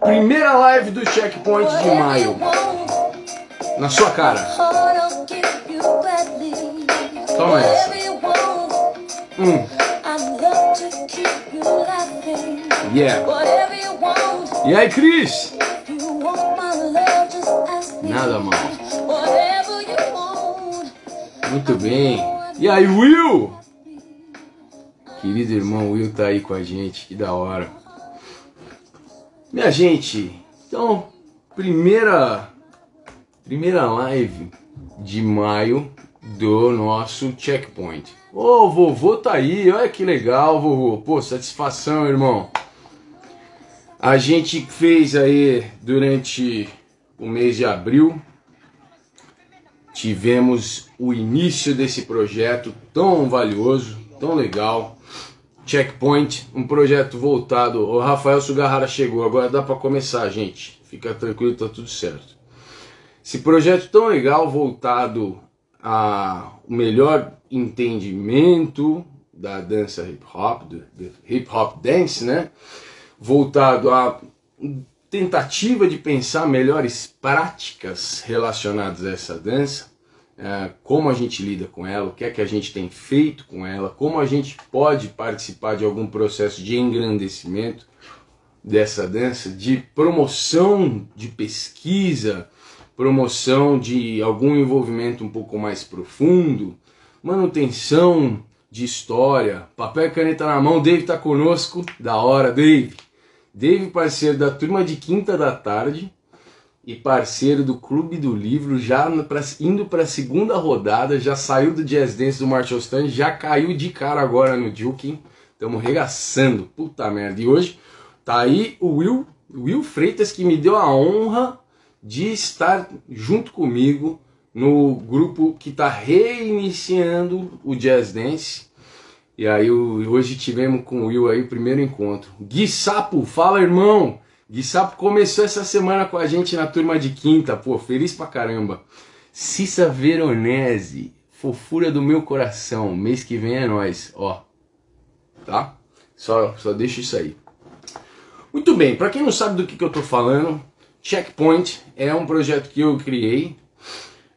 Primeira live do Checkpoint de maio. Na sua cara. Toma essa. Hum. Yeah. E aí, Cris? Nada mal. Muito bem. E aí, Will? Querido irmão Will tá aí com a gente, que da hora. Minha gente, então, primeira primeira live de maio do nosso checkpoint. Ô, oh, vovô tá aí, olha que legal, vovô. Pô, satisfação, irmão. A gente fez aí durante o mês de abril, tivemos o início desse projeto tão valioso, tão legal. Checkpoint, um projeto voltado. O Rafael Sugarrara chegou, agora dá para começar, gente. Fica tranquilo, tá tudo certo. Esse projeto tão legal voltado a o melhor entendimento da dança hip hop, do, do hip hop dance, né? voltado à tentativa de pensar melhores práticas relacionadas a essa dança, como a gente lida com ela, o que é que a gente tem feito com ela, como a gente pode participar de algum processo de engrandecimento dessa dança, de promoção de pesquisa, promoção de algum envolvimento um pouco mais profundo, manutenção de história, papel e caneta na mão, Dave está conosco, da hora, Dave. Dave, parceiro da turma de quinta da tarde e parceiro do Clube do Livro, já pra, indo para a segunda rodada, já saiu do Jazz Dance do Marshall Stand, já caiu de cara agora no Duking. Estamos regaçando, puta merda. E hoje tá aí o Will, Will Freitas que me deu a honra de estar junto comigo no grupo que está reiniciando o Jazz Dance e aí hoje tivemos com o Will aí o primeiro encontro. Gui Sapo, fala irmão! Gui Sapo começou essa semana com a gente na turma de quinta, pô, feliz pra caramba. Cissa Veronese, fofura do meu coração, mês que vem é nós, ó. Tá? Só, só deixa isso aí. Muito bem, para quem não sabe do que, que eu tô falando, Checkpoint é um projeto que eu criei,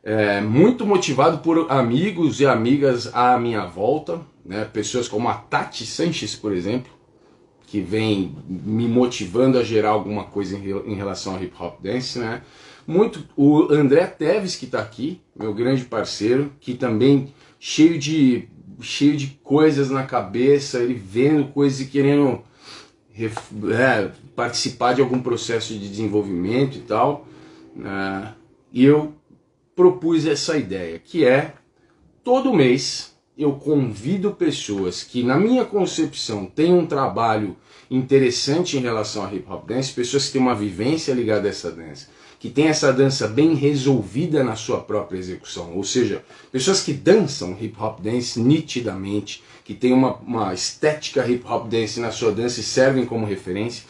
é, muito motivado por amigos e amigas à minha volta, né? pessoas como a Tati Sanches, por exemplo, que vem me motivando a gerar alguma coisa em, relação ao hip hop dance, né? Muito o André Teves que está aqui, meu grande parceiro, que também cheio de cheio de coisas na cabeça, ele vendo coisas e querendo é, participar de algum processo de desenvolvimento e tal. Né? E eu propus essa ideia, que é todo mês eu convido pessoas que, na minha concepção, têm um trabalho interessante em relação a hip hop dance, pessoas que têm uma vivência ligada a essa dança, que têm essa dança bem resolvida na sua própria execução, ou seja, pessoas que dançam hip hop dance nitidamente, que têm uma, uma estética hip hop dance na sua dança e servem como referência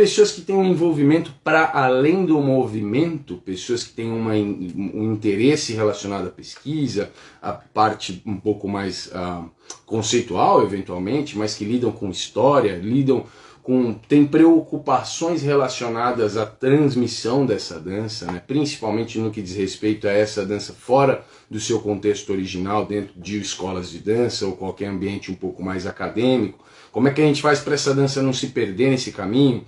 pessoas que têm um envolvimento para além do movimento, pessoas que têm uma, um interesse relacionado à pesquisa, a parte um pouco mais uh, conceitual, eventualmente, mas que lidam com história, lidam com têm preocupações relacionadas à transmissão dessa dança, né? principalmente no que diz respeito a essa dança fora do seu contexto original, dentro de escolas de dança ou qualquer ambiente um pouco mais acadêmico. Como é que a gente faz para essa dança não se perder nesse caminho?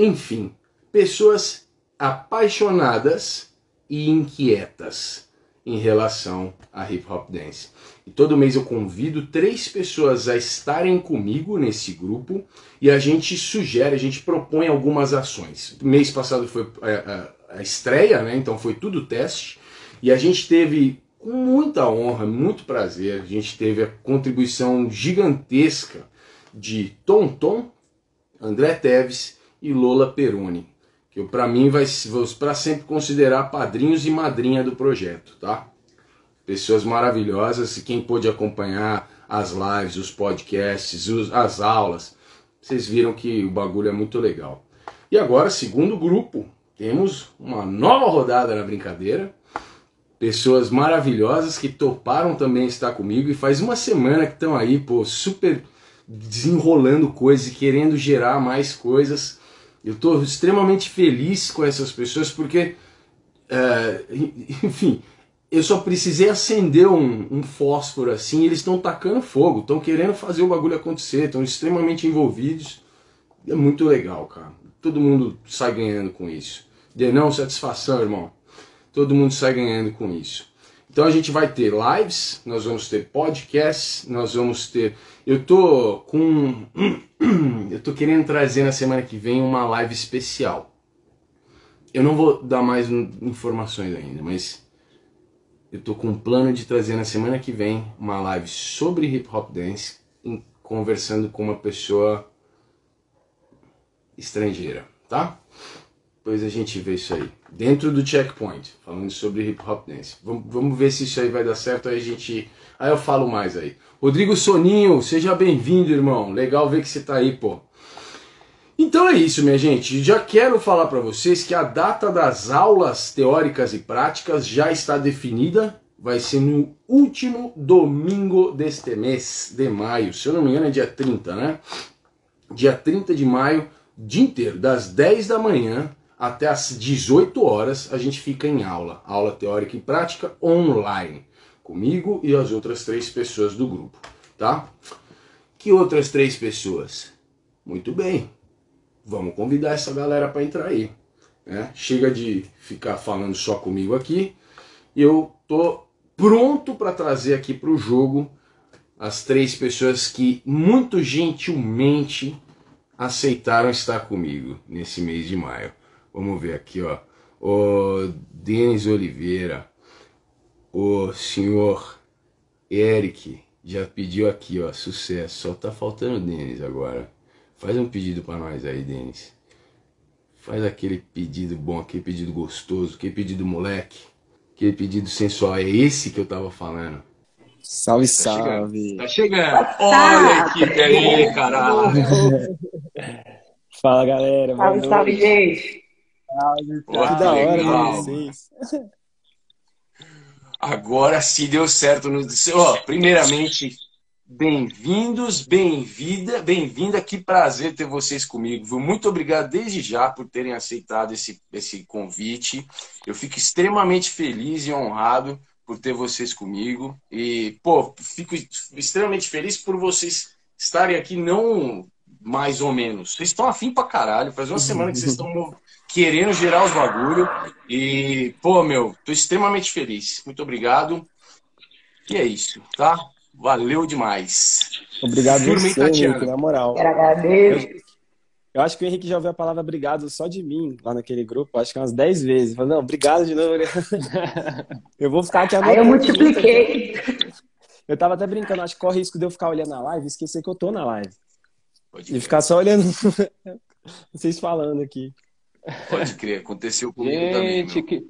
Enfim, pessoas apaixonadas e inquietas em relação a hip hop dance. E todo mês eu convido três pessoas a estarem comigo nesse grupo e a gente sugere, a gente propõe algumas ações. Mês passado foi a, é, a, a estreia, né? então foi tudo teste, e a gente teve com muita honra, muito prazer, a gente teve a contribuição gigantesca de Tom Tom, André Teves e Lola Peroni, que para mim vai para sempre considerar padrinhos e madrinha do projeto, tá? Pessoas maravilhosas e quem pôde acompanhar as lives, os podcasts, as aulas, vocês viram que o bagulho é muito legal. E agora, segundo grupo, temos uma nova rodada na brincadeira. Pessoas maravilhosas que toparam também estar comigo e faz uma semana que estão aí, pô, super desenrolando coisas e querendo gerar mais coisas. Eu estou extremamente feliz com essas pessoas porque, é, enfim, eu só precisei acender um, um fósforo assim, eles estão tacando fogo, estão querendo fazer o bagulho acontecer, estão extremamente envolvidos. É muito legal, cara. Todo mundo sai ganhando com isso. De não satisfação, irmão. Todo mundo sai ganhando com isso. Então a gente vai ter lives, nós vamos ter podcasts, nós vamos ter. Eu tô com. Eu tô querendo trazer na semana que vem uma live especial. Eu não vou dar mais informações ainda, mas eu tô com um plano de trazer na semana que vem uma live sobre hip hop dance, conversando com uma pessoa estrangeira, tá? Depois a gente vê isso aí. Dentro do checkpoint, falando sobre hip hop dance. Vamos, vamos ver se isso aí vai dar certo, aí a gente. Aí eu falo mais aí. Rodrigo Soninho, seja bem-vindo, irmão. Legal ver que você tá aí, pô. Então é isso, minha gente. Já quero falar para vocês que a data das aulas teóricas e práticas já está definida. Vai ser no último domingo deste mês de maio. Se eu não me engano, é dia 30, né? Dia 30 de maio, dia inteiro, das 10 da manhã até as 18 horas, a gente fica em aula. Aula teórica e prática online. Comigo e as outras três pessoas do grupo, tá? Que outras três pessoas? Muito bem, vamos convidar essa galera para entrar aí. Né? Chega de ficar falando só comigo aqui. Eu tô pronto para trazer aqui para o jogo as três pessoas que muito gentilmente aceitaram estar comigo nesse mês de maio. Vamos ver aqui, ó. O Denis Oliveira, o senhor Eric já pediu aqui, ó, sucesso. Só tá faltando o Denis agora. Faz um pedido para nós aí, Denis. Faz aquele pedido bom, aquele pedido gostoso, aquele pedido moleque, aquele pedido sensual. É esse que eu tava falando. Salve, tá salve. Chegando. Tá chegando. Olha a equipe aí, caralho. Fala, galera. Salve, salve, gente. Que da hora, né, vocês. Agora sim deu certo. No... Oh, primeiramente, Bem-vindos, bem-vinda, bem-vinda, que prazer ter vocês comigo. Viu? Muito obrigado desde já por terem aceitado esse, esse convite. Eu fico extremamente feliz e honrado por ter vocês comigo. E, pô, fico extremamente feliz por vocês estarem aqui, não mais ou menos. Vocês estão afim pra caralho. Faz uma semana que vocês estão querendo gerar os bagulho. E, pô, meu, tô extremamente feliz. Muito obrigado. E é isso, tá? Valeu demais. Obrigado Firme você, Henrique, na moral. Quero agradecer. Eu, eu, acho que o Henrique já ouviu a palavra obrigado só de mim lá naquele grupo, acho que umas 10 vezes. Falei, não, obrigado de novo. eu vou ficar aqui agora. Aí eu multipliquei. Eu tava até brincando, acho que corre risco de eu ficar olhando a live e esquecer que eu tô na live. Pode e ficar só olhando vocês falando aqui. Pode crer, aconteceu comigo Gente, também. Gente, que...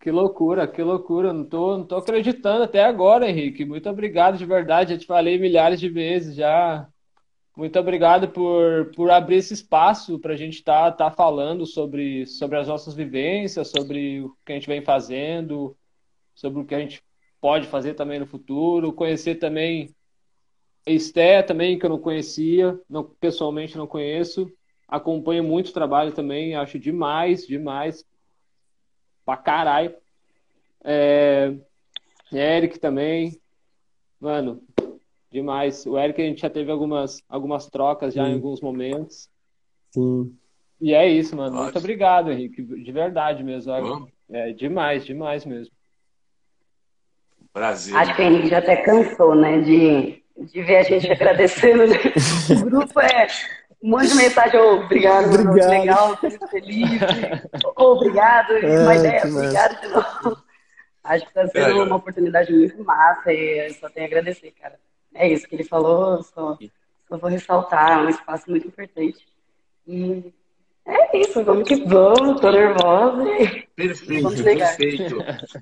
Que loucura, que loucura. Não tô, não tô acreditando até agora, Henrique. Muito obrigado de verdade. Já te falei milhares de vezes já. Muito obrigado por, por abrir esse espaço para a gente estar tá, tá falando sobre, sobre as nossas vivências, sobre o que a gente vem fazendo, sobre o que a gente pode fazer também no futuro. Conhecer também Esté também, que eu não conhecia, não, pessoalmente não conheço. Acompanho muito o trabalho também, acho demais, demais pra caralho. É... Eric também. Mano, demais. O Eric a gente já teve algumas, algumas trocas já Sim. em alguns momentos. Sim. E é isso, mano. Muito obrigado, Henrique. De verdade mesmo. É demais, demais mesmo. Prazer. Acho que o Henrique já até cansou, né? De, de ver a gente agradecendo. Né? O grupo é um monte de mensagem, oh, obrigado, obrigado. legal, feliz, oh, obrigado, é, uma ideia, obrigado de novo. Acho que está sendo é, uma oportunidade muito massa e só tenho a agradecer, cara. É isso que ele falou, só, só vou ressaltar, é um espaço muito importante. E é isso, vamos que vamos, tô nervosa. Perfeito, perfeito.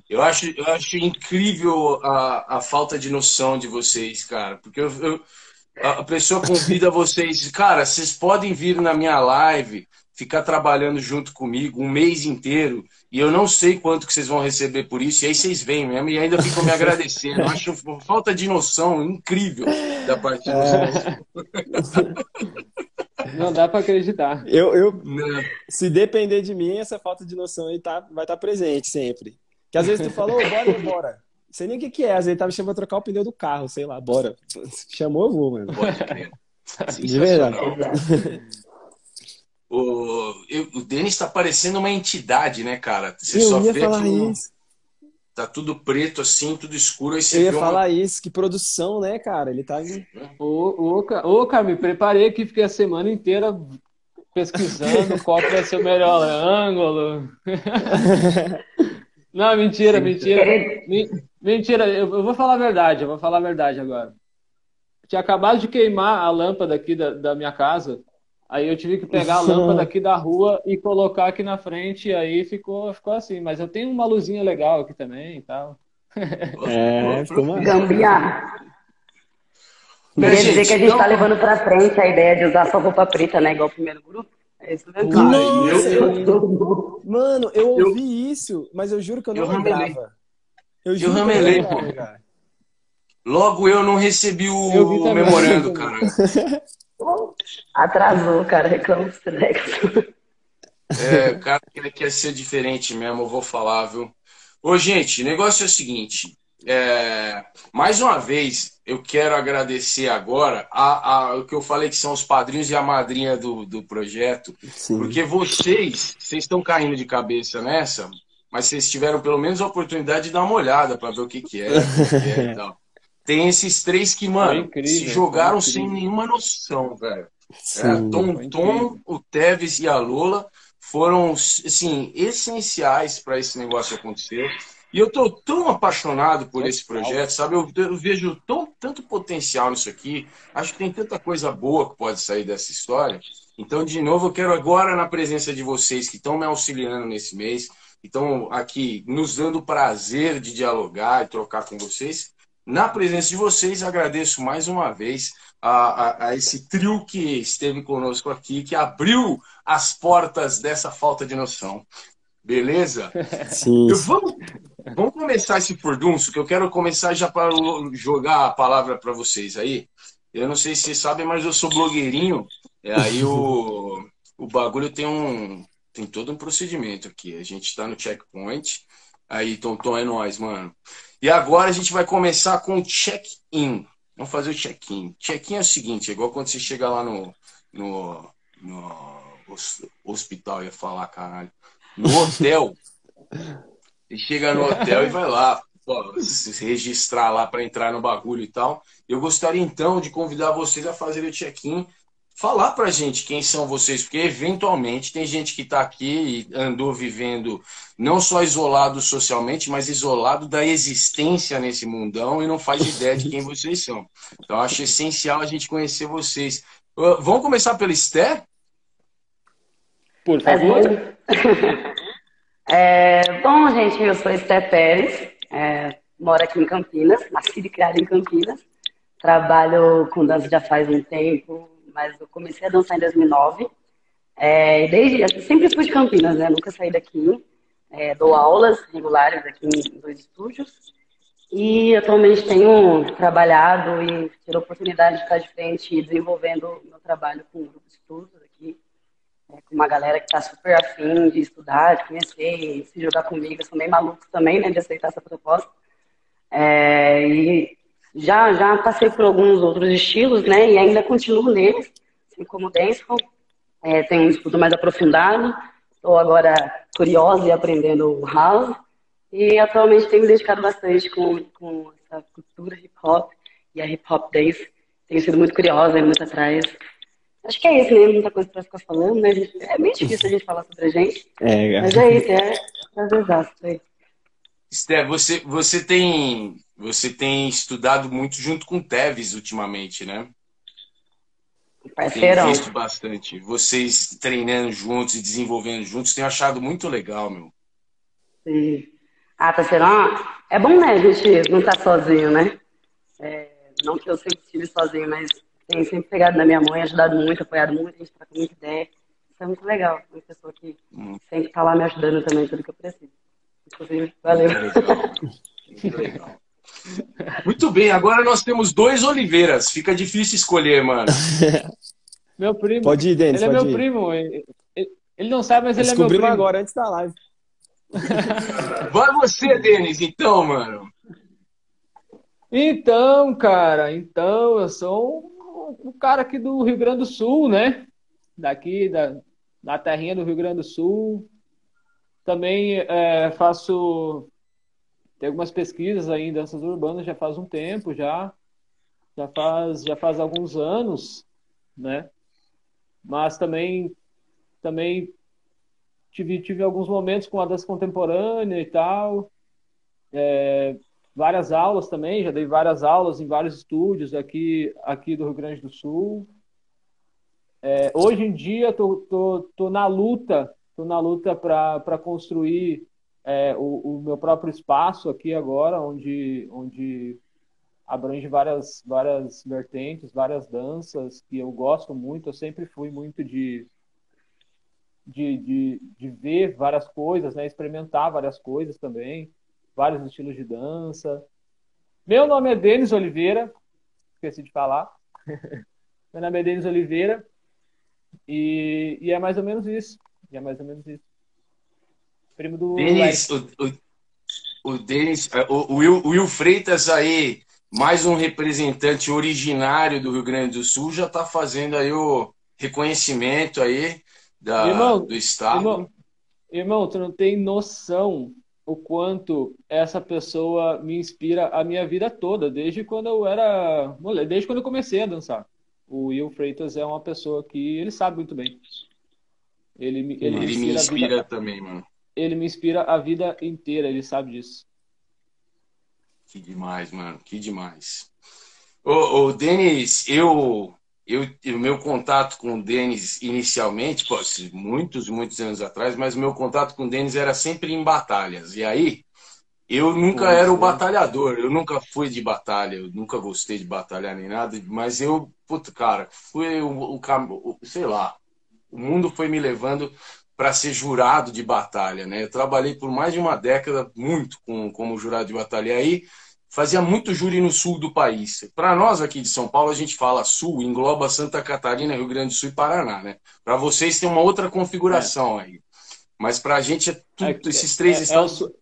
Eu acho, eu acho incrível a, a falta de noção de vocês, cara, porque eu, eu a pessoa convida vocês, cara, vocês podem vir na minha live, ficar trabalhando junto comigo um mês inteiro e eu não sei quanto que vocês vão receber por isso, e aí vocês vêm mesmo e ainda ficam me agradecendo. Eu acho falta de noção incrível da parte de vocês. Não dá para acreditar. Eu, eu se depender de mim, essa falta de noção aí tá, vai estar tá presente sempre. Que às vezes tu falou, oh, bora, bora. Sei nem o que, que é, às vezes ele tá me chamando pra trocar o pneu do carro, sei lá, bora. Chamou, eu vou, mano. De verdade. O, eu, o Denis tá parecendo uma entidade, né, cara? Você eu só ia vê falar isso. Tá tudo preto assim, tudo escuro. Aí você eu ia falar uma... isso, que produção, né, cara? Ele tá. Ô, ô, ô, cara, me preparei aqui, fiquei a semana inteira pesquisando qual vai ser o melhor ângulo. Não, mentira, mentira. Mentira, eu, vou falar a verdade, eu vou falar a verdade agora. Tinha acabado de queimar a lâmpada aqui da, da minha casa. Aí eu tive que pegar a lâmpada aqui da rua e colocar aqui na frente, e aí ficou, ficou assim. Mas eu tenho uma luzinha legal aqui também e tal. É, ficou uma... Gambiarra. Queria dizer que a gente está levando para frente a ideia de usar só roupa preta, né? Igual o primeiro grupo. É isso mesmo. Nossa, eu... Mano, eu ouvi eu... isso, mas eu juro que eu não eu lembrava. Eu, juro eu ramelei, pô. Logo eu não recebi o memorando, cara. Atrasou, cara, reclama dos É, o cara quer ser diferente mesmo, eu vou falar, viu? Ô, gente, o negócio é o seguinte. É, mais uma vez, eu quero agradecer agora a, a, o que eu falei que são os padrinhos e a madrinha do, do projeto, Sim. porque vocês, vocês estão caindo de cabeça nessa, mas vocês tiveram pelo menos a oportunidade de dar uma olhada para ver o que, que é, o que é e tal. Tem esses três que, mano, incrível, se jogaram sem nenhuma noção, velho. É, Tom, Tom, o Tevez e a Lola foram, assim, essenciais para esse negócio acontecer. E eu tô tão apaixonado por esse projeto, sabe? Eu, eu, vejo tão, tanto potencial nisso aqui. Acho que tem tanta coisa boa que pode sair dessa história. Então, de novo, eu quero agora, na presença de vocês que estão me auxiliando nesse mês, que estão aqui nos dando o prazer de dialogar e trocar com vocês, na presença de vocês, agradeço mais uma vez a, a, a, esse trio que esteve conosco aqui, que abriu as portas dessa falta de noção. Beleza? Sim. Eu, vamos, vamos começar esse furdunço, que eu quero começar já para jogar a palavra para vocês aí. Eu não sei se vocês sabem, mas eu sou blogueirinho. E aí o, o bagulho tem um tem todo um procedimento aqui. A gente está no checkpoint. Aí, Tonton, é nós, mano. E agora a gente vai começar com o check-in. Vamos fazer o check-in. Check-in é o seguinte, é igual quando você chega lá no, no, no hospital, ia falar, caralho. No hotel. você chega no hotel e vai lá, ó, se registrar lá para entrar no bagulho e tal. Eu gostaria então de convidar vocês a fazer o check-in falar para gente quem são vocês, porque eventualmente tem gente que está aqui e andou vivendo não só isolado socialmente, mas isolado da existência nesse mundão e não faz ideia de quem vocês são. Então acho essencial a gente conhecer vocês. Uh, vamos começar pela Esther? Por favor. É, bom, gente, eu sou Esther Pérez, é, moro aqui em Campinas, nasci e criada em Campinas. Trabalho com dança já faz um tempo, mas eu comecei a dançar em 2009. É, desde, sempre fui de Campinas, né? Nunca saí daqui. É, dou aulas regulares aqui em dois estúdios. E atualmente tenho trabalhado e tido a oportunidade de estar de frente desenvolvendo meu trabalho com um grupo de estudos aqui, é, com uma galera que está super afim de estudar, de conhecer, se jogar comigo. São bem malucos também, né, de aceitar essa proposta. É, e já, já passei por alguns outros estilos, né? E ainda continuo neles, assim como dancehall. É, tenho um estudo mais aprofundado. Estou agora curiosa e aprendendo house. E atualmente tenho me dedicado bastante com, com essa cultura hip hop e a hip hop dance. Tenho sido muito curiosa, muito atrás. Acho que é isso mesmo, muita coisa para ficar falando, né? É meio difícil a gente falar sobre a gente. É, mas é isso, é, é exato. Esther, você, você tem você tem estudado muito junto com o Teves ultimamente, né? Parceirão. Tem visto bastante. Vocês treinando juntos e desenvolvendo juntos, tenho achado muito legal, meu. Sim. Ah, parceirão, é bom, né, a gente não tá sozinho, né? É, não que eu sempre estive sozinho, mas tenho sempre pegado na minha mãe, ajudado muito, apoiado muito, a gente troca muita ideia. Isso é muito legal. Uma pessoa que hum. sempre está lá me ajudando também, tudo que eu preciso. Inclusive, valeu. Muito legal. Muito legal. Muito bem, agora nós temos dois Oliveiras. Fica difícil escolher, mano. meu primo. Pode ir, Denis. Ele é meu ir. primo. Ele, ele, não sabe, mas ele é meu primo. agora, antes da live. Vai você, Denis, então, mano. Então, cara, então eu sou um, cara aqui do Rio Grande do Sul, né? Daqui, da, da terrinha do Rio Grande do Sul. Também é, faço tem algumas pesquisas aí em danças urbanas já faz um tempo já já faz já faz alguns anos né mas também também tive tive alguns momentos com a dança contemporânea e tal é, várias aulas também já dei várias aulas em vários estúdios aqui aqui do Rio Grande do Sul é, hoje em dia tô, tô, tô na luta tô na luta para construir é, o, o, meu próprio espaço aqui agora, onde, onde abrange várias, várias vertentes, várias danças que eu gosto muito. Eu sempre fui muito de, de, de, de ver várias coisas, né? experimentar várias coisas também, vários estilos de dança. Meu nome é Denis Oliveira, esqueci de falar. meu nome é Denis Oliveira e, e é mais ou menos isso. E é mais ou menos isso. Primo do. Denis, o, o, o, Denis, é, o, o Will, Will Freitas aí, mais um representante originário do Rio Grande do Sul, já está fazendo aí o reconhecimento aí da, irmão, do Estado. Irmão, irmão, tu não tem noção o quanto essa pessoa me inspira a minha vida toda, desde quando eu era. Desde quando eu comecei a dançar. O Will Freitas é uma pessoa que ele sabe muito bem. Ele, ele, ele me inspira, vida... também, mano ele me inspira a vida inteira, ele sabe disso. Que demais, mano, que demais. Ô, ô Denis, eu, eu, o meu contato com o Denis inicialmente, pô, muitos, muitos anos atrás, mas o meu contato com o Denis era sempre em batalhas. E aí, eu nunca era o batalhador, eu nunca fui de batalha, eu nunca gostei de batalhar nem nada, mas eu, puto, cara, fui o, o, o sei lá, o mundo foi me levando para ser jurado de batalha, né? Eu trabalhei por mais de uma década muito com, como jurado de batalha. E aí fazia muito júri no sul do país. Para nós aqui de São Paulo, a gente fala sul, engloba Santa Catarina, Rio Grande do Sul e Paraná, né? Para vocês tem uma outra configuração é. aí. Mas para a gente é tudo, é, esses três é, estados. É o, sul,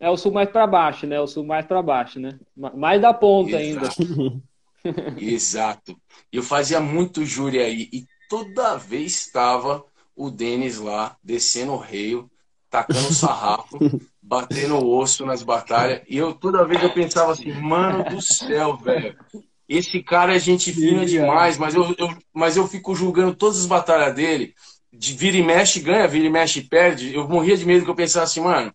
é o sul mais para baixo, né? O sul mais para baixo, né? Mais da ponta Exato. ainda. Exato. Eu fazia muito júri aí e toda vez estava o Denis lá, descendo o reio, tacando sarrafo, batendo o osso nas batalhas. E eu toda vez eu pensava assim, mano do céu, velho. Esse cara é gente fina demais, mas eu, eu, mas eu fico julgando todas as batalhas dele. De vira e mexe, ganha, vira e mexe, perde. Eu morria de medo que eu pensava assim, mano,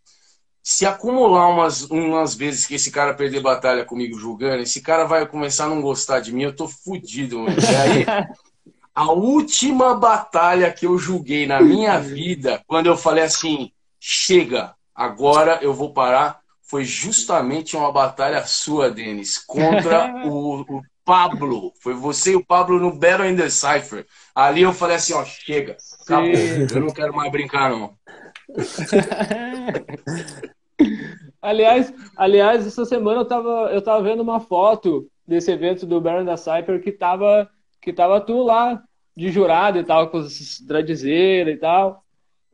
se acumular umas, umas vezes que esse cara perder batalha comigo julgando, esse cara vai começar a não gostar de mim, eu tô fudido, mano. E aí, a última batalha que eu julguei na minha vida, quando eu falei assim, chega, agora eu vou parar, foi justamente uma batalha sua, Denis, contra o, o Pablo. Foi você e o Pablo no Battle in the Cypher. Ali eu falei assim, ó, chega, acabou. Eu não quero mais brincar, não. aliás, aliás, essa semana eu tava, eu tava vendo uma foto desse evento do Baron da Cypher que tava, que tava tu lá de jurado e tal, com os dreadzeiras e tal.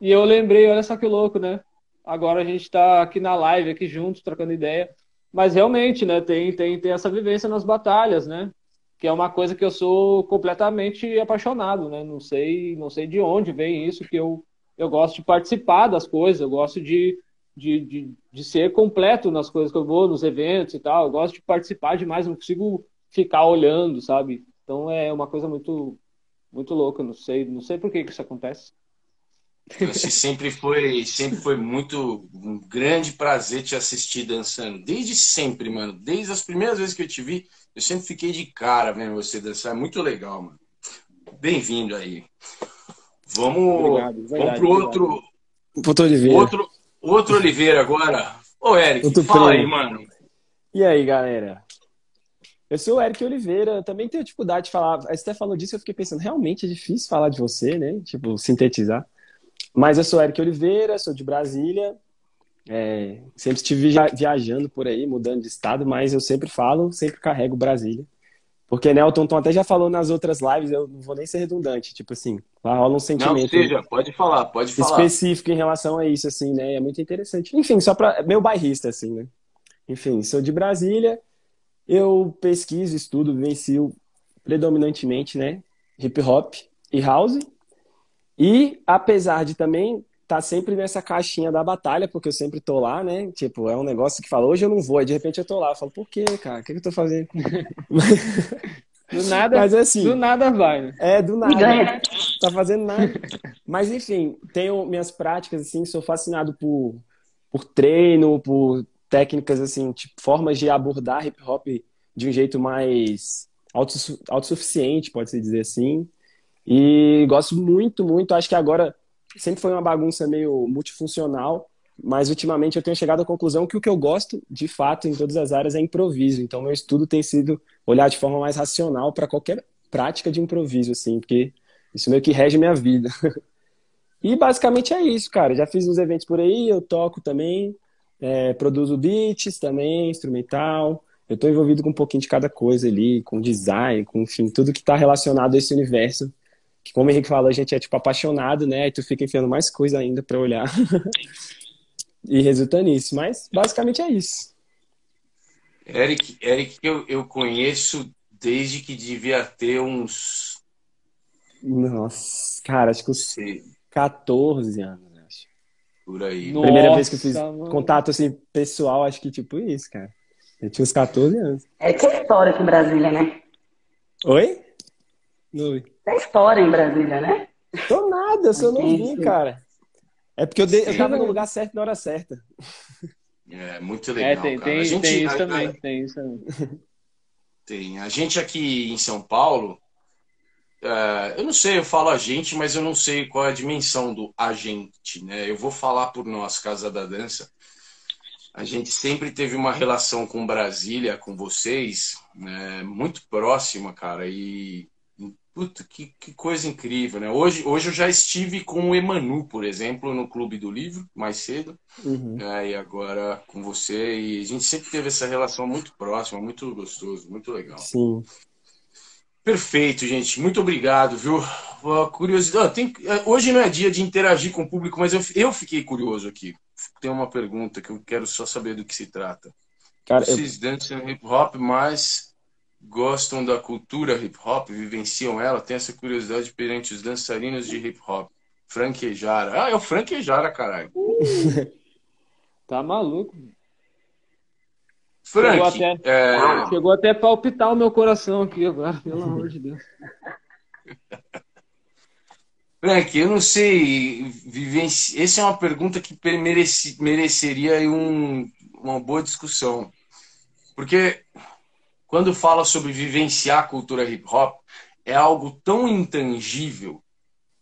E eu lembrei, olha só que louco, né? Agora a gente tá aqui na live, aqui juntos, trocando ideia. Mas realmente, né, tem, tem, tem essa vivência nas batalhas, né? Que é uma coisa que eu sou completamente apaixonado, né? Não sei, não sei de onde vem isso, que eu, eu gosto de participar das coisas, eu gosto de, de, de, de ser completo nas coisas que eu vou, nos eventos e tal. Eu gosto de participar demais, não consigo ficar olhando, sabe? Então é uma coisa muito, muito louco, não sei, não sei por que, que isso acontece. Você sempre foi, sempre foi muito um grande prazer te assistir dançando. Desde sempre, mano. Desde as primeiras vezes que eu te vi, eu sempre fiquei de cara vendo você dançar. É muito legal, mano. Bem-vindo aí. Vamos, obrigado, vamos pro outro. Outro Oliveira. Outro, outro Oliveira agora. Ô, Eric, outro fala prêmio. aí, mano. E aí, galera? Eu sou o Eric Oliveira, também tenho dificuldade de falar. A Esté falou disso, eu fiquei pensando, realmente é difícil falar de você, né? Tipo, sintetizar. Mas eu sou o Eric Oliveira, sou de Brasília. É, sempre estive viajando por aí, mudando de estado, mas eu sempre falo, sempre carrego Brasília. Porque Nelton Tom até já falou nas outras lives, eu não vou nem ser redundante, tipo assim, lá rola um sentimento. Não, seja, pode falar, pode falar. Específico em relação a isso, assim, né? É muito interessante. Enfim, só para meu bairrista, assim, né? Enfim, sou de Brasília, eu pesquiso, estudo, vivencio predominantemente, né? Hip hop e house. E apesar de também tá sempre nessa caixinha da batalha, porque eu sempre tô lá, né? Tipo, é um negócio que fala, hoje eu não vou, e de repente eu tô lá. Eu falo, por quê, cara? O que, que eu tô fazendo? Do nada, Mas, assim, do nada vai, né? É, do nada. Tá fazendo nada. Mas enfim, tenho minhas práticas, assim, sou fascinado por, por treino, por técnicas, assim, tipo, formas de abordar hip hop de um jeito mais autossuficiente, pode-se dizer assim. E gosto muito, muito. Acho que agora sempre foi uma bagunça meio multifuncional, mas ultimamente eu tenho chegado à conclusão que o que eu gosto, de fato, em todas as áreas é improviso. Então, meu estudo tem sido olhar de forma mais racional para qualquer prática de improviso, assim, porque isso meio que rege minha vida. e basicamente é isso, cara. Já fiz uns eventos por aí, eu toco também, é, produzo beats também, instrumental. Eu estou envolvido com um pouquinho de cada coisa ali, com design, com enfim, tudo que está relacionado a esse universo que como o Henrique falou, a gente é tipo apaixonado, né? E tu fica enfiando mais coisa ainda para olhar. e resulta nisso. Mas basicamente é isso. Eric, Eric eu, eu conheço desde que devia ter uns. Nossa, cara, acho que uns 14 anos, acho. Por aí. Nossa, Primeira vez que eu fiz mano. contato assim, pessoal, acho que tipo isso, cara. Eu tinha uns 14 anos. É que história aqui em Brasília, né? Oi? Tem história em Brasília, né? Tô nada, eu sou novinho, cara. É porque eu, de, eu tava no lugar certo na hora certa. É, muito legal. É, tem, tem, gente, tem isso a, também, a, tem isso também. Tem. A gente aqui em São Paulo, uh, eu não sei, eu falo a gente, mas eu não sei qual é a dimensão do agente, né? Eu vou falar por nós, Casa da Dança. A gente sempre teve uma relação com Brasília, com vocês, né, muito próxima, cara, e Puta, que, que coisa incrível, né? Hoje, hoje eu já estive com o Emanu, por exemplo, no Clube do Livro, mais cedo. Uhum. É, e agora com você. E a gente sempre teve essa relação muito próxima, muito gostoso, muito legal. Sim. Perfeito, gente. Muito obrigado, viu? Curiosidade. Tem... É, hoje não é dia de interagir com o público, mas eu, eu fiquei curioso aqui. Tem uma pergunta que eu quero só saber do que se trata. Cara, Vocês eu... dançam hip hop, mas gostam da cultura hip hop, vivenciam ela, tem essa curiosidade perante os dançarinos de hip hop. Franquejara. Ah, é o Franquejara, caralho. tá maluco. Frank, chegou até, é... chegou até a palpitar o meu coração aqui agora, pelo amor de Deus. Frank, eu não sei, vivenci... essa é uma pergunta que mereci... mereceria um... uma boa discussão. Porque quando fala sobre vivenciar a cultura hip hop, é algo tão intangível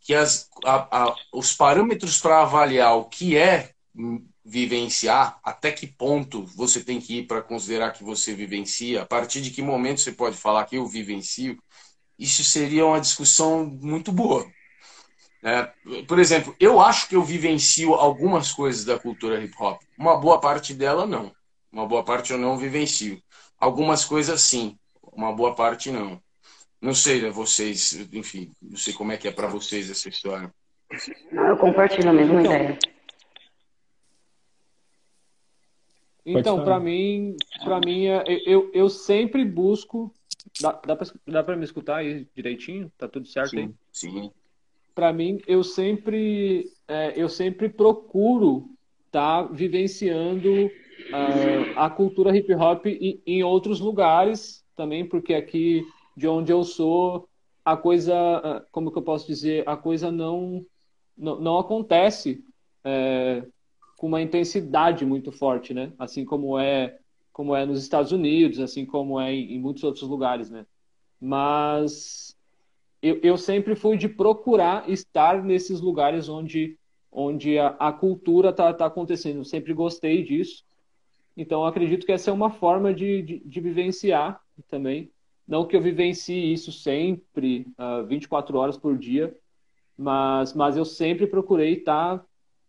que as, a, a, os parâmetros para avaliar o que é vivenciar, até que ponto você tem que ir para considerar que você vivencia, a partir de que momento você pode falar que eu vivencio, isso seria uma discussão muito boa. É, por exemplo, eu acho que eu vivencio algumas coisas da cultura hip hop, uma boa parte dela não. Uma boa parte eu não vivencio. Algumas coisas sim, uma boa parte não. Não sei, né, vocês, enfim, não sei como é que é para vocês essa história. Não, eu compartilho a mesma então, ideia. Então, para mim, para mim, é, eu, eu sempre busco. Dá, dá para me escutar aí direitinho? Tá tudo certo sim, aí? Sim. Para mim, eu sempre, é, eu sempre procuro estar tá vivenciando uh, a cultura hip hop em, em outros lugares também, porque aqui de onde eu sou, a coisa, ah, como que eu posso dizer, a coisa não, não, não acontece é, com uma intensidade muito forte, né? Assim como é como é nos Estados Unidos, assim como é em, em muitos outros lugares, né? Mas eu, eu, sempre fui de procurar estar nesses lugares onde onde a, a cultura está tá acontecendo. Eu sempre gostei disso. Então, acredito que essa é uma forma de, de, de, vivenciar também. Não que eu vivencie isso sempre, uh, ah, 24 horas por dia, mas, mas eu sempre procurei estar tá,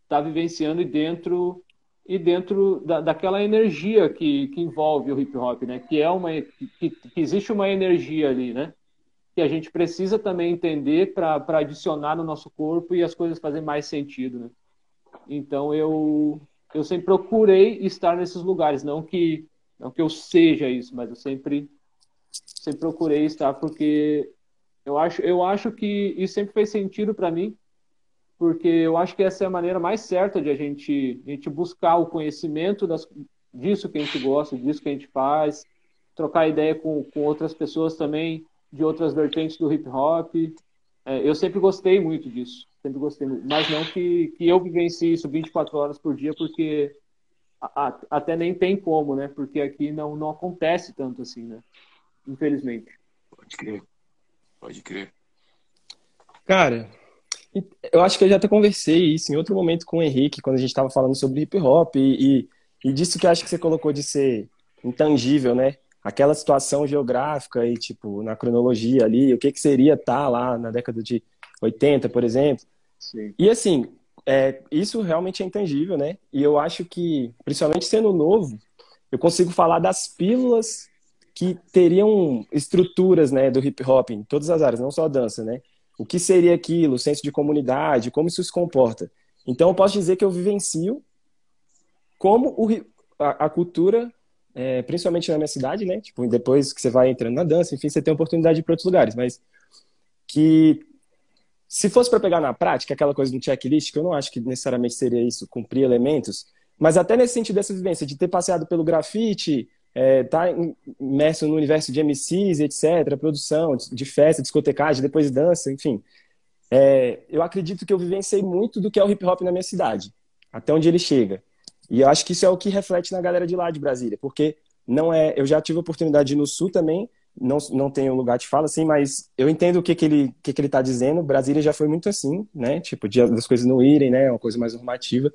tá vivenciando e dentro e dentro da, daquela energia que, que envolve o hip hop, né? Que é uma que, que existe uma energia ali, né? Que a gente precisa também entender para adicionar no nosso corpo e as coisas fazerem mais sentido, né? Então eu eu sempre procurei estar nesses lugares, não que não que eu seja isso, mas eu sempre sempre procurei estar porque eu acho eu acho que isso sempre fez sentido para mim, porque eu acho que essa é a maneira mais certa de a gente a gente buscar o conhecimento das, disso que a gente gosta, disso que a gente faz, trocar ideia com, com outras pessoas também de outras vertentes do hip hop. É, eu sempre gostei muito disso. Sempre gostei muito. Mas não que, que eu vivencie isso 24 horas por dia, porque a, a, até nem tem como, né? Porque aqui não, não acontece tanto assim, né? Infelizmente. Pode crer. Pode crer. Cara, eu acho que eu já até conversei isso em outro momento com o Henrique, quando a gente estava falando sobre hip hop e, e, e disso que eu acho que você colocou de ser intangível, né? aquela situação geográfica e, tipo, na cronologia ali, o que, que seria estar tá lá na década de 80, por exemplo. Sim. E, assim, é, isso realmente é intangível, né? E eu acho que, principalmente sendo novo, eu consigo falar das pílulas que teriam estruturas, né, do hip hop em todas as áreas, não só a dança, né? O que seria aquilo, o senso de comunidade, como isso se comporta. Então, eu posso dizer que eu vivencio como o, a, a cultura é, principalmente na minha cidade, né? Tipo, depois que você vai entrando na dança, enfim, você tem oportunidade para outros lugares, mas que se fosse para pegar na prática aquela coisa do checklist, que eu não acho que necessariamente seria isso, cumprir elementos, mas até nesse sentido dessa vivência, de ter passeado pelo grafite, é, tá imerso no universo de MCs, etc., produção, de festa, discotecagem, depois dança, enfim. É, eu acredito que eu vivenciei muito do que é o hip hop na minha cidade, até onde ele chega. E eu acho que isso é o que reflete na galera de lá de Brasília, porque não é. Eu já tive a oportunidade de ir no Sul também, não, não tenho lugar de fala, assim, mas eu entendo o que, que ele que, que ele está dizendo. Brasília já foi muito assim, né? Tipo, dia das coisas não irem, né? Uma coisa mais normativa.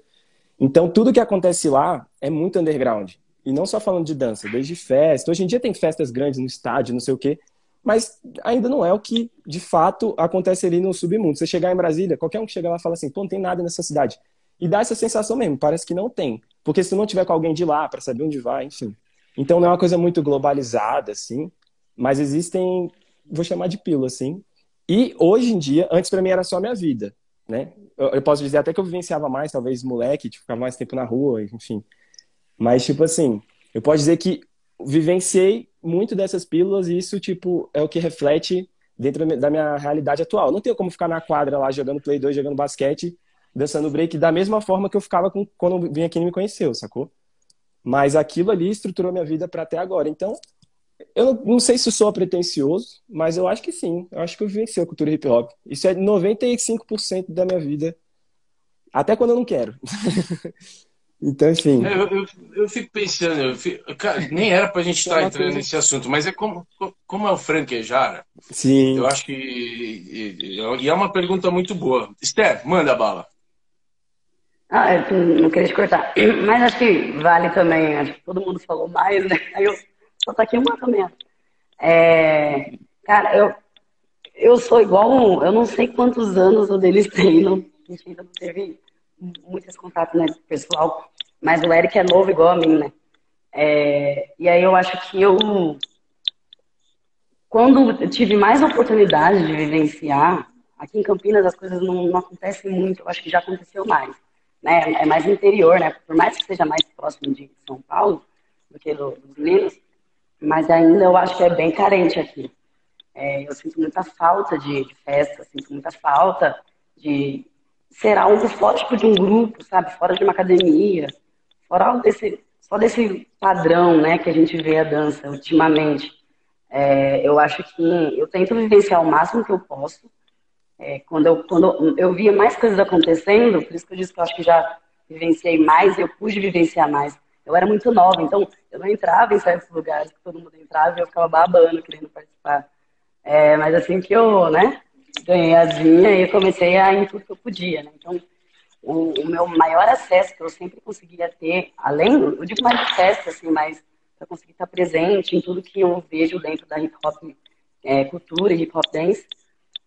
Então, tudo que acontece lá é muito underground. E não só falando de dança, desde festa. Hoje em dia tem festas grandes no estádio, não sei o quê. Mas ainda não é o que, de fato, acontece ali no submundo. Você chegar em Brasília, qualquer um que chega lá fala assim, pô, não tem nada nessa cidade. E dá essa sensação mesmo, parece que não tem. Porque se não tiver com alguém de lá para saber onde vai, enfim. Então não é uma coisa muito globalizada, assim, mas existem, vou chamar de pílula, assim. E hoje em dia, antes para mim era só minha vida, né? Eu, eu, posso dizer até que eu vivenciava mais, talvez moleque, tipo, ficava mais tempo na rua, enfim. Mas, tipo assim, eu posso dizer que vivenciei muito dessas pílulas e isso, tipo, é o que reflete dentro da minha realidade atual. Não tenho como ficar na quadra lá jogando Play 2, jogando basquete dançando break da mesma forma que eu ficava com, quando vinha aqui e me conheceu, sacou? Mas aquilo ali estruturou minha vida para até agora. Então, eu não, não sei se sou pretencioso, mas eu acho que sim. Eu acho que eu vivencio a cultura hip hop. Isso é 95% da minha vida. Até quando eu não quero. então, enfim. É, eu, eu, eu, fico pensando, eu fico, cara, nem era pra gente estar entrando nesse assunto, mas é como, como é o franquejara. Sim. Eu acho que. E, e é uma pergunta muito boa. Esther, manda a bala. Ah, eu não queria te cortar. Mas acho que vale também. Acho que todo mundo falou mais, né? Aí eu só tá aqui uma também. É, cara, eu, eu sou igual. Um, eu não sei quantos anos o deles tem. Não, a gente ainda não teve muitos contatos, né, pessoal. Mas o Eric é novo igual a mim, né? É, e aí eu acho que eu. Quando eu tive mais oportunidade de vivenciar, aqui em Campinas as coisas não, não acontecem muito, eu acho que já aconteceu mais né, é mais interior, né? Por mais que seja mais próximo de São Paulo do que do, dos Minas, mas ainda eu acho que é bem carente aqui. É, eu sinto muita falta de, de, festa, sinto muita falta de ser algo fora de um grupo, sabe? Fora de uma academia, fora algo desse, só desse padrão, né, que a gente vê a dança ultimamente. É, eu acho que eu tento vivenciar o máximo que eu posso, é, quando, eu, quando eu via mais coisas acontecendo, por isso que eu disse que eu acho que já vivenciei mais, eu pude vivenciar mais. Eu era muito nova, então eu não entrava em certos lugares que todo mundo entrava e eu ficava babando, querendo participar. É, mas assim que eu, né, ganhei as vinhas, eu comecei a ir tudo que eu podia, né? Então, o, o, meu maior acesso que eu sempre conseguia ter, além, eu digo mais acesso, assim, mas para conseguir estar presente em tudo que eu vejo dentro da hip hop é, cultura e hip hop dance.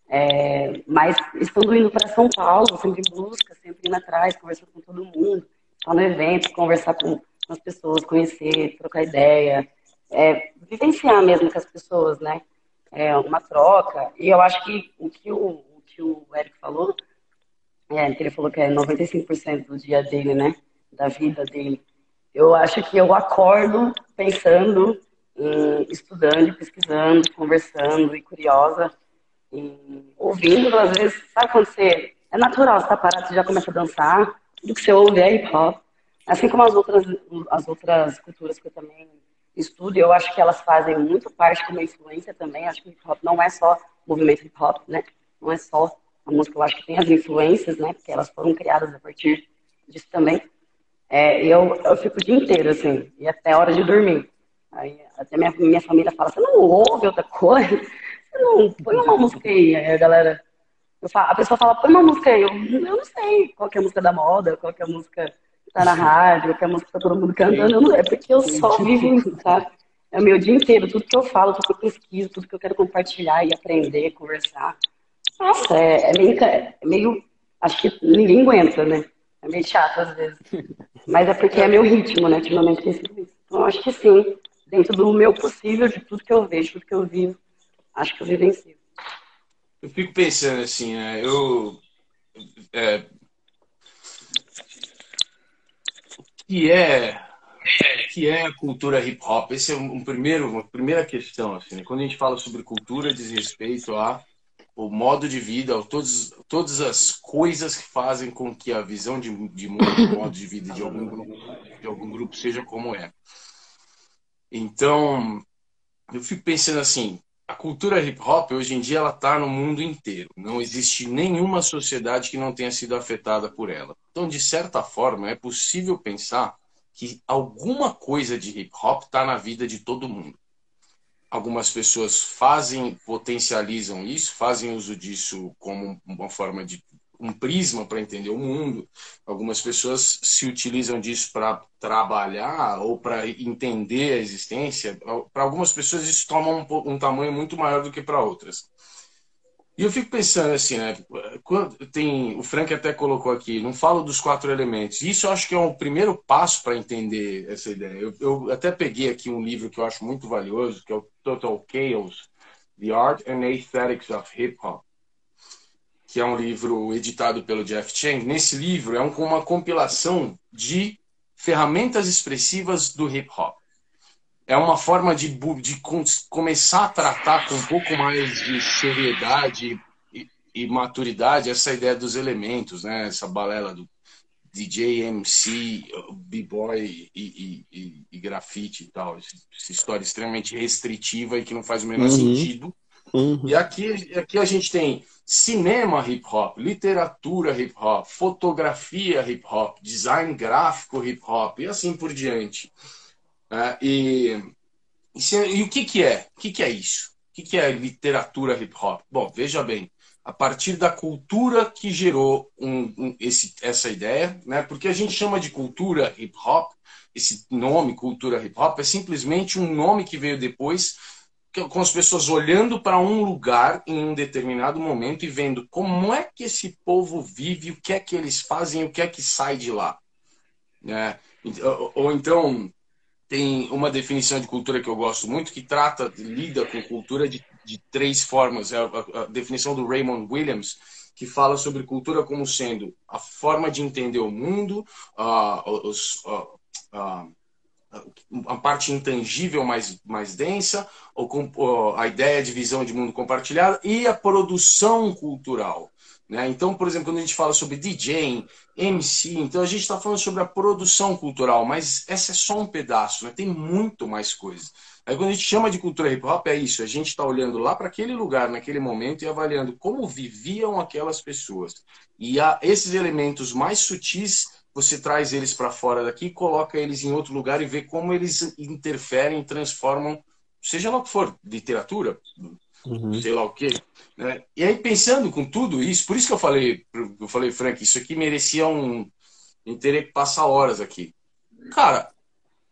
É, mas estando indo para São Paulo, sempre em busca, sempre indo atrás, conversando com todo mundo, estar no evento, conversar com as pessoas, conhecer, trocar ideia, é, vivenciar mesmo com as pessoas, né? É uma troca. E eu acho que o que o, o, que o Eric falou, é, que ele falou que é 95% do dia dele, né? Da vida dele. Eu acho que eu acordo pensando, em, estudando, pesquisando, conversando e curiosa, e ouvindo, às vezes, sabe quando você. É natural, você tá parado, você já começa a dançar, tudo que você ouve é hip hop. Assim como as outras, as outras culturas que eu também estudo, eu acho que elas fazem muito parte como influência também. Acho que hip hop não é só movimento hip hop, né? Não é só a música, eu acho que tem as influências, né? Porque elas foram criadas a partir disso também. É, eu, eu fico o dia inteiro, assim, e até a hora de dormir. Aí, até minha, minha família fala, você não ouve outra coisa? Você não põe uma música aí. Aí a galera, falo, a pessoa fala, põe uma música aí. Eu, eu não sei qual é a música da moda, qual é a música tá na rádio, é a música que tá todo mundo cantando. Eu não, é porque eu só vivo isso, sabe? É o meu dia inteiro, tudo que eu falo, tudo que eu pesquiso, tudo que eu quero compartilhar e aprender, conversar. Nossa, é, é meio, é meio. Acho que ninguém aguenta, né? É meio chato às vezes. Mas é porque é meu ritmo, né? Ultimamente tem sido isso. Então, acho que sim, dentro do meu possível, de tudo que eu vejo, tudo que eu vivo, acho que eu vivencio. Eu fico pensando assim, né? Eu. É, que é que é a cultura hip hop? Esse é um primeiro, uma primeira questão assim. Né? Quando a gente fala sobre cultura, diz respeito a o modo de vida, todos, todas as coisas que fazem com que a visão de, de mundo, modo de vida de algum de algum grupo seja como é. Então, eu fico pensando assim, a cultura hip hop hoje em dia ela está no mundo inteiro. Não existe nenhuma sociedade que não tenha sido afetada por ela. Então, de certa forma, é possível pensar que alguma coisa de hip hop está na vida de todo mundo algumas pessoas fazem, potencializam isso, fazem uso disso como uma forma de um prisma para entender o mundo. Algumas pessoas se utilizam disso para trabalhar ou para entender a existência. Para algumas pessoas isso toma um, um tamanho muito maior do que para outras. E eu fico pensando assim, né? Quando tem, o Frank até colocou aqui, não falo dos quatro elementos. Isso eu acho que é um primeiro passo para entender essa ideia. Eu, eu, até peguei aqui um livro que eu acho muito valioso, que é o Total Chaos: The Art and Aesthetics of Hip Hop, que é um livro editado pelo Jeff Chang. Nesse livro é um, uma compilação de ferramentas expressivas do hip hop é uma forma de, de começar a tratar com um pouco mais de seriedade e, e maturidade essa ideia dos elementos, né? Essa balela do DJ, MC, b-boy e, e, e, grafite e tal. Essa história extremamente restritiva e que não faz o menor uhum. sentido. Uhum. E aqui, aqui a gente tem cinema hip hop, literatura hip hop, fotografia hip hop, design gráfico hip hop e assim por diante. Uh, e, e, e, o que, que é? O que, que é isso? O que, que é literatura hip hop? Bom, veja bem, a partir da cultura que gerou um, um, esse, essa ideia, né? porque a gente chama de cultura hip hop, esse nome, cultura hip hop, é simplesmente um nome que veio depois, com as pessoas olhando para um lugar em um determinado momento e vendo como é que esse povo vive, o que é que eles fazem, o que é que sai de lá. Né? Ou, ou então, tem uma definição de cultura que eu gosto muito que trata, lida com cultura de, de três formas. É a, a, definição do Raymond Williams, que fala sobre cultura como sendo a forma de entender o mundo, uh, os, uh, uh, a parte intangível mais, mais densa, ou, a ideia de visão de mundo compartilhada e a produção cultural. Né? Então, por exemplo, quando a gente fala sobre DJ, MC, então a gente está falando sobre a produção cultural, mas essa é só um pedaço, né? tem muito mais coisa. Aí quando a gente chama de cultura hip hop, é isso, a gente está olhando lá para aquele lugar, naquele momento, e avaliando como viviam aquelas pessoas. E esses elementos mais sutis, você traz eles para fora daqui, coloca eles em outro lugar e vê como eles interferem, transformam, seja lá o que for, literatura, uhum. sei lá o quê. Né? E aí, pensando com tudo isso, por isso que eu falei, eu falei, Frank, isso aqui merecia um. Eu teria que passar horas aqui. Cara,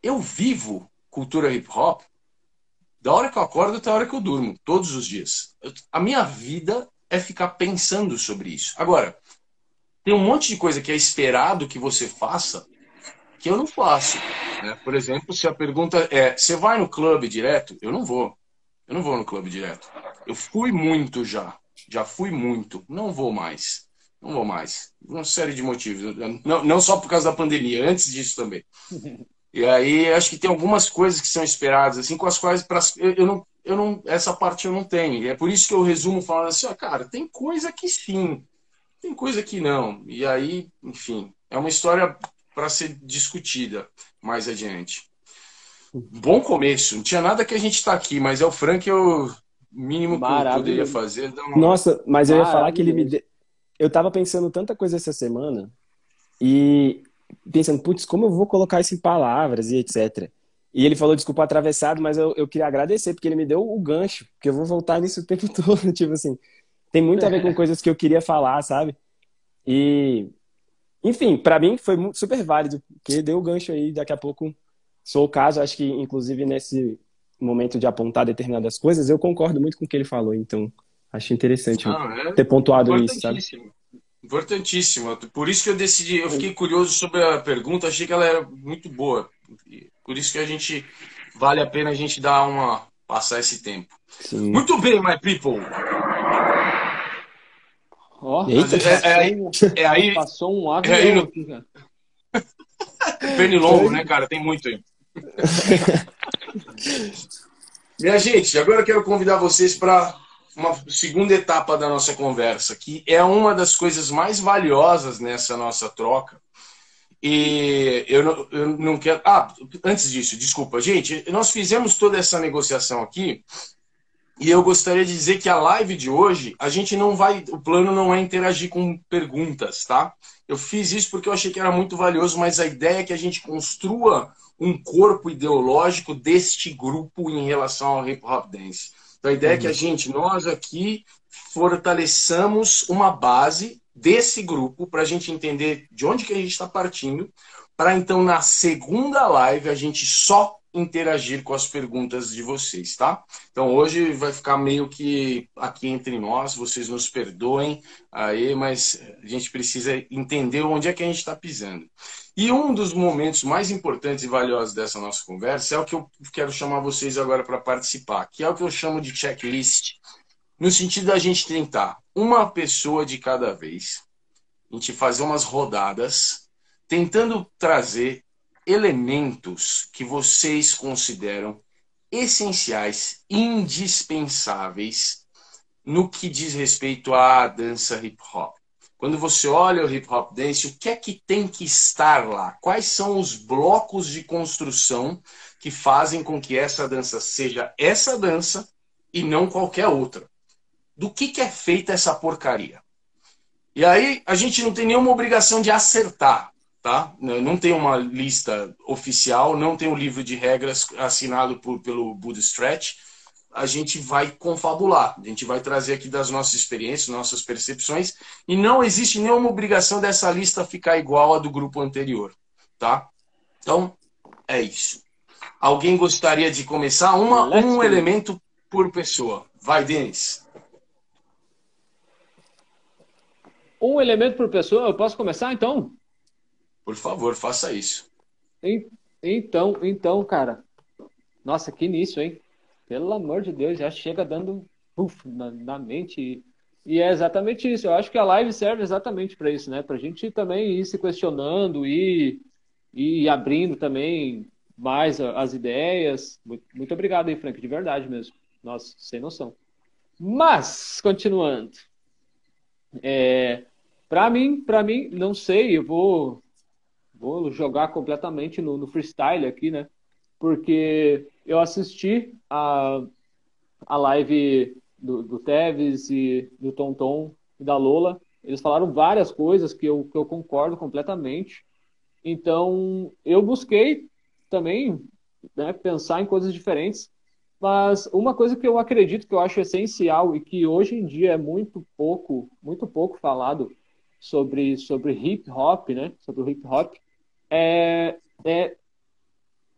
eu vivo cultura hip hop da hora que eu acordo até a hora que eu durmo, todos os dias. A minha vida é ficar pensando sobre isso. Agora, tem um monte de coisa que é esperado que você faça que eu não faço. Né? Por exemplo, se a pergunta é: você vai no clube direto? Eu não vou. Eu não vou no clube direto. Eu fui muito já. Já fui muito. Não vou mais. Não vou mais. Uma série de motivos. Não, não só por causa da pandemia, antes disso também. E aí acho que tem algumas coisas que são esperadas, assim, com as quais pra, eu, eu, não, eu não. Essa parte eu não tenho. E é por isso que eu resumo falando assim, ó, cara, tem coisa que sim, tem coisa que não. E aí, enfim, é uma história para ser discutida mais adiante. Bom começo. Não tinha nada que a gente está aqui, mas é o Frank eu mínimo que eu poderia fazer. Uma... Nossa, mas eu ia falar que ele me de... eu tava pensando tanta coisa essa semana e pensando, putz, como eu vou colocar isso em palavras e etc. E ele falou, desculpa atravessado, mas eu, eu queria agradecer, porque ele me deu o gancho, porque eu vou voltar nisso o tempo todo. tipo assim, tem muito a ver com coisas que eu queria falar, sabe? E, enfim, para mim foi super válido, porque deu o gancho aí, daqui a pouco sou o caso, acho que inclusive nesse momento de apontar determinadas coisas, eu concordo muito com o que ele falou, então acho interessante ah, é ter pontuado isso, sabe? Importantíssimo. Por isso que eu decidi, eu fiquei curioso sobre a pergunta, achei que ela era muito boa. Por isso que a gente vale a pena a gente dar uma passar esse tempo. Sim. Muito bem, my people. Oh, Eita, é, é, aí, é aí, passou um avião é aí no... Pernilongo, né, cara? Tem muito aí. Minha gente, agora eu quero convidar vocês para uma segunda etapa da nossa conversa, que é uma das coisas mais valiosas nessa nossa troca. E eu não, eu não quero. Ah, antes disso, desculpa, gente, nós fizemos toda essa negociação aqui. E eu gostaria de dizer que a live de hoje, a gente não vai. O plano não é interagir com perguntas, tá? Eu fiz isso porque eu achei que era muito valioso, mas a ideia é que a gente construa um corpo ideológico deste grupo em relação ao hip hop dance. Então a ideia uhum. é que a uhum. gente, nós aqui, fortaleçamos uma base desse grupo para a gente entender de onde que a gente está partindo, para então na segunda live a gente só interagir com as perguntas de vocês, tá? Então hoje vai ficar meio que aqui entre nós, vocês nos perdoem aí, mas a gente precisa entender onde é que a gente está pisando. E um dos momentos mais importantes e valiosos dessa nossa conversa é o que eu quero chamar vocês agora para participar, que é o que eu chamo de checklist, no sentido da gente tentar uma pessoa de cada vez, a gente fazer umas rodadas, tentando trazer elementos que vocês consideram essenciais, indispensáveis no que diz respeito à dança hip hop. Quando você olha o hip hop dance, o que é que tem que estar lá? Quais são os blocos de construção que fazem com que essa dança seja essa dança e não qualquer outra? Do que, que é feita essa porcaria? E aí a gente não tem nenhuma obrigação de acertar tá? Não tem uma lista oficial, não tem um livro de regras assinado por, pelo Buda Stretch. A gente vai confabular, a gente vai trazer aqui das nossas experiências, nossas percepções, e não existe nenhuma obrigação dessa lista ficar igual à do grupo anterior, tá? Então, é isso. Alguém gostaria de começar? Uma, um elemento por pessoa. Vai, Denis. Um elemento por pessoa, eu posso começar então? Por favor, faça isso. Então, então, cara. Nossa, que início, hein? Pelo amor de Deus, já chega dando uf, na, na mente. E é exatamente isso. Eu acho que a live serve exatamente para isso, né? Para a gente também ir se questionando e ir abrindo também mais as ideias. Muito, muito obrigado aí, Frank, de verdade mesmo. Nossa, sem noção. Mas, continuando. É, para mim, para mim, não sei, eu vou vou jogar completamente no, no freestyle aqui, né? Porque eu assisti a, a live do, do Teves e do Tonton e da Lola. Eles falaram várias coisas que eu, que eu concordo completamente. Então, eu busquei também né, pensar em coisas diferentes. Mas uma coisa que eu acredito que eu acho essencial e que hoje em dia é muito pouco, muito pouco falado sobre, sobre hip hop, né? Sobre o hip hop, é, é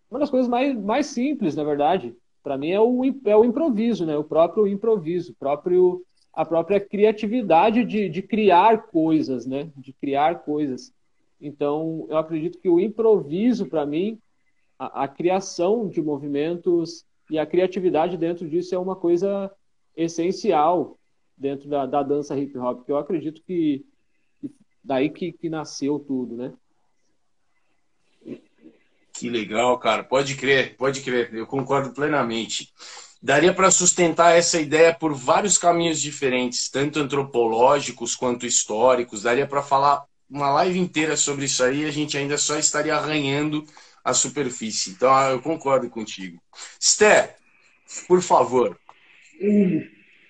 uma das coisas mais, mais simples, na verdade. Para mim é o, é o improviso, né? O próprio improviso, próprio, a própria criatividade de, de criar coisas, né? De criar coisas. Então, eu acredito que o improviso, para mim, a, a criação de movimentos e a criatividade dentro disso é uma coisa essencial dentro da, da dança hip hop, que eu acredito que daí que, que nasceu tudo, né? Que legal, cara. Pode crer, pode crer. Eu concordo plenamente. Daria para sustentar essa ideia por vários caminhos diferentes, tanto antropológicos quanto históricos. Daria para falar uma live inteira sobre isso aí, a gente ainda só estaria arranhando a superfície. Então, ah, eu concordo contigo. Sté, por favor.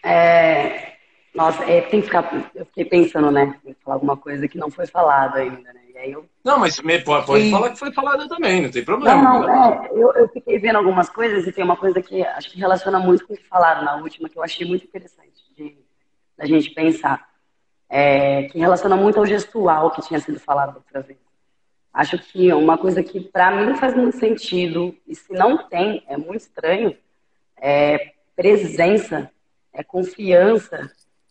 É, nossa, é, tem que ficar. Eu fiquei pensando, né? Falar alguma coisa que não foi falada ainda, né? E aí eu... Não, mas pode, pode falar que foi falada também, não tem problema. Não, não, é, eu, eu fiquei vendo algumas coisas e tem uma coisa que acho que relaciona muito com o que falaram na última, que eu achei muito interessante de, da gente pensar. É, que relaciona muito ao gestual que tinha sido falado outra vez. Acho que uma coisa que para mim faz muito sentido, e se não tem, é muito estranho, é presença, é confiança,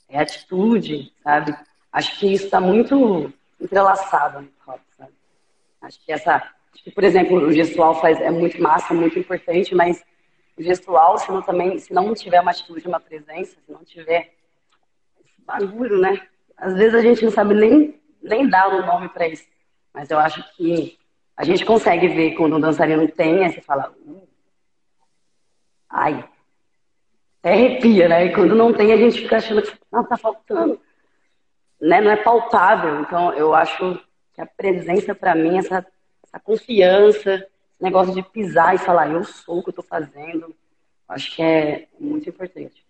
é atitude, sabe? Acho que isso está muito entrelaçado? Acho que essa, que, por exemplo, o gestual faz, é muito massa, muito importante, mas o gestual, se não, também, se não tiver uma atitude, uma presença, se não tiver esse bagulho, né? Às vezes a gente não sabe nem, nem dar um nome para isso. Mas eu acho que a gente consegue ver quando um dançarino tem, aí você fala, uh, ai, até arrepia, né? E quando não tem, a gente fica achando que não, tá faltando. Né? Não é palpável. Então, eu acho a presença, para mim, essa, essa confiança, esse negócio de pisar e falar, eu sou o que eu tô fazendo, acho que é muito importante.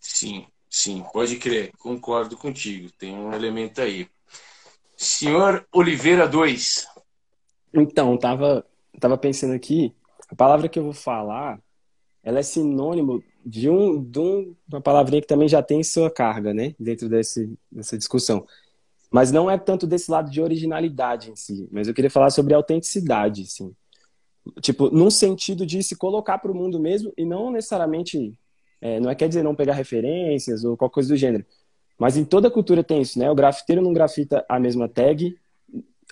Sim, sim, pode crer. Concordo contigo. Tem um elemento aí. Senhor Oliveira 2. Então, tava, tava pensando aqui, a palavra que eu vou falar, ela é sinônimo de, um, de um, uma palavrinha que também já tem sua carga, né? Dentro desse, dessa discussão. Mas não é tanto desse lado de originalidade em si, mas eu queria falar sobre autenticidade, assim. Tipo, num sentido de se colocar para o mundo mesmo e não necessariamente, é, não é quer dizer não pegar referências ou qualquer coisa do gênero, mas em toda cultura tem isso, né? O grafiteiro não grafita a mesma tag,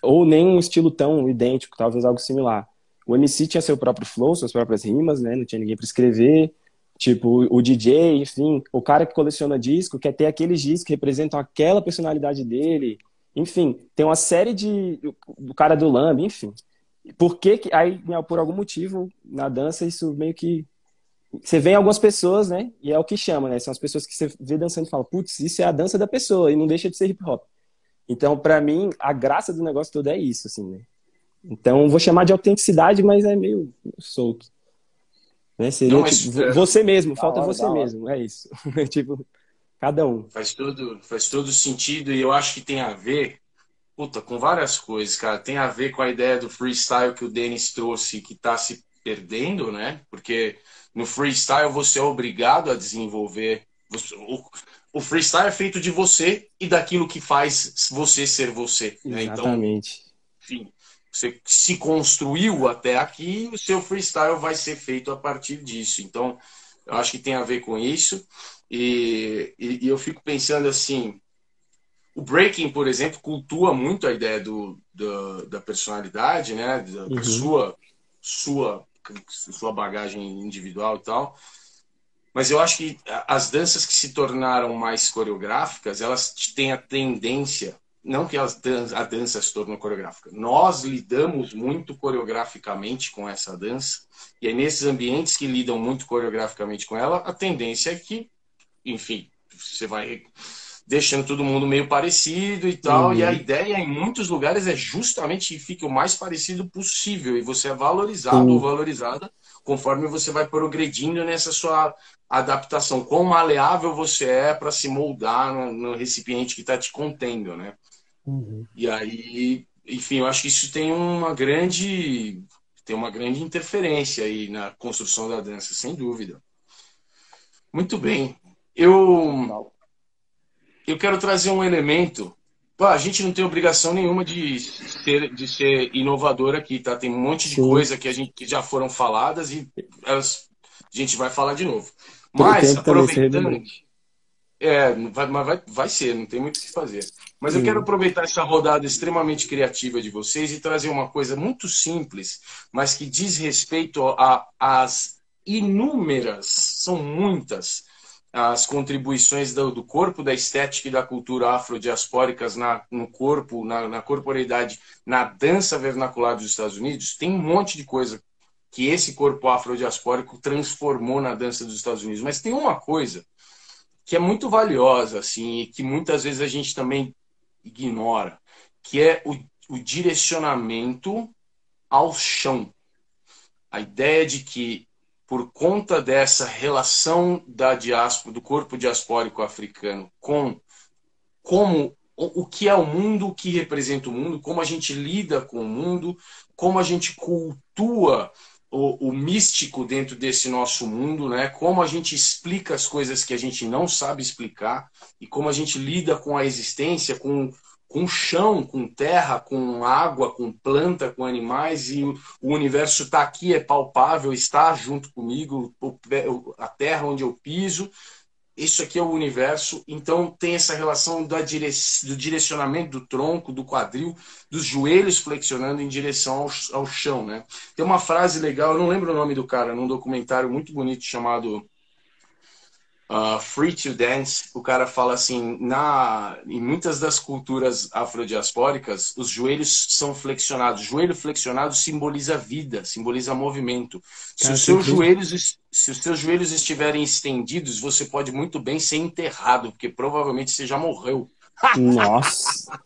ou nem um estilo tão idêntico, talvez algo similar. O MC tinha seu próprio flow, suas próprias rimas, né? Não tinha ninguém para escrever. Tipo, o DJ, enfim, o cara que coleciona disco quer ter aqueles discos que representam aquela personalidade dele. Enfim, tem uma série de. O cara do Lamb, enfim. Por que, que aí, por algum motivo, na dança, isso meio que você vê algumas pessoas, né? E é o que chama, né? São as pessoas que você vê dançando e fala, putz, isso é a dança da pessoa e não deixa de ser hip hop. Então, para mim, a graça do negócio todo é isso, assim, né? Então, vou chamar de autenticidade, mas é meio solto. Né? Seria não, mas, tipo, é... você mesmo, falta hora, você mesmo, é isso. tipo, cada um. Faz todo, faz todo sentido e eu acho que tem a ver, puta, com várias coisas, cara. Tem a ver com a ideia do freestyle que o Denis trouxe, que tá se perdendo, né? Porque no freestyle você é obrigado a desenvolver. O, freestyle é feito de você e daquilo que faz você ser você. Né? Exatamente. Então, enfim, você se construiu até aqui, o seu freestyle vai ser feito a partir disso. Então, eu acho que tem a ver com isso. E, e, e eu fico pensando assim, o breaking, por exemplo, cultua muito a ideia do, do da personalidade, né? Da, uhum. sua, sua sua bagagem individual e tal. Mas eu acho que as danças que se tornaram mais coreográficas, elas têm a tendência, não que a dança se tornou coreográfica, nós lidamos muito coreograficamente com essa dança, e aí nesses ambientes que lidam muito coreograficamente com ela, a tendência é que, enfim, você vai deixando todo mundo meio parecido e tal. Uhum. E a ideia em muitos lugares é justamente que fique o mais parecido possível e você é valorizado uhum. ou valorizada conforme você vai progredindo nessa sua adaptação. Quão maleável você é para se moldar no, no, recipiente que está te contendo, né? Uhum. E aí, enfim, eu acho que isso tem uma grande tem uma grande interferência aí na construção da dança, sem dúvida. Muito bem. Eu, eu quero trazer um elemento. Pô, a gente não tem obrigação nenhuma de ser, de ser inovador aqui, tá? Tem um monte de Sim. coisa que, a gente, que já foram faladas e elas, a gente vai falar de novo. Mas, aproveitando. É, vai, mas vai, vai ser, não tem muito o que fazer. Mas eu quero aproveitar essa rodada extremamente criativa de vocês e trazer uma coisa muito simples, mas que diz respeito às inúmeras, são muitas, as contribuições do, do, corpo, da estética e da cultura afrodiaspóricas na, no corpo, na, na corporeidade, na dança vernacular dos Estados Unidos, tem um monte de coisa que esse corpo afrodiaspórico transformou na dança dos Estados Unidos. Mas tem uma coisa que é muito valiosa, assim, e que muitas vezes a gente também ignora, que é o, o direcionamento ao chão. A ideia de que, por conta dessa relação da diáspora, do corpo diaspórico africano com como o que é o mundo, o que representa o mundo, como a gente lida com o mundo, como a gente cultua o, o, místico dentro desse nosso mundo, né? Como a gente explica as coisas que a gente não sabe explicar e como a gente lida com a existência, com com chão, com terra, com água, com planta, com animais e o, o universo está aqui, é palpável, está junto comigo, a terra onde eu piso isso aqui é o universo, então tem essa relação dire... do direcionamento do tronco, do quadril, dos joelhos flexionando em direção ao, ao chão, né? Tem uma frase legal, eu não lembro o nome do cara, num documentário muito bonito chamado uh, Free to Dance, o cara fala assim, na, em muitas das culturas afrodiaspóricas, os joelhos são flexionados. O joelho flexionado simboliza vida, simboliza movimento. Se os seus joelhos se os seus joelhos estiverem estendidos, você pode muito bem ser enterrado, porque provavelmente você já morreu. Nossa.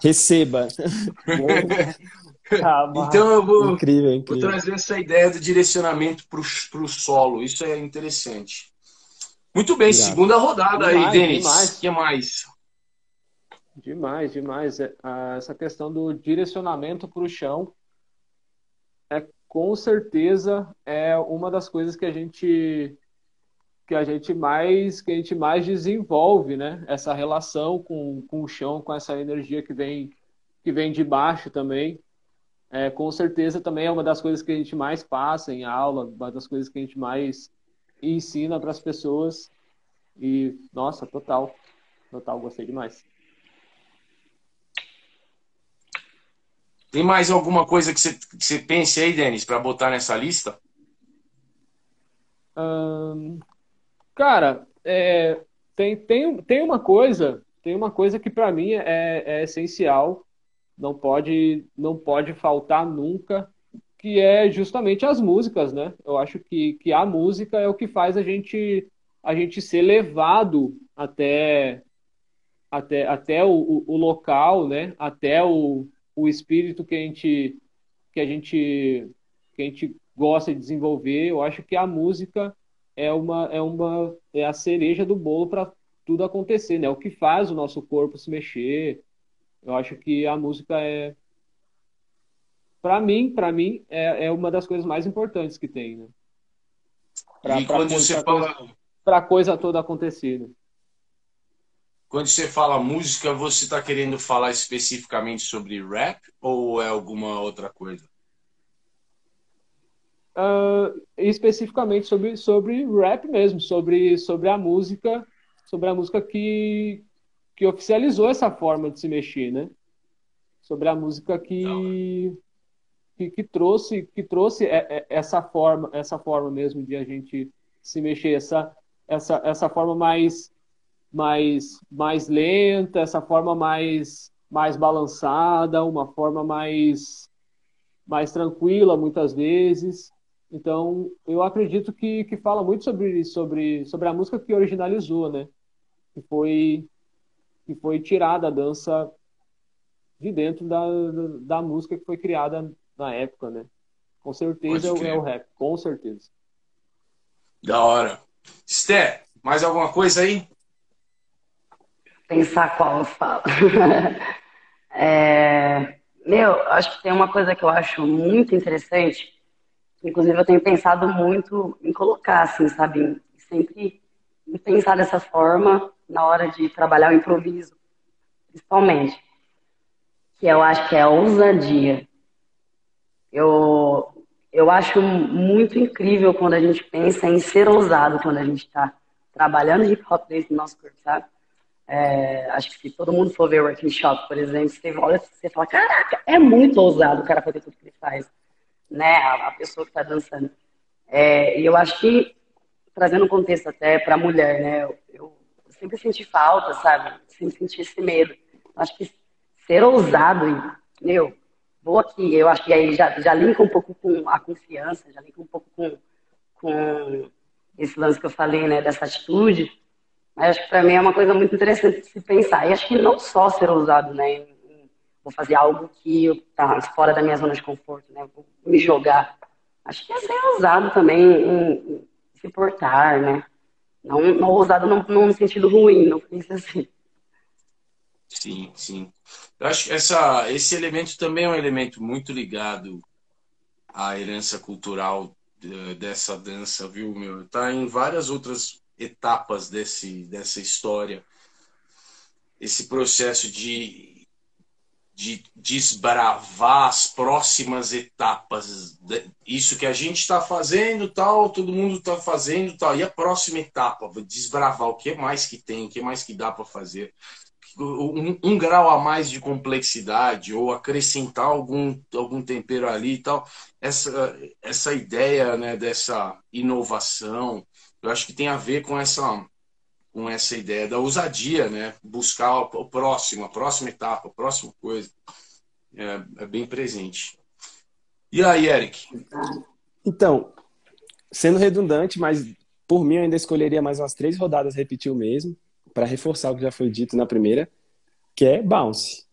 Receba. então eu vou, incrível, incrível. vou trazer essa ideia do direcionamento para o solo. Isso é interessante. Muito bem, Obrigado. segunda rodada demais, aí, Denis. O que mais? Demais, demais. É, essa questão do direcionamento para o chão é com certeza é uma das coisas que a gente que a gente mais que a gente mais desenvolve, né? Essa relação com, com o chão, com essa energia que vem que vem de baixo também. É, com certeza também é uma das coisas que a gente mais passa em aula, uma das coisas que a gente mais e ensina para as pessoas. E, nossa, total. Total, gostei demais. Tem mais alguma coisa que você, que você pense aí, Denis, para botar nessa lista? Hum, cara, é, tem, tem, tem uma coisa, tem uma coisa que para mim é, é essencial, não pode, não pode faltar nunca, que é justamente as músicas, né? Eu acho que, que a música é o que faz a gente a gente ser levado até até, até o, o, local, né? Até o, o espírito que a gente que a gente que a gente gosta de desenvolver. Eu acho que a música é uma é uma é a cereja do bolo para tudo acontecer, né? O que faz o nosso corpo se mexer. Eu acho que a música é para mim, para mim, é, é uma das coisas mais importantes que tem, né? Pra, e quando você fala... Para a coisa toda acontecer, né? Quando você fala música, você está querendo falar especificamente sobre rap ou é alguma outra coisa? Uh, especificamente sobre, sobre rap mesmo, sobre, sobre a música, sobre a música que, que oficializou essa forma de se mexer, né? Sobre a música que, que, que, trouxe que trouxe é, é, essa forma essa forma mesmo de a gente se mexer essa essa essa forma mais mais mais lenta essa forma mais mais balançada uma forma mais mais tranquila muitas vezes. Então eu acredito que, que fala muito sobre sobre sobre a música que originalizou né? Que foi que foi tirada a dança de dentro da, da, da música que foi criada na época, né? Com certeza é o rap, com certeza. Da hora. Sté, mais alguma coisa aí? Pensar qual eu falo. é, Meu, acho que tem uma coisa que eu acho muito interessante, inclusive eu tenho pensado muito em colocar, assim, sabe? Sempre pensar dessa forma na hora de trabalhar o improviso, principalmente. Que eu acho que é a ousadia. Eu, eu acho muito incrível quando a gente pensa em ser ousado quando a gente está trabalhando hip hop dentro do nosso corpo, sabe? É, acho que se todo mundo for ver o Working Shop, por exemplo, você olha você fala, caraca, é muito ousado o cara fazer tudo que ele faz, né? A, a pessoa que está dançando. É, e eu acho que, trazendo um contexto até para a mulher, né? Eu, eu, sempre senti falta, sabe? Sempre senti esse medo. Acho que ser ousado, meu, vou aqui, eu acho que aí já, já linka um pouco com a confiança, já linka um pouco com, com esse lance que eu falei, né, dessa atitude. Mas acho que para mim é uma coisa muito interessante de se pensar. E acho que não só ser ousado, né, vou fazer algo que tá fora da minha zona de conforto, né, vou me jogar. Acho que é ser ousado também em, em se portar, né. Não, não ousado num, num sentido ruim, não pense assim. Sim, sim. Eu acho que essa, esse elemento também é um elemento muito ligado à herança cultural dessa dança, viu, meu? Tá em várias outras etapas desse, dessa história. Esse processo de, de desbravar as próximas etapas. Isso que a gente está fazendo, tal, todo mundo está fazendo, tal. E a próxima etapa, desbravar o que mais que tem, o que mais que dá para fazer um, um, grau a mais de complexidade ou acrescentar algum, algum tempero ali e tal. Essa, essa ideia né, dessa inovação, eu acho que tem a ver com essa, com essa ideia da ousadia, né? buscar o, próximo, a próxima etapa, a próxima coisa. É, é bem presente. E aí, Eric? Então, sendo redundante, mas por mim eu ainda escolheria mais umas três rodadas repetir o mesmo para reforçar o que já foi dito na primeira, que é bounce.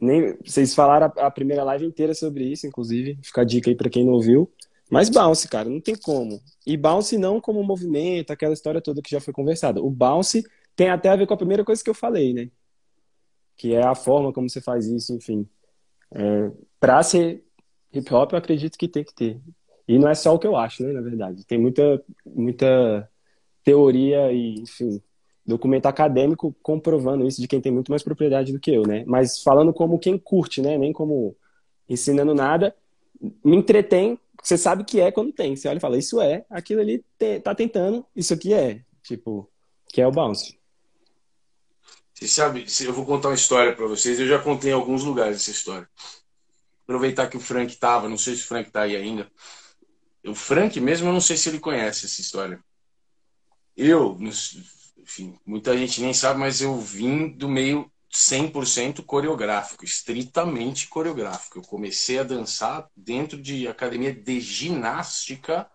Nem, vocês falaram a, a primeira live inteira sobre isso, inclusive, fica a dica aí para quem não ouviu. Mas bounce, cara, não tem como. E bounce não como movimento, aquela história toda que já foi conversada. O bounce tem até a ver com a primeira coisa que eu falei, né? Que é a forma como você faz isso, enfim. É, pra ser hip hop, eu acredito que tem que ter. E não é só o que eu acho, né, na verdade. Tem muita, muita teoria e, enfim, documento acadêmico comprovando isso de quem tem muito mais propriedade do que eu, né? Mas falando como quem curte, né? Nem como ensinando nada, me entretém. Você sabe que é quando tem. Você olha e fala, isso é, aquilo ali te, tá tentando, isso aqui é. Tipo, que é o bounce. Você sabe, eu vou contar uma história para vocês. Eu já contei em alguns lugares essa história. Aproveitar que o Frank tava, não sei se o Frank tá aí ainda. O Frank mesmo, eu não sei se ele conhece essa história. Eu, enfim, muita gente nem sabe, mas eu vim do meio 100% coreográfico, estritamente coreográfico. Eu comecei a dançar dentro de academia de ginástica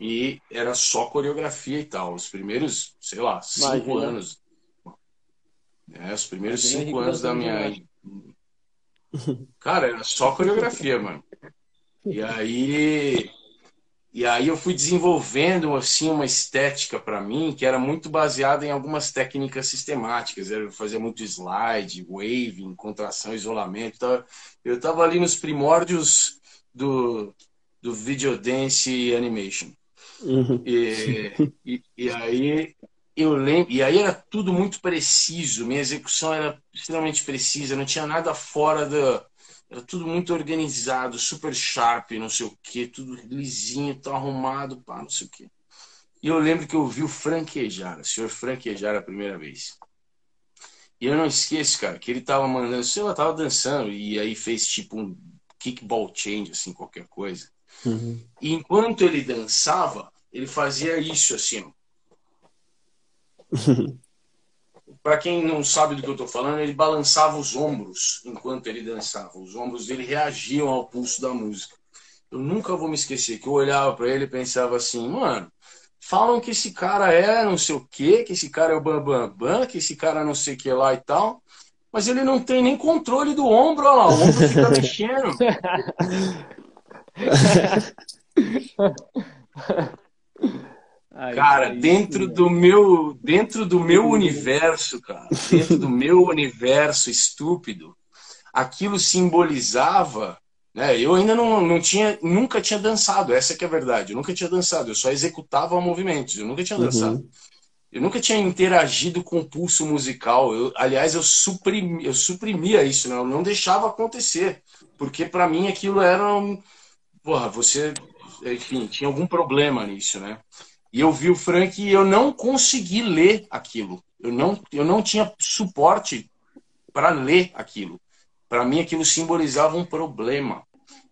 e era só coreografia e tal. Os primeiros, sei lá, cinco Imagina. anos. É, os primeiros Imagina cinco anos da minha. Cara, era só coreografia, mano. E aí e aí eu fui desenvolvendo assim uma estética para mim que era muito baseada em algumas técnicas sistemáticas. Eu fazia muito slide, waving, contração, isolamento. Eu estava ali nos primórdios do, do videodance animation. Uhum. E, e, e, aí eu lembro, e aí era tudo muito preciso. Minha execução era extremamente precisa. Não tinha nada fora da era tudo muito organizado, super sharp, não sei o que, tudo lisinho, tão arrumado, pá, não sei o que. E eu lembro que eu vi o Franquejar, o senhor Franquejar a primeira vez. E eu não esqueço, cara, que ele tava mandando, sei lá, tava dançando, e aí fez tipo um kickball change, assim, qualquer coisa. Uhum. E enquanto ele dançava, ele fazia isso, assim, ó. Para quem não sabe do que eu estou falando, ele balançava os ombros enquanto ele dançava. Os ombros dele reagiam ao pulso da música. Eu nunca vou me esquecer que eu olhava para ele e pensava assim, mano, falam que esse cara é não sei o quê, que esse cara é o bambambam, bam, bam, que esse cara não sei o que lá e tal. Mas ele não tem nem controle do ombro, olha lá, o ombro fica mexendo. Ai, cara, dentro do meu, dentro do meu universo, cara, dentro do meu universo estúpido, aquilo simbolizava, né? Eu ainda não, não tinha, nunca tinha dançado, essa que é a verdade. Eu nunca tinha dançado, eu só executava movimentos, eu nunca tinha dançado. Uhum. Eu nunca tinha interagido com o pulso musical. Eu, aliás, eu, suprimi, eu suprimia isso, né? eu não deixava acontecer, porque para mim aquilo era um, porra, você, enfim, tinha algum problema nisso, né? E eu vi o Frank e eu não consegui ler aquilo. Eu não, eu não tinha suporte para ler aquilo. Para mim, aquilo simbolizava um problema.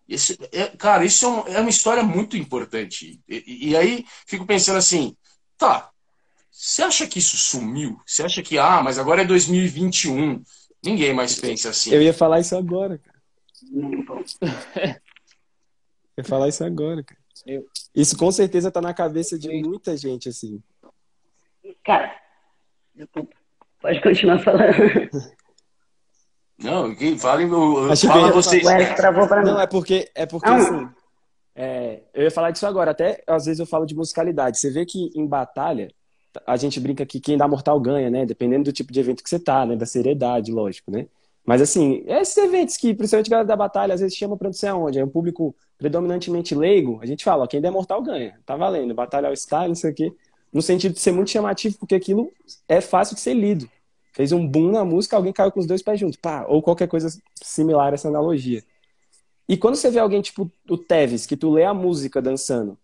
Esse, é, cara, isso é, um, é, uma história muito importante. E, e, aí fico pensando assim, tá, você acha que isso sumiu? Você acha que, ah, mas agora é 2021, ninguém mais pensa assim. Eu ia falar isso agora, cara. eu ia falar isso agora, cara. Isso com certeza tá na cabeça de muita gente, assim. Cara, desculpa. Pode continuar falando. Não, quem fala, fala vocês. Não, é porque, é porque ah. assim, é, eu ia falar disso agora. Até às vezes eu falo de musicalidade. Você vê que em batalha, a gente brinca que quem dá mortal ganha, né? Dependendo do tipo de evento que você tá, né? Da seriedade, lógico, né? Mas assim, esses eventos que, principalmente a galera da batalha, às vezes chama pra não sei aonde, é um público predominantemente leigo, a gente fala, ó, quem der mortal ganha, tá valendo, batalha ao style, não sei o quê, no sentido de ser muito chamativo, porque aquilo é fácil de ser lido fez um boom na música, alguém caiu com os dois pés juntos, pá, ou qualquer coisa similar a essa analogia. E quando você vê alguém tipo o Teves, que tu lê a música dançando,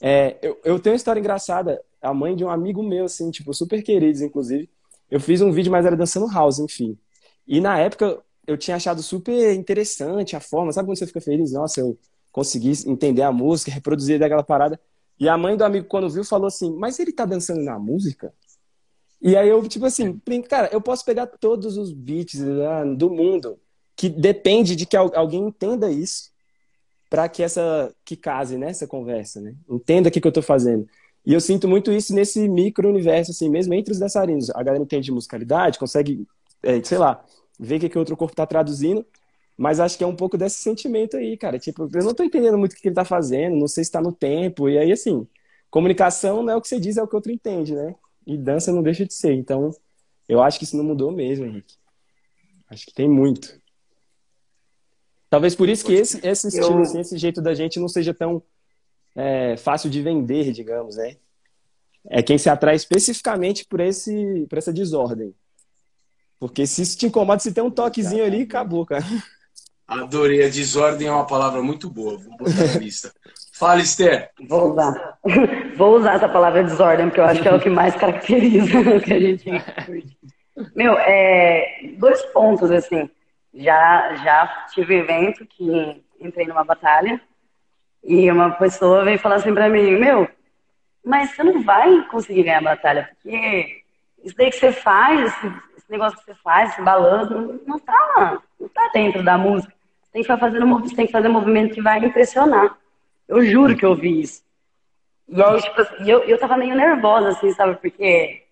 é, eu, eu tenho uma história engraçada, a mãe de um amigo meu, assim, tipo, super queridos, inclusive, eu fiz um vídeo, mas era dançando house, enfim. E na época eu tinha achado super interessante a forma, sabe quando você fica feliz? Nossa, eu consegui entender a música, reproduzir daquela parada. E a mãe do amigo, quando viu, falou assim: Mas ele tá dançando na música? E aí eu, tipo assim, cara, eu posso pegar todos os beats né, do mundo que depende de que alguém entenda isso para que essa que case nessa né, conversa, né? Entenda o que, que eu estou fazendo. E eu sinto muito isso nesse micro universo, assim, mesmo entre os dançarinos. A galera entende musicalidade, consegue, é, sei lá, ver o que, que o outro corpo está traduzindo, mas acho que é um pouco desse sentimento aí, cara. Tipo, eu não estou entendendo muito o que ele está fazendo, não sei se está no tempo. E aí, assim, comunicação não é o que você diz, é o que o outro entende, né? e dança não deixa de ser. Então, eu acho que isso não mudou mesmo, Henrique. Acho que tem muito. Talvez por isso que esse, esse estilo, assim, esse jeito da gente não seja tão é, fácil de vender, digamos, né? É quem se atrai especificamente por, esse, por essa desordem. Porque se isso te incomoda, se tem um toquezinho ali, acabou, cara. Adorei. A desordem é uma palavra muito boa. Vou botar na lista. Fala, Esther. Vou usar. Vou usar essa palavra desordem, porque eu acho que é o que mais caracteriza o que a gente curte. Meu, é, dois pontos, assim. Já, já tive evento que entrei numa batalha e uma pessoa veio falar assim pra mim, meu, mas você não vai conseguir ganhar a batalha, porque isso daí que você faz, negócio que você faz, esse balanço, não, não, tá, não tá dentro da música. Você tem que, fazer, você tem que fazer um movimento que vai impressionar. Eu juro que eu ouvi isso. E aí, tipo assim, eu, eu tava meio nervosa, assim, sabe? Porque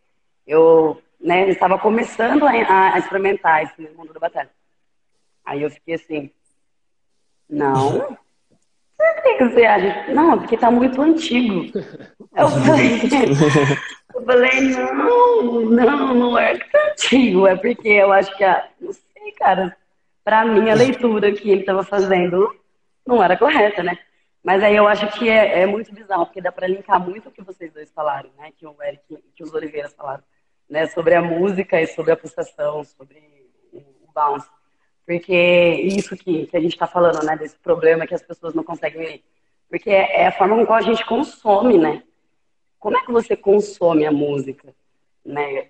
eu, né, estava começando a, a experimentar esse mundo da batalha. Aí eu fiquei assim, não, por que você acha? Não, porque tá muito antigo. Eu falei, eu falei, não, não, não é que tá antigo, é porque eu acho que a, não sei, cara, pra mim a leitura que ele tava fazendo não era correta, né? Mas aí eu acho que é, é muito bizarro, porque dá para linkar muito o que vocês dois falaram, né? Que o Eric e que os Oliveiras falaram, né? Sobre a música e sobre a pulsação, sobre o bounce. Porque isso que, que a gente está falando, né? Desse problema que as pessoas não conseguem ver. Porque é, é a forma com a gente consome, né? Como é que você consome a música, né?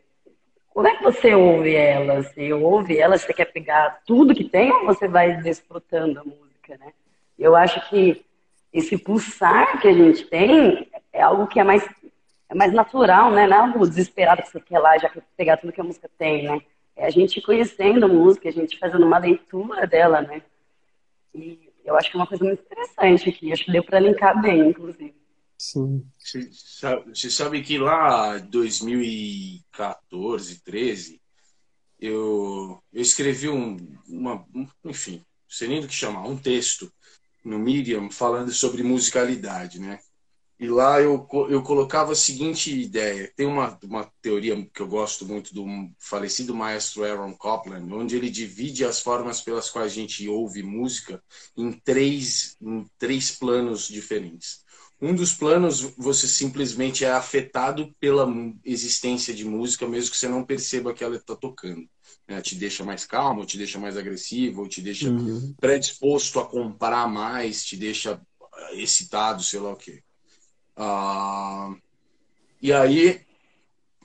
Como é que você ouve ela? Você ouve ela, você quer pegar tudo que tem ou você vai desfrutando a música, né? Eu acho que esse pulsar que a gente tem é algo que é mais, é mais natural, né? Não é algo desesperado que você quer lá já pegar tudo que a música tem, né? É a gente conhecendo a música, a gente fazendo uma leitura dela, né? E eu acho que é uma coisa muito interessante aqui. Acho que deu para linkar bem, inclusive. Sim. Você sabe, você sabe que lá 2014, 13, eu, eu escrevi um, uma, enfim, não sei nem do que chamar, um texto no Medium falando sobre musicalidade, né? E lá eu, eu colocava a seguinte ideia. Tem uma, uma teoria que eu gosto muito do falecido maestro Aaron Copland, onde ele divide as formas pelas quais a gente ouve música em três, em três planos diferentes. Um dos planos, você simplesmente é afetado pela existência de música, mesmo que você não perceba que ela está tocando. Né? Te deixa mais calmo, te deixa mais agressivo, te deixa uhum. predisposto a comprar mais, te deixa excitado, sei lá o quê. Ah, e aí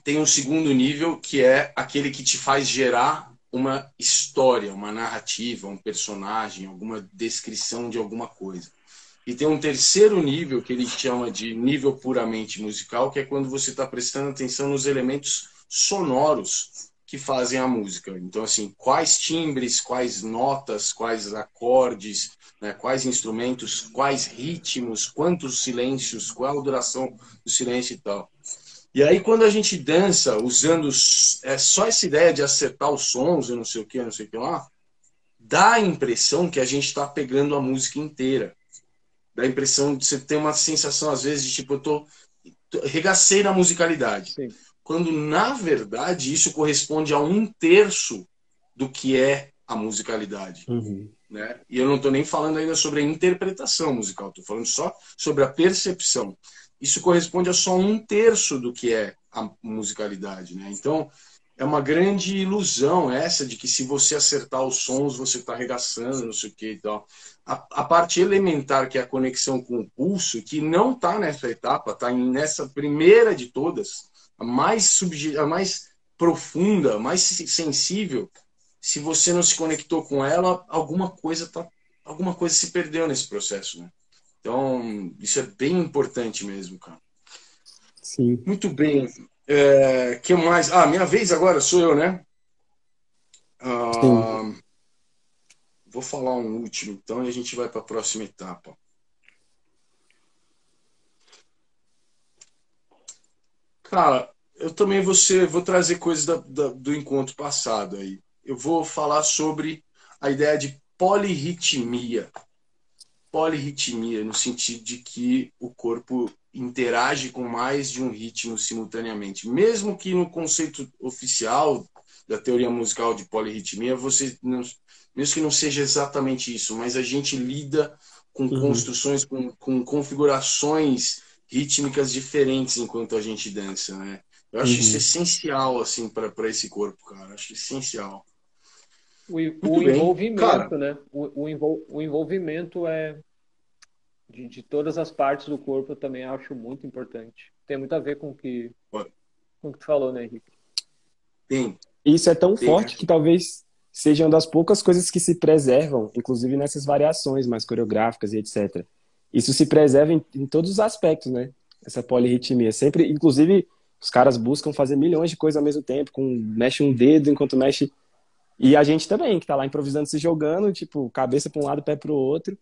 tem um segundo nível que é aquele que te faz gerar uma história, uma narrativa, um personagem, alguma descrição de alguma coisa. E tem um terceiro nível que ele chama de nível puramente musical, que é quando você está prestando atenção nos elementos sonoros que fazem a música. Então, assim, quais timbres, quais notas, quais acordes, né, quais instrumentos, quais ritmos, quantos silêncios, qual a duração do silêncio e tal. E aí, quando a gente dança usando é, só essa ideia de acertar os sons, eu não sei o que, não sei o que lá, dá a impressão que a gente está pegando a música inteira. Dá a impressão de você ter uma sensação, às vezes, de tipo, eu tô, regacei na musicalidade. Sim. Quando, na verdade, isso corresponde a um terço do que é a musicalidade. Uhum. Né? E eu não estou nem falando ainda sobre a interpretação musical, estou falando só sobre a percepção. Isso corresponde a só um terço do que é a musicalidade. Né? Então, é uma grande ilusão essa de que se você acertar os sons, você está arregaçando, não sei o que e tal. A, a, parte elementar, que é a conexão com o pulso, que não está nessa etapa, está nessa primeira de todas, a mais, a mais profunda, a mais sensível, se você não se conectou com ela, alguma coisa tá, alguma coisa se perdeu nesse processo, né? Então, isso é bem importante mesmo, cara. Sim. Muito bem. É, que mais? Ah, minha vez agora, sou eu, né? Ah, vou falar um último, então, e a gente vai para a próxima etapa. Cara, eu também vou, ser, vou trazer coisas da, da, do encontro passado aí eu vou falar sobre a ideia de polirritmia. Polirritmia, no sentido de que o corpo interage com mais de um ritmo simultaneamente. Mesmo que no conceito oficial da teoria musical de polirritmia, você não, mesmo que não seja exatamente isso, mas a gente lida com uhum. construções, com, com, configurações rítmicas diferentes enquanto a gente dança, né? Eu acho uhum. isso essencial, assim, para esse corpo, cara. Eu acho essencial. O, o envolvimento, Cara, né? O, o, envol, o envolvimento é de, de, todas as partes do corpo eu também acho muito importante. Tem muito a ver com o que, com o que tu falou, né, Henrique? Sim. Isso é tão Sim. forte que talvez seja uma das poucas coisas que se preservam, inclusive nessas variações mais coreográficas e etc. Isso se preserva em, em todos os aspectos, né? Essa polirritmia. Sempre, inclusive, os caras buscam fazer milhões de coisas ao mesmo tempo, com mexe um dedo enquanto mexe e a gente também, que tá lá improvisando, se jogando, tipo, cabeça para um lado, pé para o outro.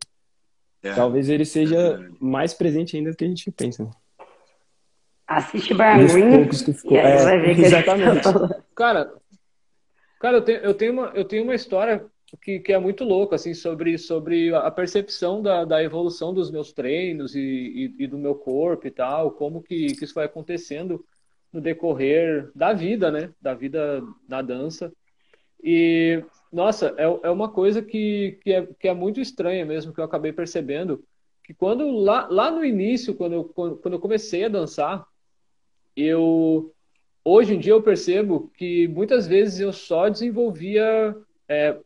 É, Talvez ele seja é mais presente ainda do que a gente pensa. Assiste Brian Green que ficou. É, que exatamente. Tá cara, cara eu, tenho, eu, tenho uma, eu tenho uma história que, que é muito louca, assim, sobre, sobre a percepção da, da evolução dos meus treinos e, e, e do meu corpo e tal, como que, que isso vai acontecendo no decorrer da vida, né? Da vida na dança. E, nossa, é, é uma coisa que, que, é, que é muito estranha mesmo, que eu acabei percebendo, que quando lá, lá no início, quando eu, quando, eu comecei a dançar, eu hoje em dia eu percebo que muitas vezes eu só desenvolvia é,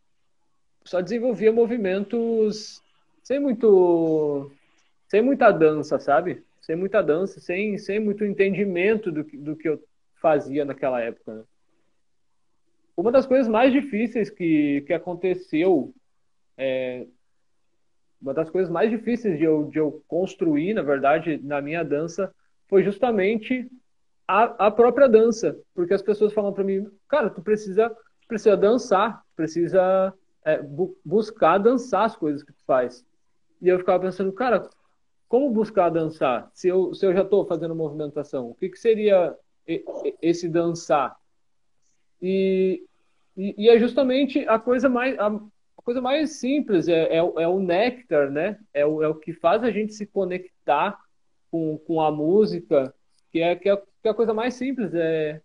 só desenvolvia movimentos sem muito sem muita dança, sabe? Sem muita dança, sem, sem muito entendimento do, do que eu fazia naquela época. Né? Uma das coisas mais difíceis que, que aconteceu, é, uma das coisas mais difíceis de eu, de eu construir, na verdade, na minha dança, foi justamente a, a própria dança. Porque as pessoas falam para mim, cara, tu precisa, precisa dançar, precisa é, bu buscar dançar as coisas que tu faz. E eu ficava pensando, cara, como buscar dançar? Se eu, se eu já estou fazendo movimentação, o que, que seria esse dançar? E, e, e, é justamente a coisa mais, a, coisa mais simples, é, é, é, o néctar, né? É o, é o que faz a gente se conectar com, com a música, que é, que é, que é a coisa mais simples, é,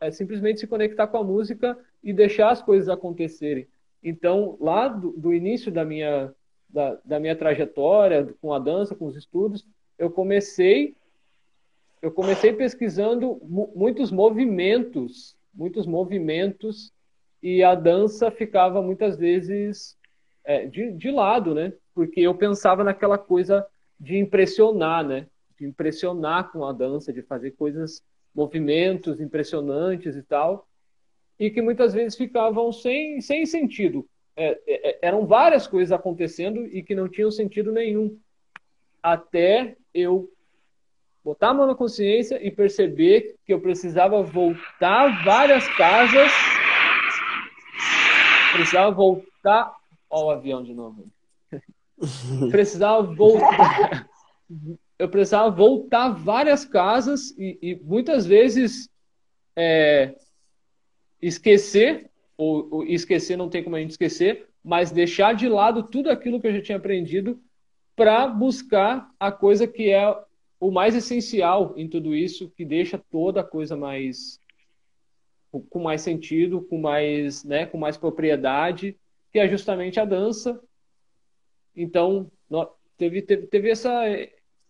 é simplesmente se conectar com a música e deixar as coisas acontecerem. Então, lá do, do início da minha, da, da, minha trajetória com a dança, com os estudos, eu comecei eu comecei pesquisando muitos movimentos, muitos movimentos, e a dança ficava muitas vezes é, de, de lado, né? Porque eu pensava naquela coisa de impressionar, né? De impressionar com a dança, de fazer coisas, movimentos impressionantes e tal, e que muitas vezes ficavam sem, sem sentido. É, é, é eram várias coisas acontecendo e que não tinham sentido nenhum. Até eu botar a mão na consciência e perceber que eu precisava voltar várias casas. Precisava voltar. Ó, o avião de novo. precisava voltar. eu precisava voltar várias casas e, e muitas vezes é, esquecer, ou, ou, esquecer não tem como a gente esquecer, mas deixar de lado tudo aquilo que eu já tinha aprendido para buscar a coisa que é o mais essencial em tudo isso, que deixa toda a coisa mais com mais sentido, com mais, né, com mais propriedade, que é justamente a dança. Então, teve, teve, teve essa,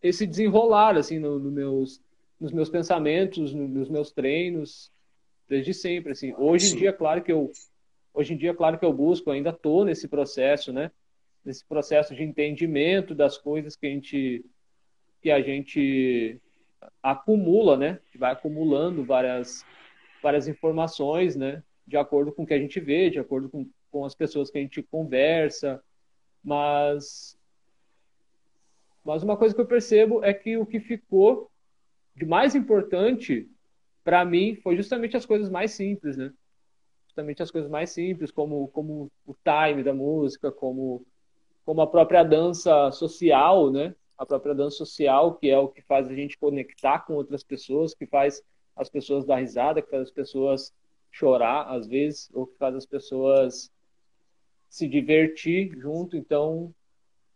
esse desenrolar assim no, no meus, nos meus pensamentos, nos meus treinos, desde sempre. Assim. Hoje Sim. em dia, claro que eu hoje em dia, claro que eu busco, ainda estou nesse processo, né? Nesse processo de entendimento das coisas que a gente que a gente acumula, né? Vai acumulando várias, várias informações, né? De acordo com o que a gente vê, de acordo com, com as pessoas que a gente conversa. Mas, mas uma coisa que eu percebo é que o que ficou de mais importante para mim foi justamente as coisas mais simples, né? Justamente as coisas mais simples, como, como o time da música, como, como a própria dança social, né? a própria dança social, que é o que faz a gente conectar com outras pessoas, que faz as pessoas dar risada, que faz as pessoas chorar às vezes, ou que faz as pessoas se divertir junto. Então,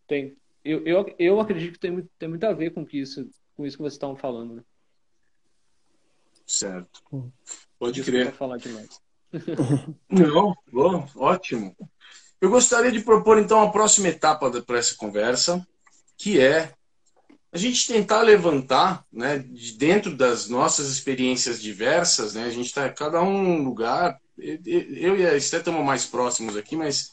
tem, eu, eu, eu acredito que tem, tem muito a ver com isso, com isso que vocês estão falando. Né? Certo. Pode crer. falar demais. Não, bom, ótimo. Eu gostaria de propor então a próxima etapa para essa conversa, que é a gente tentar levantar, né, de dentro das nossas experiências diversas, né, a gente está cada um lugar, eu e a Esté estamos mais próximos aqui, mas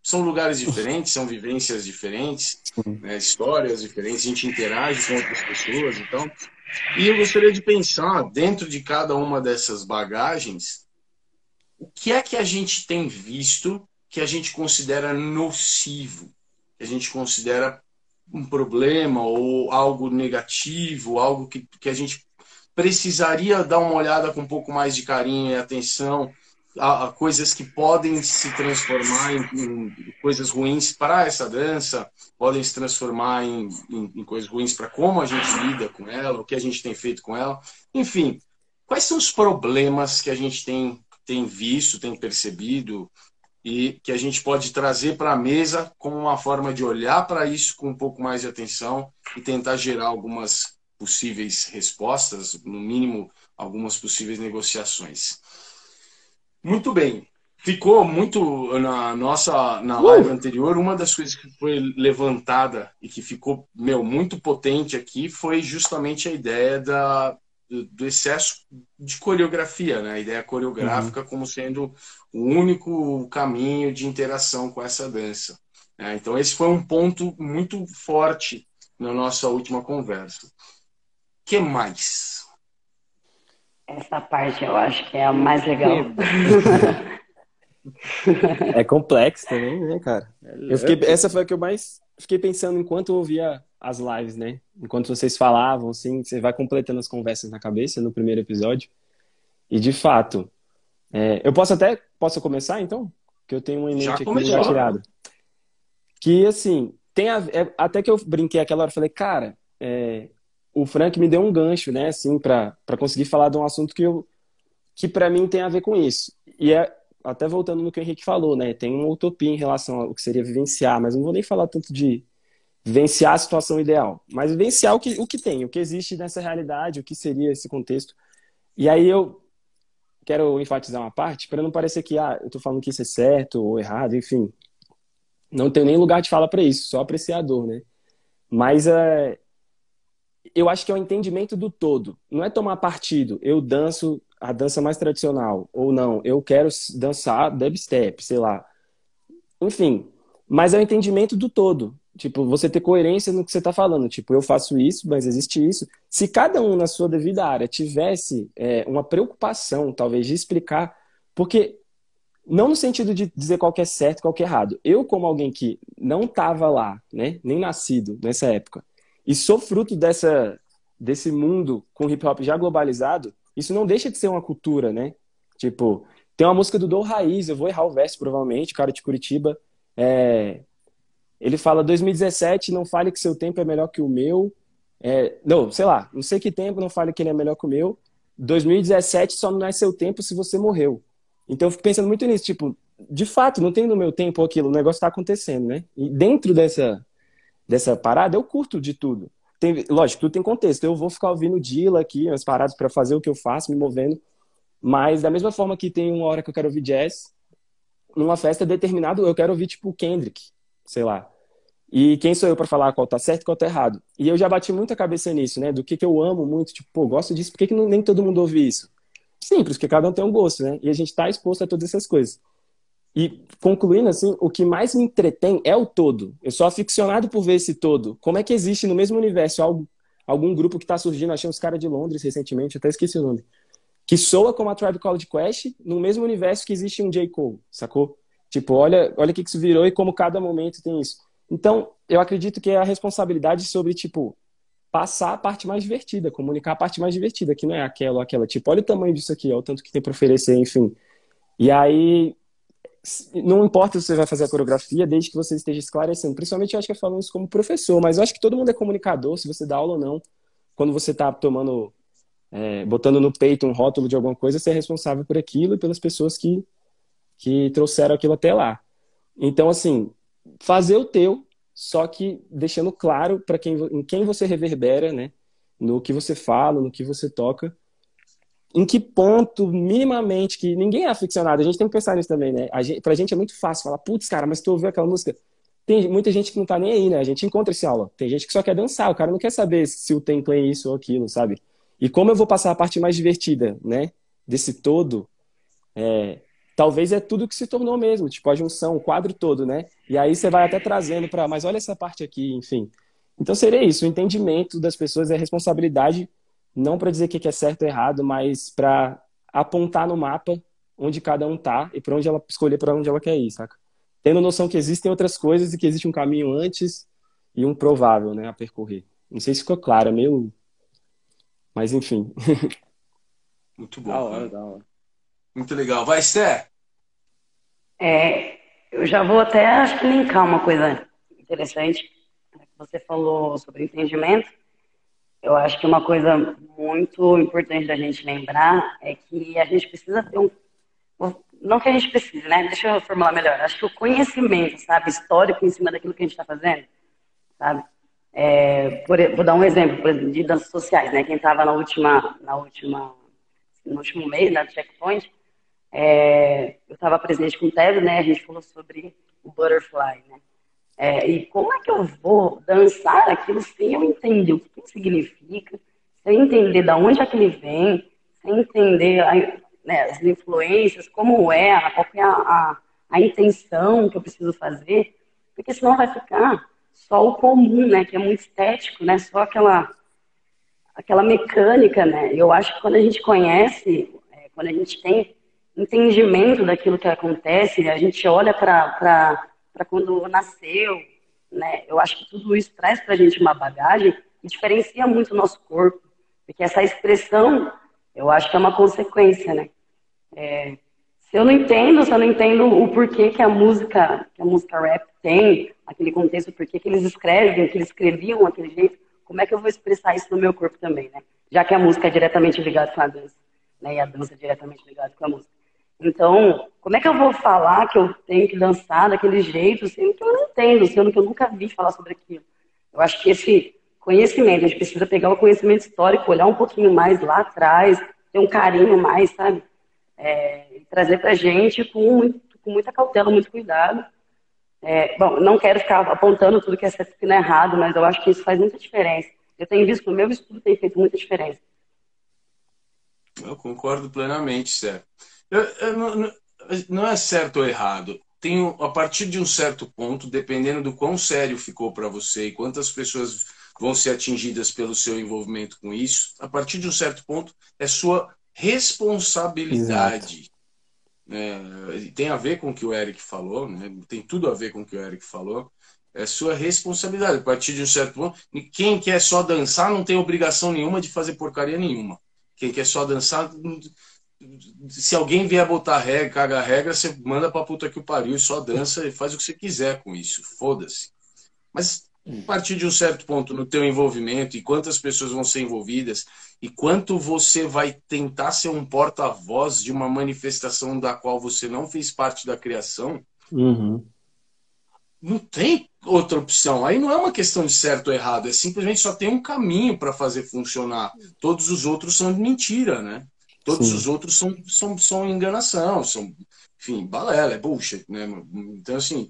são lugares diferentes, são vivências diferentes, né, histórias diferentes, a gente interage com outras pessoas, então, e eu gostaria de pensar dentro de cada uma dessas bagagens, o que é que a gente tem visto que a gente considera nocivo, que a gente considera um problema ou algo negativo, algo que, que a gente precisaria dar uma olhada com um pouco mais de carinho e atenção a, a coisas que podem se transformar em, em coisas ruins para essa dança, podem se transformar em, em, em coisas ruins para como a gente lida com ela, o que a gente tem feito com ela. Enfim, quais são os problemas que a gente tem, tem visto, tem percebido, e que a gente pode trazer para a mesa como uma forma de olhar para isso com um pouco mais de atenção e tentar gerar algumas possíveis respostas, no mínimo algumas possíveis negociações. Muito bem. Ficou muito na nossa na uh! live anterior, uma das coisas que foi levantada e que ficou meu muito potente aqui foi justamente a ideia da do, excesso de coreografia, né? A ideia coreográfica uhum. como sendo o único caminho de interação com essa dança. Né? Então, esse foi um ponto muito forte na nossa última conversa. que mais? Essa parte eu acho que é a mais legal. É complexo também, né, cara? Eu fiquei, essa foi a que eu mais fiquei pensando enquanto eu ouvia as lives, né? Enquanto vocês falavam, assim, você vai completando as conversas na cabeça no primeiro episódio. E de fato, é, eu posso até posso começar então, que eu tenho uma em mente já aqui já tirado. Que assim tem a, é, até que eu brinquei aquela hora, falei, cara, é, o Frank me deu um gancho, né, assim, para conseguir falar de um assunto que eu que para mim tem a ver com isso. E é até voltando no que o Henrique falou, né, tem uma utopia em relação ao que seria vivenciar, mas não vou nem falar tanto de vivenciar a situação ideal, mas vivenciar o que, o que tem, o que existe nessa realidade, o que seria esse contexto. E aí eu quero enfatizar uma parte, para não parecer que ah, eu estou falando que isso é certo ou errado, enfim. Não tenho nem lugar de fala para isso, só apreciador, né? Mas é, eu acho que é o entendimento do todo. Não é tomar partido. Eu danço a dança mais tradicional ou não. Eu quero dançar dubstep, sei lá. Enfim, mas é o entendimento do todo. Tipo, você ter coerência no que você está falando. Tipo, eu faço isso, mas existe isso. Se cada um na sua devida área tivesse é, uma preocupação, talvez, de explicar, porque não no sentido de dizer qual é certo, qual é errado. Eu, como alguém que não estava lá, né, nem nascido nessa época, e sou fruto dessa, desse mundo com hip hop já globalizado, isso não deixa de ser uma cultura, né? Tipo, tem uma música do Dom Raiz, eu vou errar o verso provavelmente, cara de Curitiba. É... Ele fala: 2017, não fale que seu tempo é melhor que o meu. É... Não, sei lá, não sei que tempo, não fale que ele é melhor que o meu. 2017 só não é seu tempo se você morreu. Então eu fico pensando muito nisso, tipo, de fato, não tem no meu tempo aquilo, o negócio está acontecendo, né? E dentro dessa, dessa parada, eu curto de tudo. Tem, lógico, tudo tem contexto. Eu vou ficar ouvindo Dila aqui, as paradas para fazer o que eu faço, me movendo. Mas da mesma forma que tem uma hora que eu quero ouvir jazz, numa festa determinado eu quero ouvir tipo Kendrick, sei lá. E quem sou eu para falar qual tá certo e qual tá errado? E eu já bati muita cabeça nisso, né? Do que, que eu amo muito, tipo, pô, gosto disso, por que, que não, nem todo mundo ouve isso? Simples, porque cada um tem um gosto, né? E a gente tá exposto a todas essas coisas. E concluindo assim, o que mais me entretém é o todo. Eu sou aficionado por ver esse todo. Como é que existe no mesmo universo algo, algum grupo que está surgindo? Achei uns caras de Londres recentemente, até esqueci o nome. Que soa como a Tribe Called Quest no mesmo universo que existe um J. Cole, sacou? Tipo, olha, olha o que, que isso virou e como cada momento tem isso. Então, eu acredito que é a responsabilidade sobre, tipo, passar a parte mais divertida, comunicar a parte mais divertida, que não é aquela ou aquela. Tipo, olha o tamanho disso aqui, olha o tanto que tem para oferecer, enfim. E aí, não importa se você vai fazer a coreografia, desde que você esteja esclarecendo. Principalmente eu acho que eu falo isso como professor, mas eu acho que todo mundo é comunicador, se você dá aula ou não. Quando você está tomando, é, botando no peito um rótulo de alguma coisa, você é responsável por aquilo e pelas pessoas que, que trouxeram aquilo até lá. Então, assim, fazer o teu, só que deixando claro para quem, em quem você reverbera, né? No que você fala, no que você toca em que ponto, minimamente, que ninguém é aficionado, a gente tem que pensar nisso também, né? A gente, pra gente é muito fácil falar, putz, cara, mas tu ouviu aquela música? Tem muita gente que não tá nem aí, né? A gente encontra esse aula. Tem gente que só quer dançar, o cara não quer saber se o tempo é isso ou aquilo, sabe? E como eu vou passar a parte mais divertida, né? Desse todo, é, talvez é tudo que se tornou mesmo, tipo a junção, o quadro todo, né? E aí você vai até trazendo para, mas olha essa parte aqui, enfim. Então seria isso, o entendimento das pessoas é responsabilidade não para dizer o que é certo ou errado, mas para apontar no mapa onde cada um tá e para onde ela escolher para onde ela quer ir, saca? Tendo noção que existem outras coisas e que existe um caminho antes e um provável, né, a percorrer. Não sei se ficou claro, é meio mas enfim. Muito bom. Da hora, da hora. Muito legal. Vai, Sté. É, eu já vou até acho que linkar uma coisa interessante. Você falou sobre entendimento eu acho que uma coisa muito importante da gente lembrar é que a gente precisa ter um. Não que a gente precise, né? Deixa eu formular melhor. Acho que o conhecimento, sabe, histórico em cima daquilo que a gente está fazendo, sabe? É, por, vou dar um exemplo por exemplo, de danças sociais, né? Quem estava na última, na última, no último mês, na Checkpoint, é, eu estava presente com o Teve, né? A gente falou sobre o Butterfly, né? É, e como é que eu vou dançar aquilo sem eu entender o que, que significa, sem entender de onde é que ele vem, sem entender a, né, as influências, como é, qual é a, a, a, intenção que eu preciso fazer, porque senão vai ficar só o comum, né, que é muito estético, né, só aquela, aquela mecânica, né. Eu acho que quando a gente conhece, é, quando a gente tem entendimento daquilo que acontece, a gente olha para quando nasceu, né? Eu acho que tudo isso traz para a gente uma bagagem e diferencia muito o nosso corpo, porque essa expressão, eu acho que é uma consequência, né? É, se eu não entendo, se eu não entendo o porquê que a música, que a música rap tem, aquele contexto, porquê que eles escrevem, que eles escreviam daquele jeito, como é que eu vou expressar isso no meu corpo também, né? Já que a música é diretamente ligada com a dança, né? E a dança é diretamente ligada com a música. Então, como é que eu vou falar que eu tenho que dançar daquele jeito, sendo que eu não entendo, sendo que eu nunca vi falar sobre aquilo? Eu acho que esse conhecimento, a gente precisa pegar o conhecimento histórico, olhar um pouquinho mais lá atrás, ter um carinho mais, sabe? É, trazer para a gente com, muito, com muita cautela, muito cuidado. É, bom, não quero ficar apontando tudo que essa disciplina é errado, mas eu acho que isso faz muita diferença. Eu tenho visto que o meu estudo tem feito muita diferença. Eu concordo plenamente, Sérgio. Eu, eu, não, não é certo ou errado. Tem, a partir de um certo ponto, dependendo do quão sério ficou para você e quantas pessoas vão ser atingidas pelo seu envolvimento com isso, a partir de um certo ponto, é sua responsabilidade. É, tem a ver com o que o Eric falou, né? tem tudo a ver com o que o Eric falou. É sua responsabilidade. A partir de um certo ponto, quem quer só dançar não tem obrigação nenhuma de fazer porcaria nenhuma. Quem quer só dançar, se alguém vier botar regra, caga a regra, você manda pra puta que o pariu e só dança e faz o que você quiser com isso. Foda-se. Mas a partir de um certo ponto no teu envolvimento e quantas pessoas vão ser envolvidas e quanto você vai tentar ser um porta-voz de uma manifestação da qual você não fez parte da criação, uhum. não tem outra opção. Aí não é uma questão de certo ou errado, é simplesmente só tem um caminho para fazer funcionar. Todos os outros são mentira, né? Todos Sim. os outros são, são, são enganação, são, enfim, balela, é bullshit, né? Então, assim,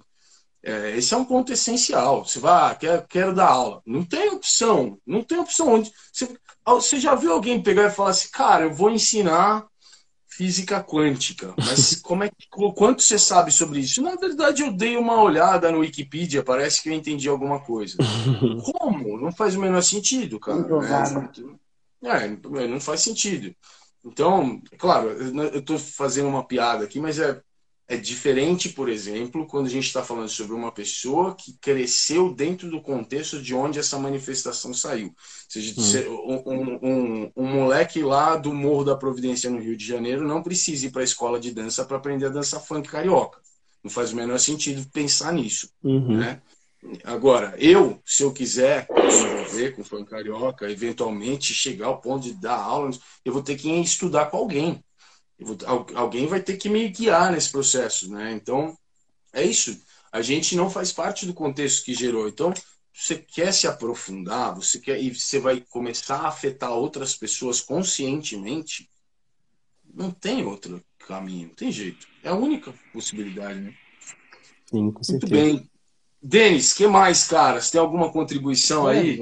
é, esse é um ponto essencial. Você vai, ah, quero, quero dar aula. Não tem opção. Não tem opção. Onde, você, você já viu alguém pegar e falar assim, cara, eu vou ensinar física quântica, mas como é quanto você sabe sobre isso? Na verdade, eu dei uma olhada no Wikipedia, parece que eu entendi alguma coisa. Como? Não faz o menor sentido, cara. Né? É, não faz sentido. Então, claro, eu estou fazendo uma piada aqui, mas é é diferente, por exemplo, quando a gente está falando sobre uma pessoa que cresceu dentro do contexto de onde essa manifestação saiu. Ou seja, hum. um, um, um, moleque lá do Morro da Providência, no Rio de Janeiro, não precisa ir para a escola de dança para aprender a dançar funk carioca. Não faz o menor sentido pensar nisso. Uhum. Né? Agora, eu, se eu quiser me envolver com funk carioca, eventualmente chegar ao ponto de dar aula, eu vou ter que estudar com alguém alguém vai ter que me guiar nesse processo, né? Então, é isso. A gente não faz parte do contexto que gerou. Então, você quer se aprofundar, você quer e você vai começar a afetar outras pessoas conscientemente, não tem outro caminho, não tem jeito. É a única possibilidade, né? Sim, com Muito bem. Denis, que mais, cara? Você tem alguma contribuição Você é aí?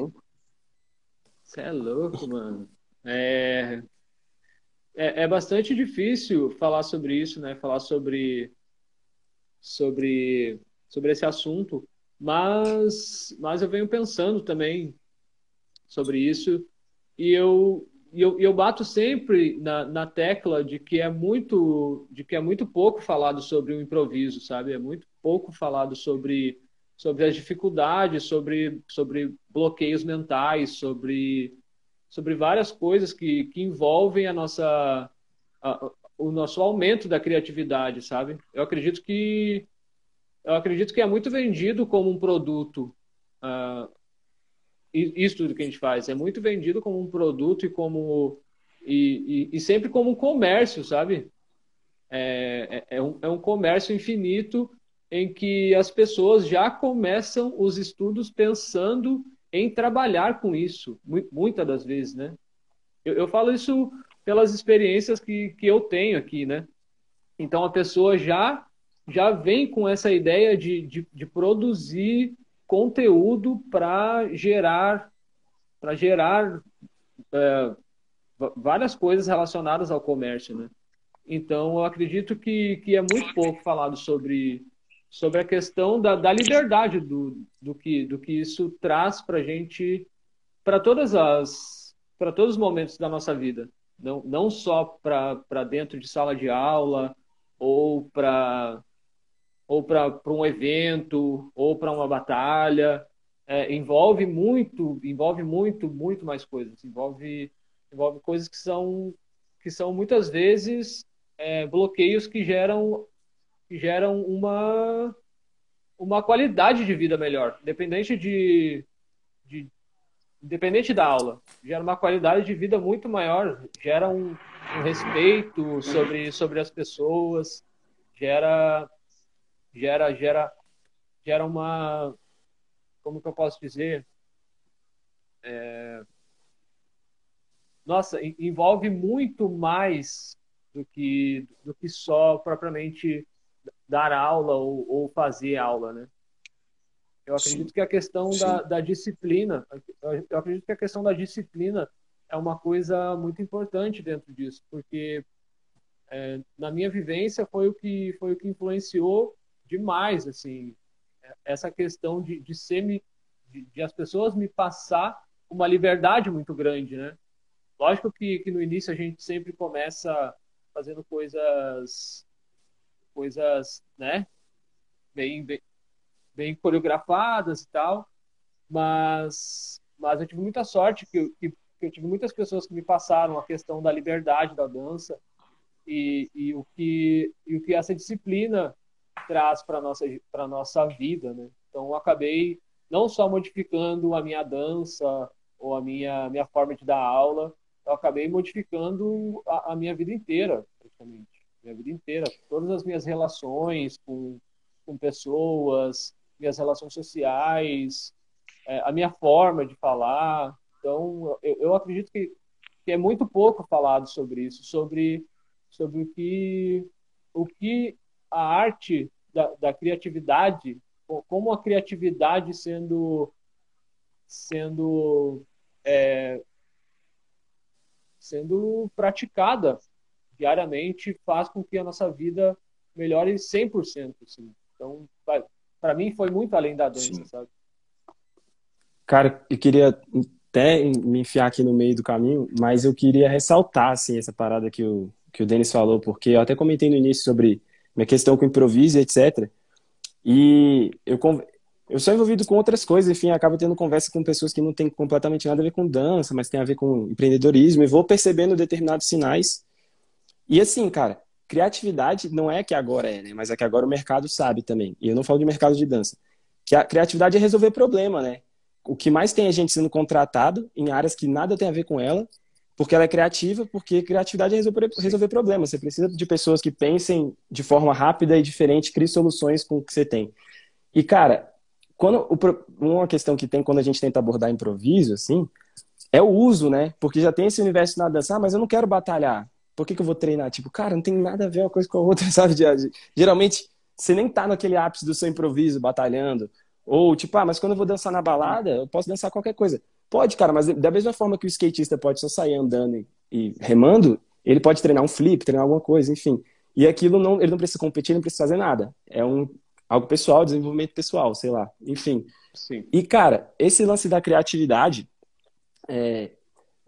Você é louco, mano. É, é, é bastante difícil falar sobre isso, né? Falar sobre sobre sobre esse assunto, mas mas eu venho pensando também sobre isso e eu eu, eu bato sempre na, na tecla de que é muito de que é muito pouco falado sobre o improviso, sabe? É muito pouco falado sobre sobre as dificuldades, sobre sobre bloqueios mentais, sobre sobre várias coisas que, que envolvem a nossa, a, o nosso aumento da criatividade, sabe? Eu acredito que eu acredito que é muito vendido como um produto. Uh, isso tudo que a gente faz é muito vendido como um produto e como e, e, e sempre como um comércio, sabe? É, é, é, um, é um comércio infinito em que as pessoas já começam os estudos pensando em trabalhar com isso, muitas das vezes, né? Eu, eu, falo isso pelas experiências que, que eu tenho aqui, né? Então a pessoa já já vem com essa ideia de, de, de produzir conteúdo para gerar para gerar é, várias coisas relacionadas ao comércio, né? Então eu acredito que, que é muito pouco falado sobre sobre a questão da, da liberdade do, do, que, do que isso traz para a gente, para todas as, para todos os momentos da nossa vida, não, não só para dentro de sala de aula ou para ou para um evento ou para uma batalha, é, envolve muito, envolve muito, muito mais coisas, envolve envolve coisas que são que são muitas vezes é, bloqueios que geram geram uma, uma qualidade de vida melhor, independente de, de independente da aula, gera uma qualidade de vida muito maior, gera um, um respeito sobre, sobre as pessoas, gera gera gera gera uma como que eu posso dizer? É... nossa, envolve muito mais do que, do que só propriamente dar aula ou, ou fazer aula, né? Eu acredito Sim. que a questão da, da, disciplina, eu acredito que a questão da disciplina é uma coisa muito importante dentro disso, porque é, na minha vivência foi o que foi o que influenciou demais, assim, essa questão de, de ser me, de, de as pessoas me passar uma liberdade muito grande, né? Lógico que, que no início a gente sempre começa fazendo coisas coisas, né, bem, bem, bem coreografadas e tal, mas, mas eu tive muita sorte que, que, que, eu tive muitas pessoas que me passaram a questão da liberdade da dança e, e, o, que, e o que essa disciplina traz para nossa para nossa vida, né? Então eu acabei não só modificando a minha dança ou a minha minha forma de dar aula, eu acabei modificando a, a minha vida inteira, praticamente minha vida inteira. Todas as minhas relações com, com pessoas, minhas relações sociais, é, a minha forma de falar. Então, eu, eu acredito que, que, é muito pouco falado sobre isso, sobre, sobre o, que, o que a arte da, da criatividade, como a criatividade sendo, sendo, é, sendo praticada diariamente faz com que a nossa vida melhore 100%. Assim. Então, para mim, foi muito além da dança, Sim. sabe? Cara, eu queria até me enfiar aqui no meio do caminho, mas eu queria ressaltar, assim, essa parada que o, que o Denis falou, porque eu até comentei no início sobre minha questão com improviso, etc. E eu, eu sou envolvido com outras coisas, enfim, acabo tendo conversa com pessoas que não têm completamente nada a ver com dança, mas tem a ver com empreendedorismo, e vou percebendo determinados sinais e assim, cara, criatividade não é que agora é, né? Mas é que agora o mercado sabe também. E eu não falo de mercado de dança. Que a criatividade é resolver problema, né? O que mais tem é gente sendo contratado em áreas que nada tem a ver com ela, porque ela é criativa, porque criatividade é resolver, resolver problemas. Você precisa de pessoas que pensem de forma rápida e diferente, criem soluções com o que você tem. E, cara, quando uma questão que tem quando a gente tenta abordar improviso, assim, é o uso, né? Porque já tem esse universo na dança, ah, mas eu não quero batalhar. Por que, que eu vou treinar? Tipo, cara, não tem nada a ver uma coisa com a outra, sabe? Geralmente, você nem tá naquele ápice do seu improviso, batalhando. Ou, tipo, ah, mas quando eu vou dançar na balada, eu posso dançar qualquer coisa. Pode, cara, mas da mesma forma que o skatista pode só sair andando e, e remando, ele pode treinar um flip, treinar alguma coisa, enfim. E aquilo não, ele não precisa competir, não precisa fazer nada. É um algo pessoal, desenvolvimento pessoal, sei lá. Enfim. Sim. E, cara, esse lance da criatividade, é,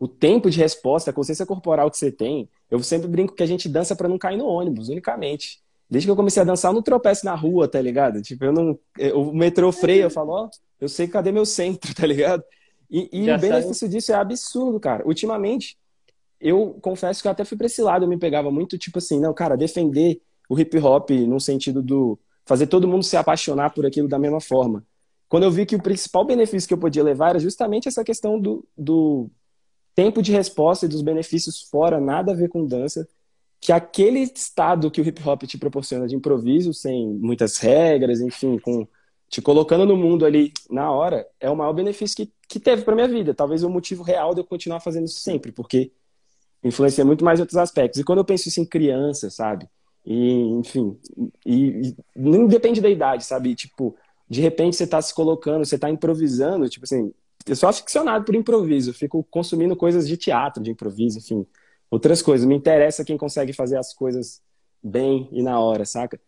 o tempo de resposta, a consciência corporal que você tem, eu sempre brinco que a gente dança para não cair no ônibus, unicamente. Desde que eu comecei a dançar, eu não tropeço na rua, tá ligado? Tipo, eu não. O metrô freia, eu falo, ó, eu sei cadê meu centro, tá ligado? E, e o benefício disso é absurdo, cara. Ultimamente, eu confesso que eu até fui pra esse lado, eu me pegava muito, tipo assim, não, cara, defender o hip hop no sentido do fazer todo mundo se apaixonar por aquilo da mesma forma. Quando eu vi que o principal benefício que eu podia levar era justamente essa questão do, do tempo de resposta e dos benefícios fora, nada a ver com dança, que aquele estado que o hip hop te proporciona de improviso, sem muitas regras, enfim, com te colocando no mundo ali na hora, é o maior benefício que, que teve para minha vida. Talvez o motivo real de eu continuar fazendo isso sempre, porque influencia muito mais outros aspectos. E quando eu penso isso em criança, sabe? E, enfim, e, e não depende da idade, sabe? Tipo, de repente você está se colocando, você está improvisando, tipo assim, eu sou aficionado por improviso, fico consumindo coisas de teatro, de improviso, enfim, outras coisas. Me interessa quem consegue fazer as coisas bem e na hora, saca?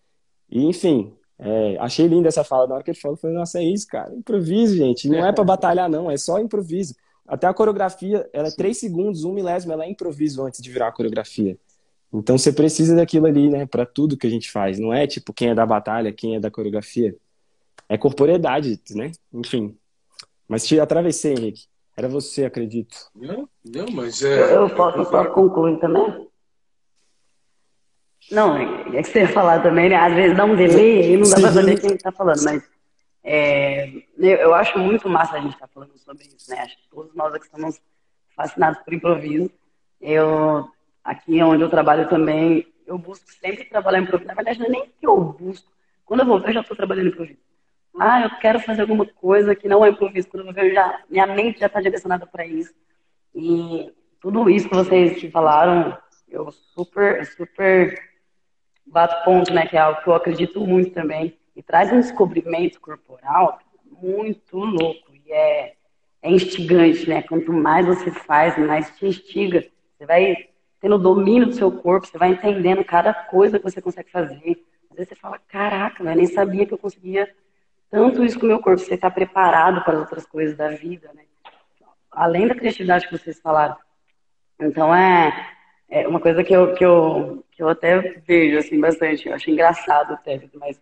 E, enfim, é, achei linda essa fala. Na hora que ele falou, eu falei, nossa, é isso, cara. Improviso, gente. Não é para batalhar, não. É só improviso. Até a coreografia, ela é três segundos, um milésimo, ela é improviso antes de virar a coreografia. Então você precisa daquilo ali, né, para tudo que a gente faz. Não é tipo quem é da batalha, quem é da coreografia. É corporeidade, né? Enfim. Mas te atravessei, Henrique. Era você, acredito. Não, não mas é. Eu, posso, eu posso concluir também? Não, é que você ia falar também, né? Às vezes dá um delay e não dá Sim. pra saber quem está falando, mas é, eu acho muito massa a gente estar tá falando sobre isso, né? Acho que todos nós aqui estamos fascinados por improviso. Eu, aqui onde eu trabalho também, eu busco sempre trabalhar improviso. Na verdade, não é nem que eu busco. Quando eu vou ver, eu já estou trabalhando improviso. Ah, eu quero fazer alguma coisa que não é improviso, quando eu já, minha mente já está direcionada para isso. E tudo isso que vocês falaram, eu super, super bato ponto, né, que é algo que eu acredito muito também, e traz um descobrimento corporal muito louco, e é, é instigante, né, quanto mais você faz, mais te instiga, você vai tendo domínio do seu corpo, você vai entendendo cada coisa que você consegue fazer, às vezes você fala, caraca, eu nem sabia que eu conseguia tanto isso com o meu corpo, você está preparado para as outras coisas da vida, né, além da criatividade que vocês falaram, então é, é uma coisa que eu, que, eu, que eu até vejo assim, bastante. Eu acho engraçado até, mas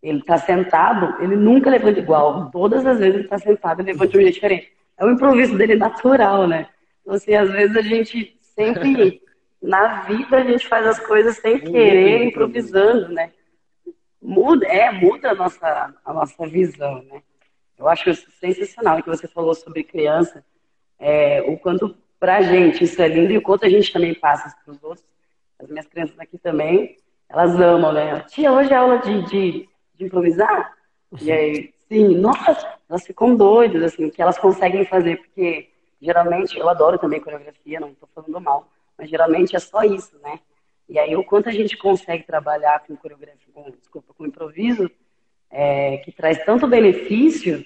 ele está sentado, ele nunca levanta igual. Todas as vezes ele está sentado, ele levanta de um jeito diferente. É o improviso dele natural, né? Então, assim, às vezes a gente sempre, na vida, a gente faz as coisas sem querer, improvisando, né? Muda, é, muda a nossa, a nossa visão, né? Eu acho sensacional o que você falou sobre criança, é, o quanto pra gente isso é lindo e o quanto a gente também passa para os outros. As minhas crianças aqui também, elas amam, né? Tia, hoje é aula de, de, de improvisar? E aí, sim, nossa, elas ficam doidas, assim, o que elas conseguem fazer, porque geralmente, eu adoro também coreografia, não estou falando mal, mas geralmente é só isso, né? E aí, o quanto a gente consegue trabalhar com coreografia, com, desculpa, com improviso, é, que traz tanto benefício,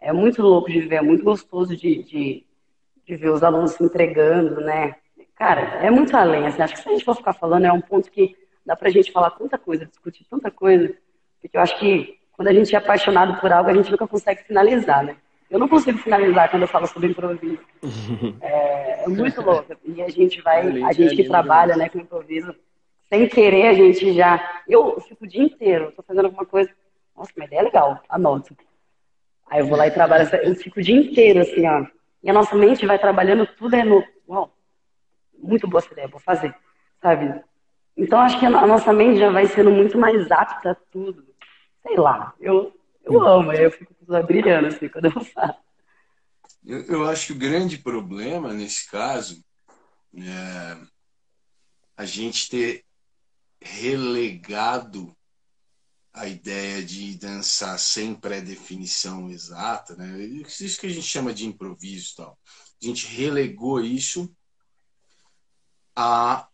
é muito louco de ver, é muito gostoso de, de de ver os alunos se entregando, né? Cara, é muito além. Assim, acho que se a gente for ficar falando, é um ponto que dá pra gente falar tanta coisa, discutir tanta coisa, porque eu acho que quando a gente é apaixonado por algo, a gente nunca consegue finalizar, né? Eu não consigo finalizar quando eu falo sobre improviso. É, é muito louco. E a gente vai, a gente que trabalha né, com improviso, sem querer, a gente já. Eu fico o dia inteiro, tô fazendo alguma coisa. Nossa, uma ideia legal, anoto. Aí eu vou lá e trabalho, eu fico o dia inteiro assim, ó e a nossa mente vai trabalhando tudo é no. Uau, muito boa essa ideia, vou fazer, sabe? Então acho que a nossa mente já vai sendo muito mais apta a tudo. Sei lá, eu, eu amo, eu fico brilhando assim quando eu faço. Eu, eu acho que o grande problema nesse caso é a gente ter relegado a ideia de dançar sem pré-definição exata, né? Isso que a gente chama de improviso, tal. A gente relegou isso a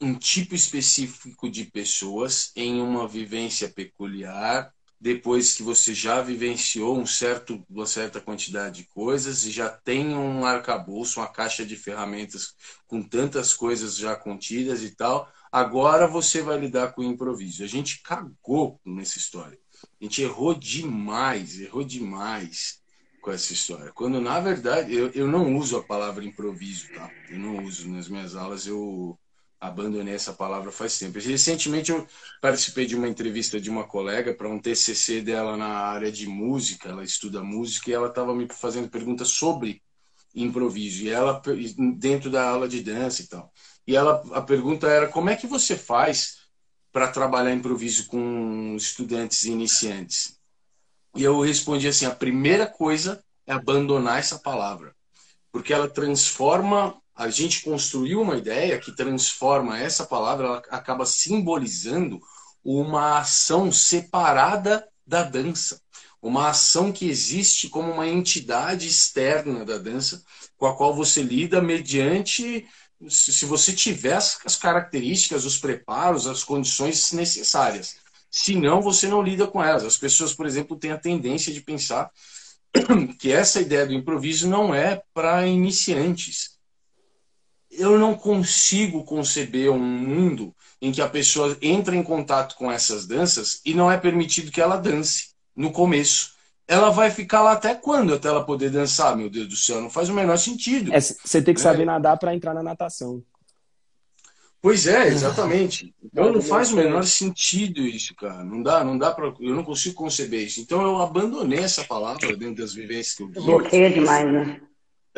um tipo específico de pessoas em uma vivência peculiar, depois que você já vivenciou um certo, uma certa quantidade de coisas e já tem um arcabouço, uma caixa de ferramentas com tantas coisas já contidas e tal, Agora você vai lidar com o improviso. A gente cagou nessa história. A gente errou demais, errou demais com essa história. Quando, na verdade, eu, eu não uso a palavra improviso, tá? Eu não uso. Nas minhas aulas eu abandonei essa palavra faz tempo. Recentemente eu participei de uma entrevista de uma colega para um TCC dela na área de música, ela estuda música e ela estava me fazendo perguntas sobre improviso e ela dentro da aula de dança e tal. E ela, a pergunta era como é que você faz para trabalhar improviso com estudantes iniciantes? E eu respondi assim: a primeira coisa é abandonar essa palavra, porque ela transforma. A gente construiu uma ideia que transforma essa palavra, ela acaba simbolizando uma ação separada da dança, uma ação que existe como uma entidade externa da dança, com a qual você lida mediante se você tiver as características, os preparos, as condições necessárias. Senão, você não lida com elas. As pessoas, por exemplo, têm a tendência de pensar que essa ideia do improviso não é para iniciantes. Eu não consigo conceber um mundo em que a pessoa entra em contato com essas danças e não é permitido que ela dance no começo ela vai ficar lá até quando? Até ela poder dançar, meu Deus do céu? Não faz o menor sentido. É, você tem que saber é. nadar para entrar na natação. Pois é, exatamente. Então não faz o menor sentido isso, cara. Não dá, não dá para, eu não consigo conceber isso. Então eu abandonei essa palavra dentro das vivências que eu vi. Bloqueia demais, né?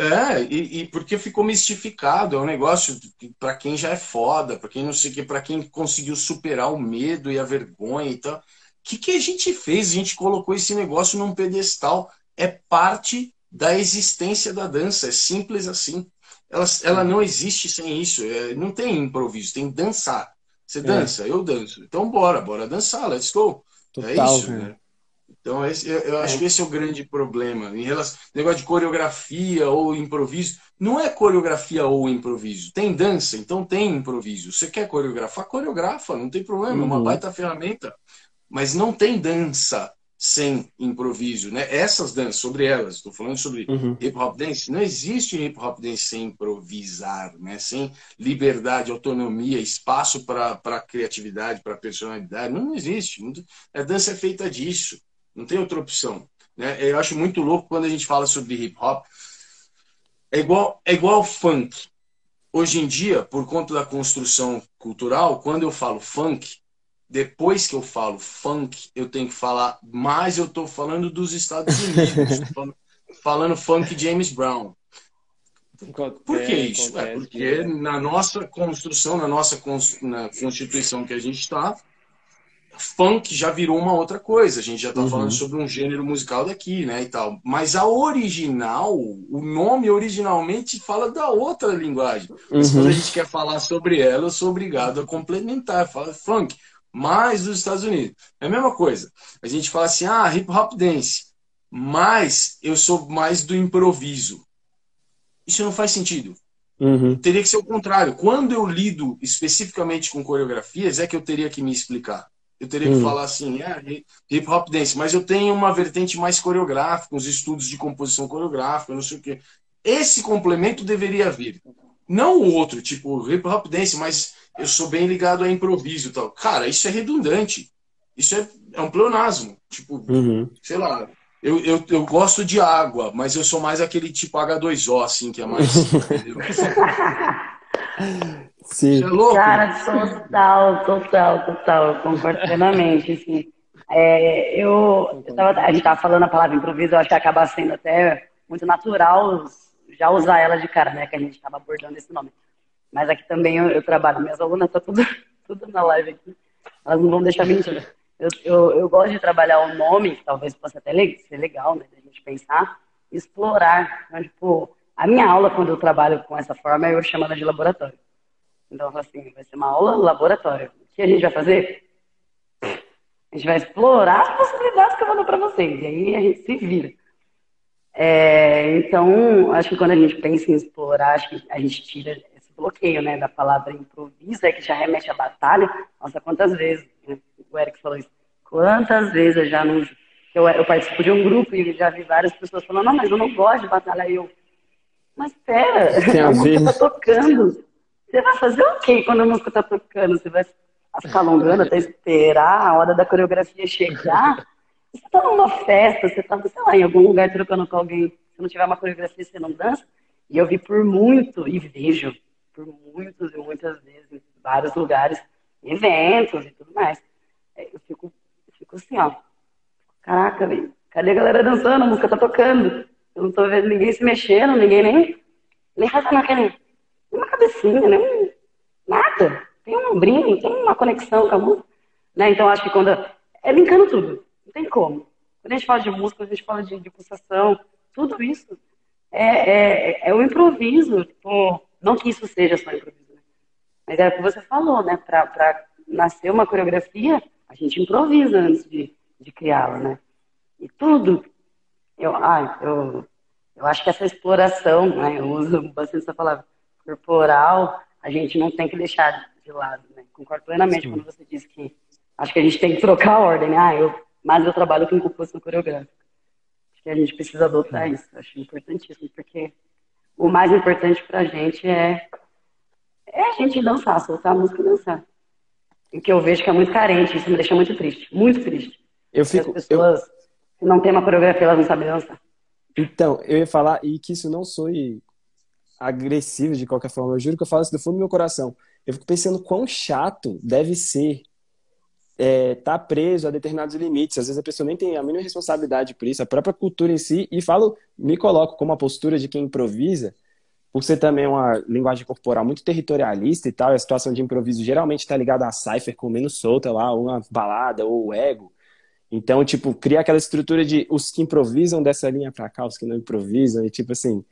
É, e, e, porque ficou mistificado, é um negócio para quem já é foda, para quem não sei o que, para quem conseguiu superar o medo e a vergonha e tal que, que a gente fez? A gente colocou esse negócio num pedestal. É parte da existência da dança. É simples assim. Ela, ela não existe sem isso. É, não tem improviso, tem dançar. Você é. dança, é. eu danço. Então bora, bora dançar, let's go. É Total, é isso, né? Então, esse, eu, eu acho é. que esse é o grande problema. Em relação negócio de coreografia ou improviso, não é coreografia ou improviso. Tem dança, então tem improviso. Você quer coreografar? Coreografa, não tem problema, é uma uhum. baita ferramenta. Mas não tem dança sem improviso, né? Essas danças, sobre elas, estou falando sobre uhum. hip hop dance, não existe hip hop dance sem improvisar, né? Sem liberdade, autonomia, espaço para criatividade, para personalidade, não existe. A dança é feita disso. Não tem outra opção. Né? Eu acho muito louco quando a gente fala sobre hip hop. É igual, é igual funk. Hoje em dia, por conta da construção cultural, quando eu falo funk, depois que eu falo funk, eu tenho que falar mais. Eu estou falando dos Estados Unidos, falando, falando funk James Brown. Por que isso? É porque na nossa construção, na nossa na constituição que a gente está, funk já virou uma outra coisa. A gente já está uhum. falando sobre um gênero musical daqui, né, e tal. Mas a original, o nome originalmente fala da outra linguagem. Mas uhum. quando a gente quer falar sobre ela, eu sou obrigado a complementar. Fala funk, mais dos Estados Unidos. É a mesma coisa. A gente fala assim, ah, hip hop dance. Mas eu sou mais do improviso. Isso não faz sentido. Uhum. Teria que ser o contrário. Quando eu lido especificamente com coreografias, é que eu teria que me explicar. Eu teria que hum. falar assim, é, hip hop dance, mas eu tenho uma vertente mais coreográfica, uns estudos de composição coreográfica, não sei o quê. Esse complemento deveria vir. Não o outro, tipo hip hop dance, mas eu sou bem ligado a improviso e tal. Cara, isso é redundante. Isso é, é um pleonasmo. Tipo, uhum. sei lá. Eu, eu, eu gosto de água, mas eu sou mais aquele tipo H2O, assim, que é mais. Sim. É Cara, total, total, total. Eu concordo plenamente. Assim. É, eu, eu tava, a gente estava falando a palavra improviso, eu acho que acaba sendo até muito natural já usar ela de cara, né? Que a gente estava abordando esse nome. Mas aqui também eu, eu trabalho, minhas alunas estão tá tudo, tudo na live aqui. Elas não vão deixar mentir. Eu, eu, eu gosto de trabalhar o nome, que talvez possa até ser legal, né? Da gente pensar, explorar. Então, tipo, a minha aula, quando eu trabalho com essa forma, eu chamo ela de laboratório. Então, assim, vai ser uma aula laboratório. O que a gente vai fazer? A gente vai explorar as possibilidades que eu vou dar para vocês. E aí a gente se vira. É, então, acho que quando a gente pensa em explorar, acho que a gente tira esse bloqueio, né, da palavra improviso, é que já remete à batalha. Nossa, quantas vezes, né, o Eric falou isso, quantas vezes eu já não... Eu, eu participo de um grupo e já vi várias pessoas falando, não, mas eu não gosto de batalha. E eu, mas pera, a música tá tocando. Você vai fazer o quê quando a música tá tocando? Você vai ficar alongando até esperar a hora da coreografia chegar? Você tá numa festa, você tá, sei lá, em algum lugar trocando com alguém, se não tiver uma coreografia, você não dança? E eu vi por muito, e vejo por muitos e muitas vezes, em vários lugares, eventos e tudo mais. É, eu fico, eu fico assim, ó. Caraca, velho, cadê a galera dançando? A música tá tocando. Eu não tô vendo ninguém se mexendo, ninguém nem, nem rasgando aquele uma cabecinha, né? Nada. Tem um ombrinho, tem uma conexão com a música. Né? Então, acho que quando. É linkando tudo. Não tem como. Quando a gente fala de música, a gente fala de, de pulsação, tudo isso é, é, é o improviso. Tipo, não que isso seja só improviso, né? Mas é o que você falou, né? Para nascer uma coreografia, a gente improvisa antes de, de criá-la, né? E tudo. Eu, ah, eu, eu acho que essa exploração, né? Eu uso bastante essa palavra corporal, a gente não tem que deixar de lado, né? Concordo plenamente Sim. quando você disse que acho que a gente tem que trocar a ordem, né? Ah, eu, mas eu trabalho com composição coreográfica. Acho que a gente precisa adotar isso, acho importantíssimo, porque o mais importante pra gente é, é a gente dançar, soltar a música e dançar. O que eu vejo que é muito carente, isso me deixa muito triste, muito triste. Eu fico, as pessoas, eu... se não tem uma coreografia, elas não sabem dançar. Então, eu ia falar, e que isso não soe agressivo de qualquer forma. Eu juro que eu falo isso do fundo do meu coração. Eu fico pensando quão chato deve ser é, tá preso a determinados limites. Às vezes a pessoa nem tem a mínima responsabilidade por isso, a própria cultura em si. E falo, me coloco como a postura de quem improvisa, por ser também uma linguagem corporal muito territorialista e tal. a situação de improviso geralmente está ligada a cipher com menos solta lá, uma balada ou o ego. Então, tipo, cria aquela estrutura de os que improvisam dessa linha para cá, os que não improvisam, e tipo assim,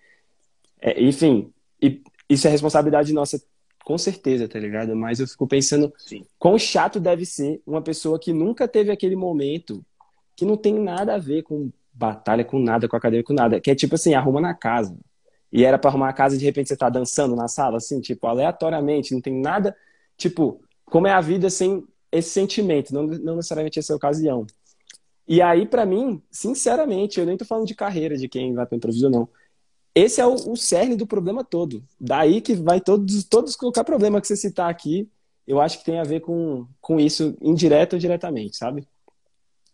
é, enfim, e isso é responsabilidade nossa, com certeza, tá ligado? Mas eu fico pensando Sim. quão chato deve ser uma pessoa que nunca teve aquele momento que não tem nada a ver com batalha, com nada, com academia, com nada. Que é tipo assim, arruma na casa. E era para arrumar a casa e de repente você tá dançando na sala, assim, tipo, aleatoriamente, não tem nada. Tipo, como é a vida sem esse sentimento, não, não necessariamente essa ocasião. E aí, para mim, sinceramente, eu nem tô falando de carreira de quem vai para improviso, não. Esse é o, o cerne do problema todo. Daí que vai todos, todos qualquer problema que você citar aqui, eu acho que tem a ver com, com isso, indireto ou diretamente, sabe?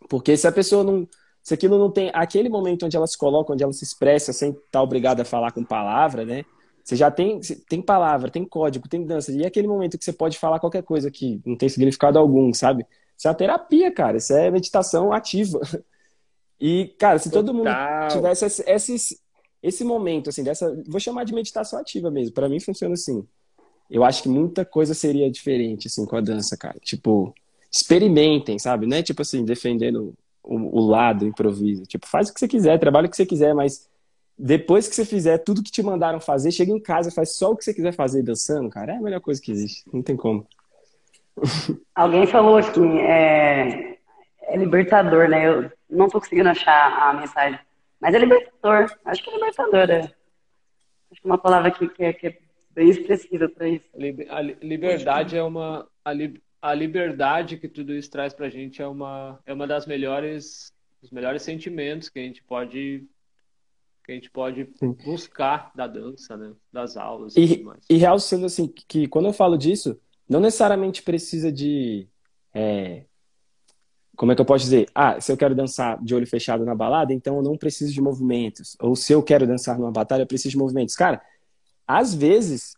Porque se a pessoa não. Se aquilo não tem. Aquele momento onde ela se coloca, onde ela se expressa sem estar obrigada a falar com palavra, né? Você já tem, tem palavra, tem código, tem dança. E é aquele momento que você pode falar qualquer coisa que não tem significado algum, sabe? Isso é uma terapia, cara. Isso é meditação ativa. E, cara, se todo mundo tivesse esse, esse, esse momento, assim, dessa. Vou chamar de meditação ativa mesmo. Para mim funciona assim. Eu acho que muita coisa seria diferente, assim, com a dança, cara. Tipo, experimentem, sabe? Não é tipo assim, defendendo o, o lado improviso. Tipo, faz o que você quiser, trabalha o que você quiser, mas depois que você fizer tudo que te mandaram fazer, chega em casa, faz só o que você quiser fazer dançando, cara. É a melhor coisa que existe. Não tem como. Alguém falou aqui, é, é libertador, né? Eu não tô conseguindo achar a mensagem. Mas é libertador. Acho que é libertador. É. Acho que é uma palavra aqui que é, que é bem expressiva para isso. A liberdade é uma. A, li, a liberdade que tudo isso traz pra gente é uma, é uma das melhores. Os melhores sentimentos que a gente pode que a gente pode buscar da dança, né? Das aulas e, e, e real sendo assim, que quando eu falo disso, não necessariamente precisa de. É, como é que eu posso dizer? Ah, se eu quero dançar de olho fechado na balada, então eu não preciso de movimentos. Ou se eu quero dançar numa batalha, eu preciso de movimentos. Cara, às vezes,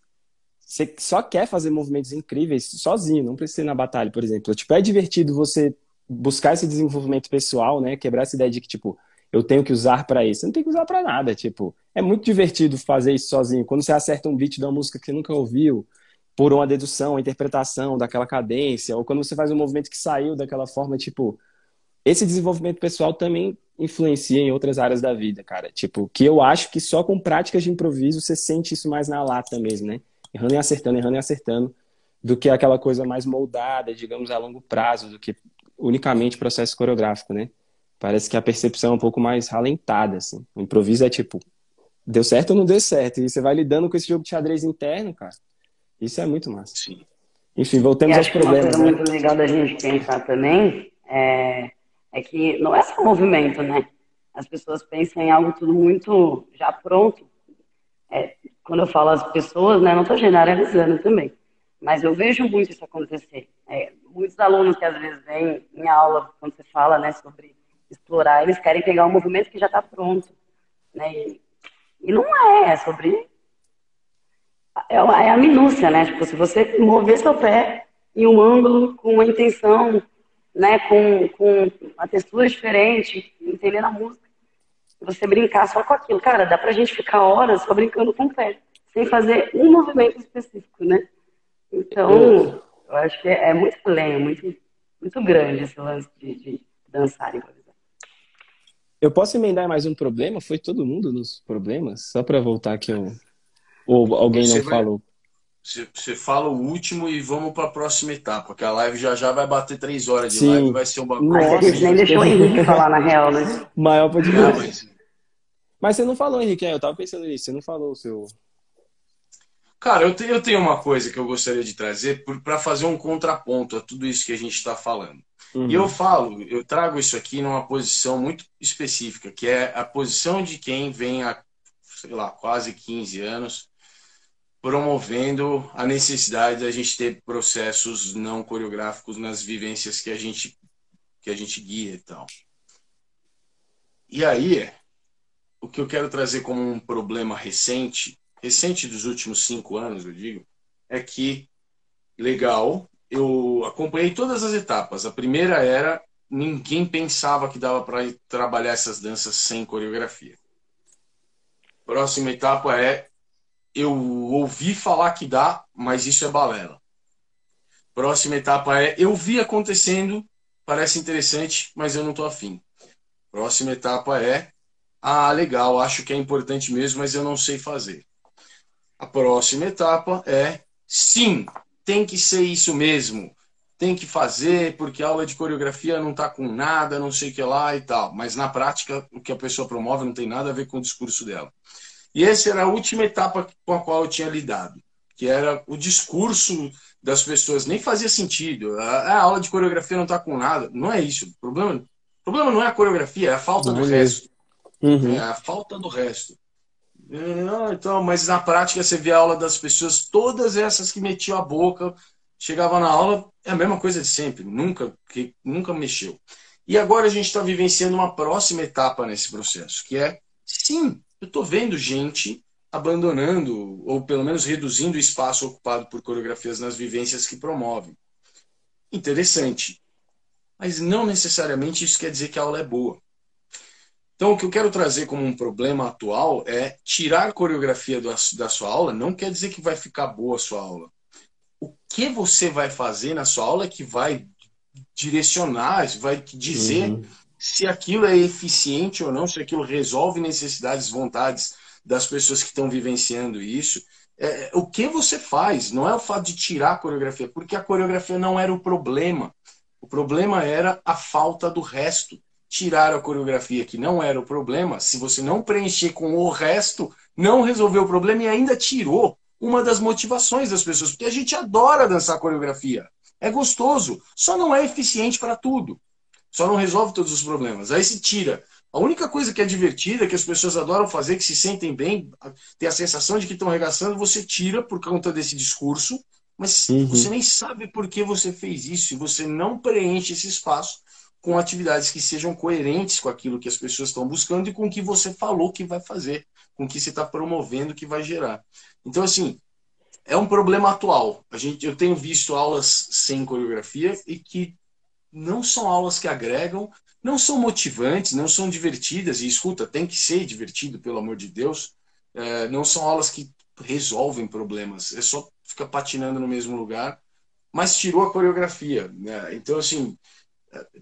você só quer fazer movimentos incríveis sozinho, não precisa ir na batalha, por exemplo. Tipo, é divertido você buscar esse desenvolvimento pessoal, né? Quebrar essa ideia de que, tipo, eu tenho que usar para isso. Você não tem que usar para nada, tipo. É muito divertido fazer isso sozinho. Quando você acerta um beat de uma música que você nunca ouviu, por uma dedução, uma interpretação daquela cadência, ou quando você faz um movimento que saiu daquela forma, tipo, esse desenvolvimento pessoal também influencia em outras áreas da vida, cara. Tipo, que eu acho que só com práticas de improviso você sente isso mais na lata mesmo, né? Errando e acertando, errando e acertando, do que aquela coisa mais moldada, digamos, a longo prazo, do que unicamente processo coreográfico, né? Parece que a percepção é um pouco mais ralentada, assim. O improviso é tipo, deu certo ou não deu certo? E você vai lidando com esse jogo de xadrez interno, cara. Isso é muito massa. Sim. Enfim, voltemos aos problemas. Uma coisa né? muito legal da gente pensar também é, é que não é só movimento, né? As pessoas pensam em algo tudo muito já pronto. É, quando eu falo as pessoas, né, não estou generalizando também, mas eu vejo muito isso acontecer. É, muitos alunos que às vezes vêm em aula, quando você fala né, sobre explorar, eles querem pegar um movimento que já está pronto. Né? E, e não é, é sobre é, é a minúcia, né? Tipo, se você mover seu pé em um ângulo com uma intenção, né, com, com uma textura diferente, entendendo a música, você brincar só com aquilo. Cara, dá pra gente ficar horas só brincando com o pé, sem fazer um movimento específico, né? Então, eu acho que é, muito além, é muito, muito grande esse lance de, de dançar improvisar. Eu posso emendar mais um problema? Foi todo mundo nos problemas? Só para voltar aqui um, ou alguém você não vai, falou? Você, você fala o último e vamos para a próxima etapa, que a live já já vai bater três horas de Sim. live, vai ser um bagulho. Mas a gente nem deixou o Henrique falar na real, né? Maior podcast. Mas... mas você não falou, Henrique, eu tava pensando nisso, você não falou o seu. Cara, eu, te, eu tenho uma coisa que eu gostaria de trazer para fazer um contraponto a tudo isso que a gente está falando. Uhum. E eu falo, eu trago isso aqui numa posição muito específica, que é a posição de quem vem há, sei lá, quase 15 anos promovendo a necessidade da gente ter processos não coreográficos nas vivências que a gente que a gente guia e tal. E aí, o que eu quero trazer como um problema recente, recente dos últimos cinco anos, eu digo, é que legal, eu acompanhei todas as etapas. A primeira era ninguém pensava que dava para trabalhar essas danças sem coreografia. Próxima etapa é eu ouvi falar que dá, mas isso é balela. Próxima etapa é eu vi acontecendo, parece interessante, mas eu não tô afim. Próxima etapa é ah, legal, acho que é importante mesmo, mas eu não sei fazer. A próxima etapa é sim, tem que ser isso mesmo. tem que fazer porque a aula de coreografia não está com nada, não sei o que lá e tal. Mas na prática, o que a pessoa promove não tem nada a ver com o discurso dela. E essa era a última etapa com a qual eu tinha lidado, que era o discurso das pessoas. Nem fazia sentido. A, a aula de coreografia não está com nada. Não é isso. O problema, o problema não é a coreografia, é a falta não do é resto. Uhum. É a falta do resto. Não, então, mas na prática você vê a aula das pessoas, todas essas que metiam a boca, chegava na aula, é a mesma coisa de sempre, nunca, que, nunca mexeu. E agora a gente está vivenciando uma próxima etapa nesse processo, que é, sim, eu estou vendo gente abandonando, ou pelo menos reduzindo o espaço ocupado por coreografias nas vivências que promovem. Interessante. Mas não necessariamente isso quer dizer que a aula é boa. Então, o que eu quero trazer como um problema atual é tirar coreografia da sua aula não quer dizer que vai ficar boa a sua aula. O que você vai fazer na sua aula é que vai direcionar, vai dizer uhum. Se aquilo é eficiente ou não, se aquilo resolve necessidades, vontades das pessoas que estão vivenciando isso. É, o que você faz, não é o fato de tirar a coreografia, porque a coreografia não era o problema. O problema era a falta do resto tirar a coreografia, que não era o problema, se você não preencher com o resto, não resolveu o problema e ainda tirou uma das motivações das pessoas, porque a gente adora dançar coreografia. É gostoso, só não é eficiente para tudo. Só não resolve todos os problemas. Aí se tira. A única coisa que é divertida, que as pessoas adoram fazer, que se sentem bem, tem a sensação de que estão arregaçando, você tira por conta desse discurso, mas uhum. você nem sabe por que você fez isso e você não preenche esse espaço com atividades que sejam coerentes com aquilo que as pessoas estão buscando e com o que você falou que vai fazer, com o que você está promovendo que vai gerar. Então, assim, é um problema atual. A gente, eu tenho visto aulas sem coreografia e que não são aulas que agregam, não são motivantes, não são divertidas. E escuta, tem que ser divertido, pelo amor de Deus. É, não são aulas que resolvem problemas. É só ficar patinando no mesmo lugar, mas tirou a coreografia. Né? Então, assim,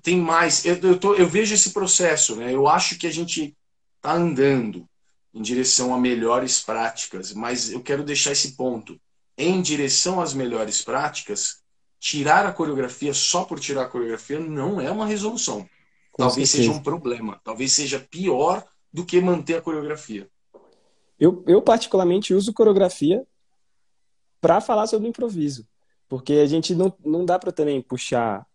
tem mais. Eu, eu, tô, eu vejo esse processo, né? Eu acho que a gente está andando em direção a melhores práticas, mas eu quero deixar esse ponto. Em direção às melhores práticas, tirar a coreografia só por tirar a coreografia não é uma resolução. Com talvez certeza. seja um problema. Talvez seja pior do que manter a coreografia. Eu, eu particularmente uso coreografia para falar sobre improviso. Porque a gente não, não dá para também puxar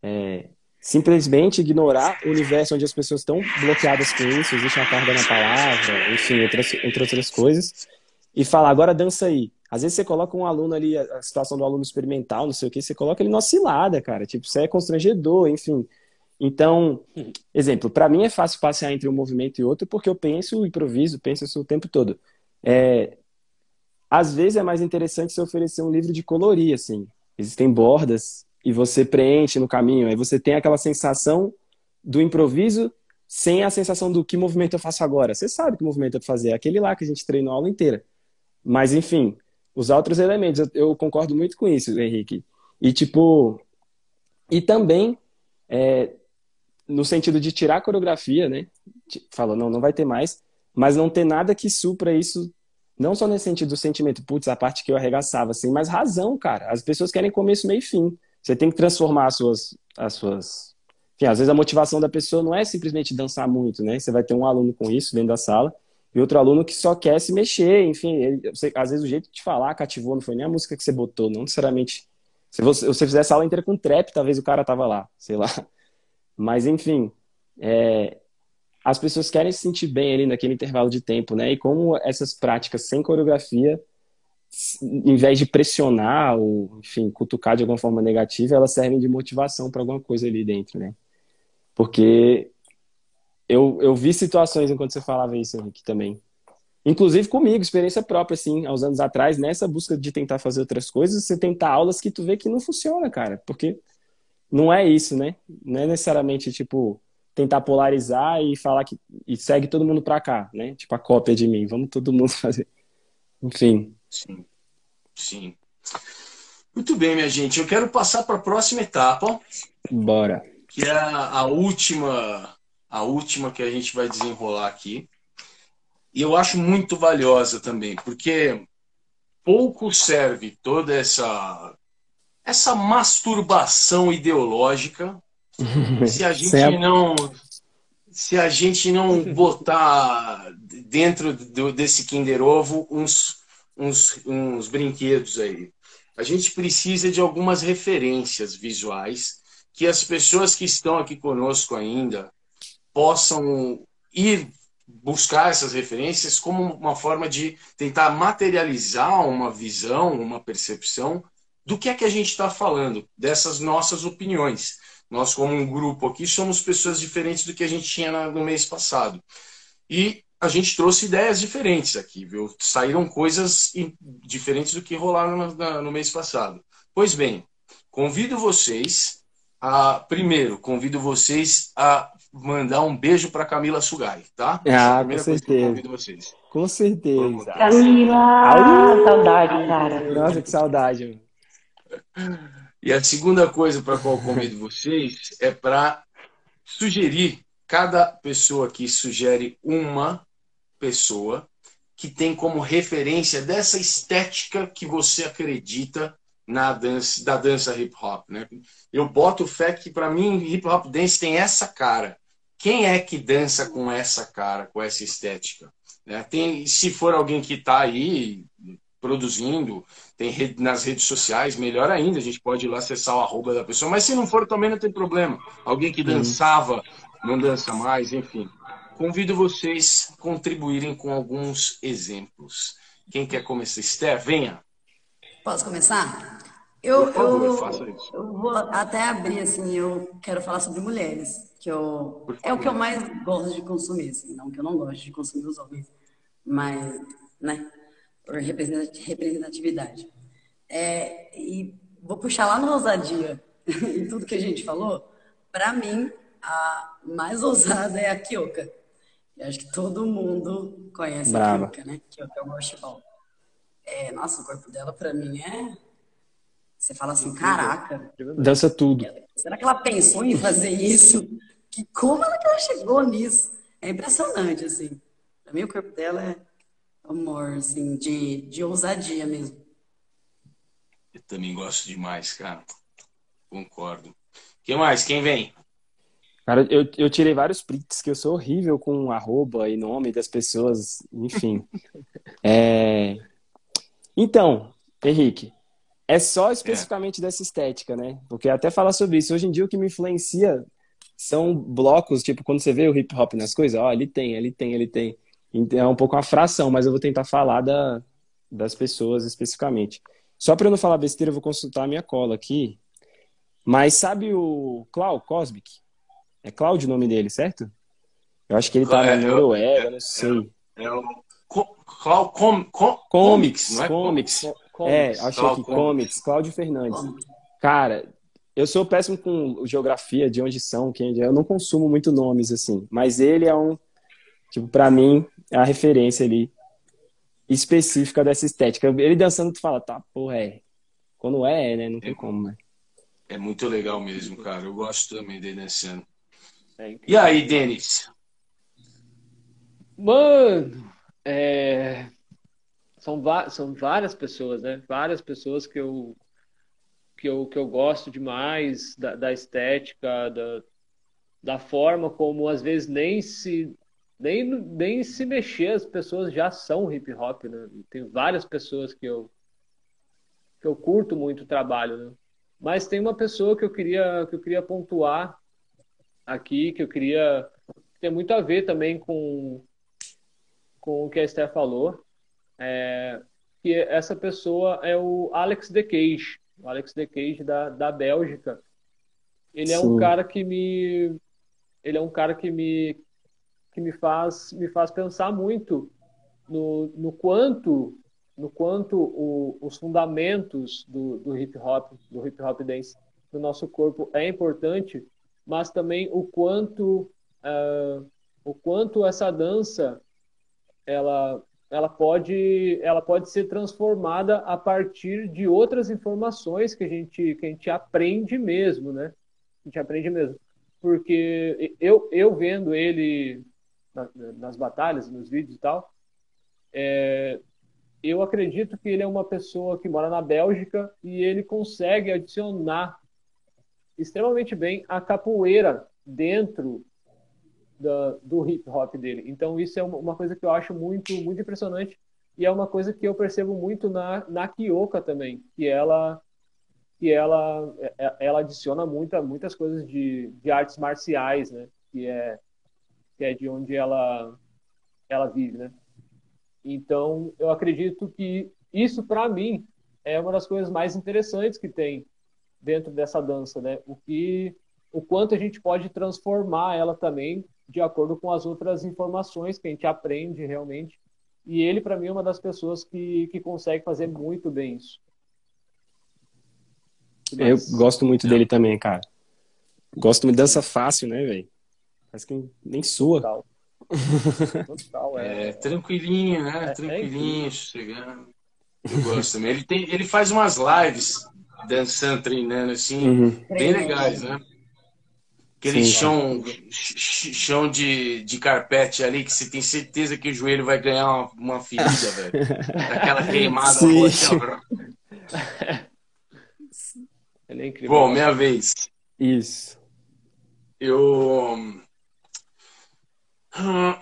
é, simplesmente ignorar o universo onde as pessoas estão bloqueadas com isso, existe uma carga na palavra, enfim, entre outras coisas, e falar, agora dança aí. Às vezes você coloca um aluno ali, a situação do aluno experimental, não sei o que, você coloca ele numa cilada, cara. Tipo, isso é constrangedor, enfim. Então, exemplo, para mim é fácil passear entre um movimento e outro porque eu penso, improviso, penso isso o tempo todo. É, às vezes é mais interessante se oferecer um livro de colorir, assim. Existem bordas e você preenche no caminho. Aí você tem aquela sensação do improviso sem a sensação do que movimento eu faço agora. Você sabe que movimento eu vou fazer, é aquele lá que a gente treinou a aula inteira. Mas, enfim, usar outros elementos. Eu, eu concordo muito com isso, Henrique. E, tipo, e também é, no sentido de tirar a coreografia, né? Falou, não, não vai ter mais, mas não ter nada que supra isso, não só nesse sentido do sentimento, putz, a parte que eu arregaçava, assim, mas razão, cara. As pessoas querem começo, meio e fim. Você tem que transformar as suas, as suas. Enfim, às vezes a motivação da pessoa não é simplesmente dançar muito, né? Você vai ter um aluno com isso dentro da sala e outro aluno que só quer se mexer, enfim, ele, às vezes o jeito de falar cativou, não foi nem a música que você botou, não necessariamente. Se você, você fizesse a aula inteira com trap, talvez o cara tava lá, sei lá. Mas enfim, é, as pessoas querem se sentir bem ali naquele intervalo de tempo, né? E como essas práticas sem coreografia em vez de pressionar ou, enfim, cutucar de alguma forma negativa, elas servem de motivação para alguma coisa ali dentro, né? Porque eu, eu vi situações enquanto você falava isso, Henrique, também. Inclusive comigo, experiência própria, assim, há uns anos atrás, nessa busca de tentar fazer outras coisas, você tentar aulas que tu vê que não funciona, cara. Porque não é isso, né? Não é necessariamente, tipo, tentar polarizar e falar que e segue todo mundo pra cá, né? Tipo a cópia de mim, vamos todo mundo fazer. Enfim, Sim. Sim. Muito bem, minha gente. Eu quero passar para a próxima etapa. Bora. Que é a última, a última que a gente vai desenrolar aqui. E eu acho muito valiosa também, porque pouco serve toda essa essa masturbação ideológica, se a gente não se a gente não botar dentro do, desse Kinder Ovo uns, uns, uns brinquedos aí. A gente precisa de algumas referências visuais que as pessoas que estão aqui conosco ainda possam ir buscar essas referências como uma forma de tentar materializar uma visão, uma percepção do que é que a gente está falando, dessas nossas opiniões. Nós, como um grupo aqui, somos pessoas diferentes do que a gente tinha no mês passado. E a gente trouxe ideias diferentes aqui, viu? Saíram coisas diferentes do que rolaram no, mês passado. Pois bem, convido vocês a. Primeiro, convido vocês a mandar um beijo para Camila Sugai, tá? Ah, é com certeza. vocês. Com certeza. Camila! Ai, saudade, cara. Nossa, que saudade. E a segunda coisa para qual convido vocês é para sugerir, cada pessoa aqui sugere uma pessoa que tem como referência dessa estética que você acredita na dança, da dança hip hop, né? Eu boto fé que para mim hip hop dance tem essa cara. Quem é que dança com essa cara, com essa estética? Né? Tem, se for alguém que está aí produzindo, tem rede, nas redes sociais, melhor ainda, a gente pode ir lá acessar o arroba da pessoa, mas se não for também não tem problema. Alguém que dançava, não dança mais, enfim. Convido vocês a contribuírem com alguns exemplos. Quem quer começar? Esther, venha. Posso começar? Eu, favor, eu, eu, vou até abrir, assim, eu quero falar sobre mulheres, que eu, é o que eu mais gosto de consumir, assim, não que eu não gosto de consumir os homens, mas, né, por representatividade. É, e vou puxar lá no ousadia e tudo que a gente falou. Para mim, a mais ousada é a Kyoka. Eu acho que todo mundo conhece Brava. a Kyoka, né? Kyoka é o worshipal. É, nossa, o corpo dela, para mim, é. Você fala assim, caraca. Dança tudo. Será que ela pensou em fazer isso? Que como ela que ela chegou nisso? É impressionante, assim. Pra mim, o corpo dela é amor, assim, de, de ousadia mesmo. Eu também gosto demais, cara. Concordo. Quem mais? Quem vem? Cara, eu, eu tirei vários prints que eu sou horrível com arroba e nome das pessoas, enfim. é... Então, Henrique, é só especificamente é. dessa estética, né? Porque até falar sobre isso, hoje em dia o que me influencia são blocos, tipo, quando você vê o hip hop nas coisas, ó, ele tem, ele tem, ele tem. Então, é um pouco uma fração, mas eu vou tentar falar da, das pessoas especificamente. Só para eu não falar besteira, eu vou consultar a minha cola aqui. Mas sabe o Clau Cosmic? É Cláudio o nome dele, certo? Eu acho que ele tá é, na Noruega, é, não sei. É, é o Clau com, com, Comics, não é Comics. É, achei aqui, Comics, Cláudio Fernandes. Cara, eu sou péssimo com geografia, de onde são, quem é. Eu não consumo muito nomes, assim. Mas ele é um, tipo, pra mim, é a referência ali específica dessa estética. Ele dançando, tu fala, tá, porra, é. Quando é, é né? Não tem é, como, né? É muito legal mesmo, cara. Eu gosto também dele dançando. É e aí, Denis? Mano, é... são, são várias pessoas, né? Várias pessoas que eu, que eu, que eu gosto demais da, da estética, da, da forma como às vezes nem se nem, nem se mexer, as pessoas já são hip hop, né? Tem várias pessoas que eu que eu curto muito o trabalho, né? Mas tem uma pessoa que eu queria que eu queria pontuar aqui, que eu queria tem muito a ver também com com o que a Esther falou, é, que essa pessoa é o Alex De Cage, o Alex De Cage da, da Bélgica. Ele Sim. é um cara que me ele é um cara que me que me faz, me faz pensar muito no, no quanto no quanto o, os fundamentos do, do hip hop, do hip hop dance do nosso corpo é importante, mas também o quanto uh, o quanto essa dança ela ela pode ela pode ser transformada a partir de outras informações que a gente que a gente aprende mesmo, né? A gente aprende mesmo, porque eu eu vendo ele nas batalhas, nos vídeos e tal, é, eu acredito que ele é uma pessoa que mora na Bélgica e ele consegue adicionar extremamente bem a capoeira dentro da, do hip hop dele. Então isso é uma coisa que eu acho muito muito impressionante e é uma coisa que eu percebo muito na na Kyoka também, que ela que ela é, ela adiciona muita, muitas coisas de, de artes marciais, né? Que é que é de onde ela ela vive, né? Então eu acredito que isso para mim é uma das coisas mais interessantes que tem dentro dessa dança, né? O que o quanto a gente pode transformar ela também de acordo com as outras informações que a gente aprende realmente. E ele, para mim, é uma das pessoas que, que consegue fazer muito bem isso. Eu gosto muito dele também, cara. Gosto muito de dança fácil, né, velho? Parece que nem sua. Total. Total, é. é. tranquilinho, né? É, é tranquilinho, chegando. Eu gosto também. Ele, tem, ele faz umas lives dançando, treinando, assim, uhum. bem legais, né? Aquele Sim, chão, chão de, de carpete ali que você tem certeza que o joelho vai ganhar uma, uma ferida, velho. Aquela queimada. Sim. Ele é incrível. Bom, minha vez. Isso. Eu.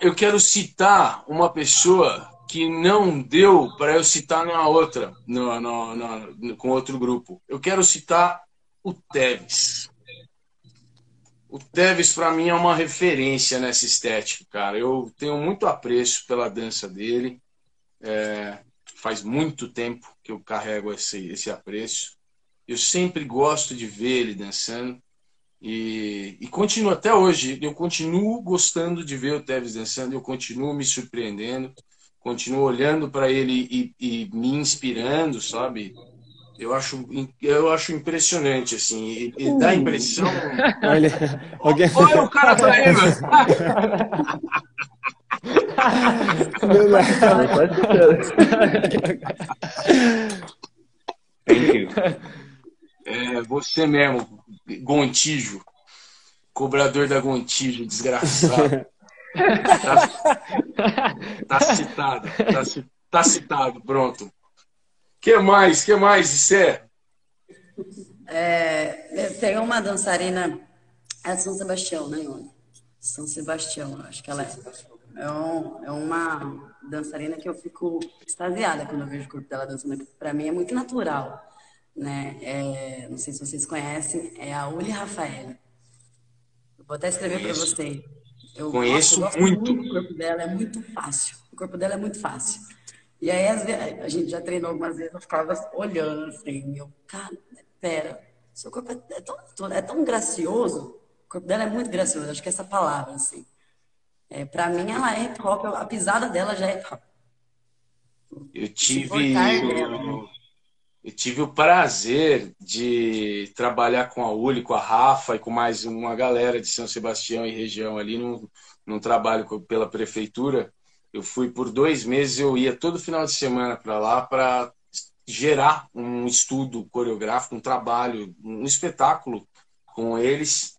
Eu quero citar uma pessoa que não deu para eu citar na outra, no, no, no, com outro grupo. Eu quero citar o Teves. O Teves, para mim, é uma referência nessa estética, cara. Eu tenho muito apreço pela dança dele. É, faz muito tempo que eu carrego esse, esse apreço. Eu sempre gosto de ver ele dançando. E, e continuo até hoje. Eu continuo gostando de ver o Tevez dançando. Eu continuo me surpreendendo. Continuo olhando para ele e, e, me inspirando, sabe? Eu acho, eu acho impressionante, assim. E, e dá a impressão. Olha, alguém... Olha o cara pra ele, Thank you. É, você mesmo, Gontijo. Cobrador da Gontijo, desgraçado. tá, tá, citado. Tá, tá, citado, pronto. Que mais? que mais,Issé? É, tem uma dançarina, é São Sebastião, né, Ione? São Sebastião, acho que ela é. É, um, é, uma dançarina que eu fico extasiada quando eu vejo o corpo dela dançando. Para mim é muito natural né? É, não sei se vocês conhecem, é a Uli Rafaela. Vou até escrever para você. Eu conheço gosto, eu muito. muito. O corpo dela é muito fácil. O corpo dela é muito fácil. E aí, às vezes, a gente já treinou algumas vezes, eu ficava olhando assim, eu, cara, pera, seu corpo é, é tão, é tão gracioso, o corpo dela é muito gracioso, acho que é essa palavra, assim. É, pra mim, ela é hip hop, a pisada dela já é hip hop. Eu tive. Eu tive o prazer de trabalhar com a Uli, com a Rafa e com mais uma galera de São Sebastião e região ali num, num trabalho pela prefeitura. Eu fui por dois meses, eu ia todo final de semana para lá para gerar um estudo coreográfico, um trabalho, um espetáculo com eles.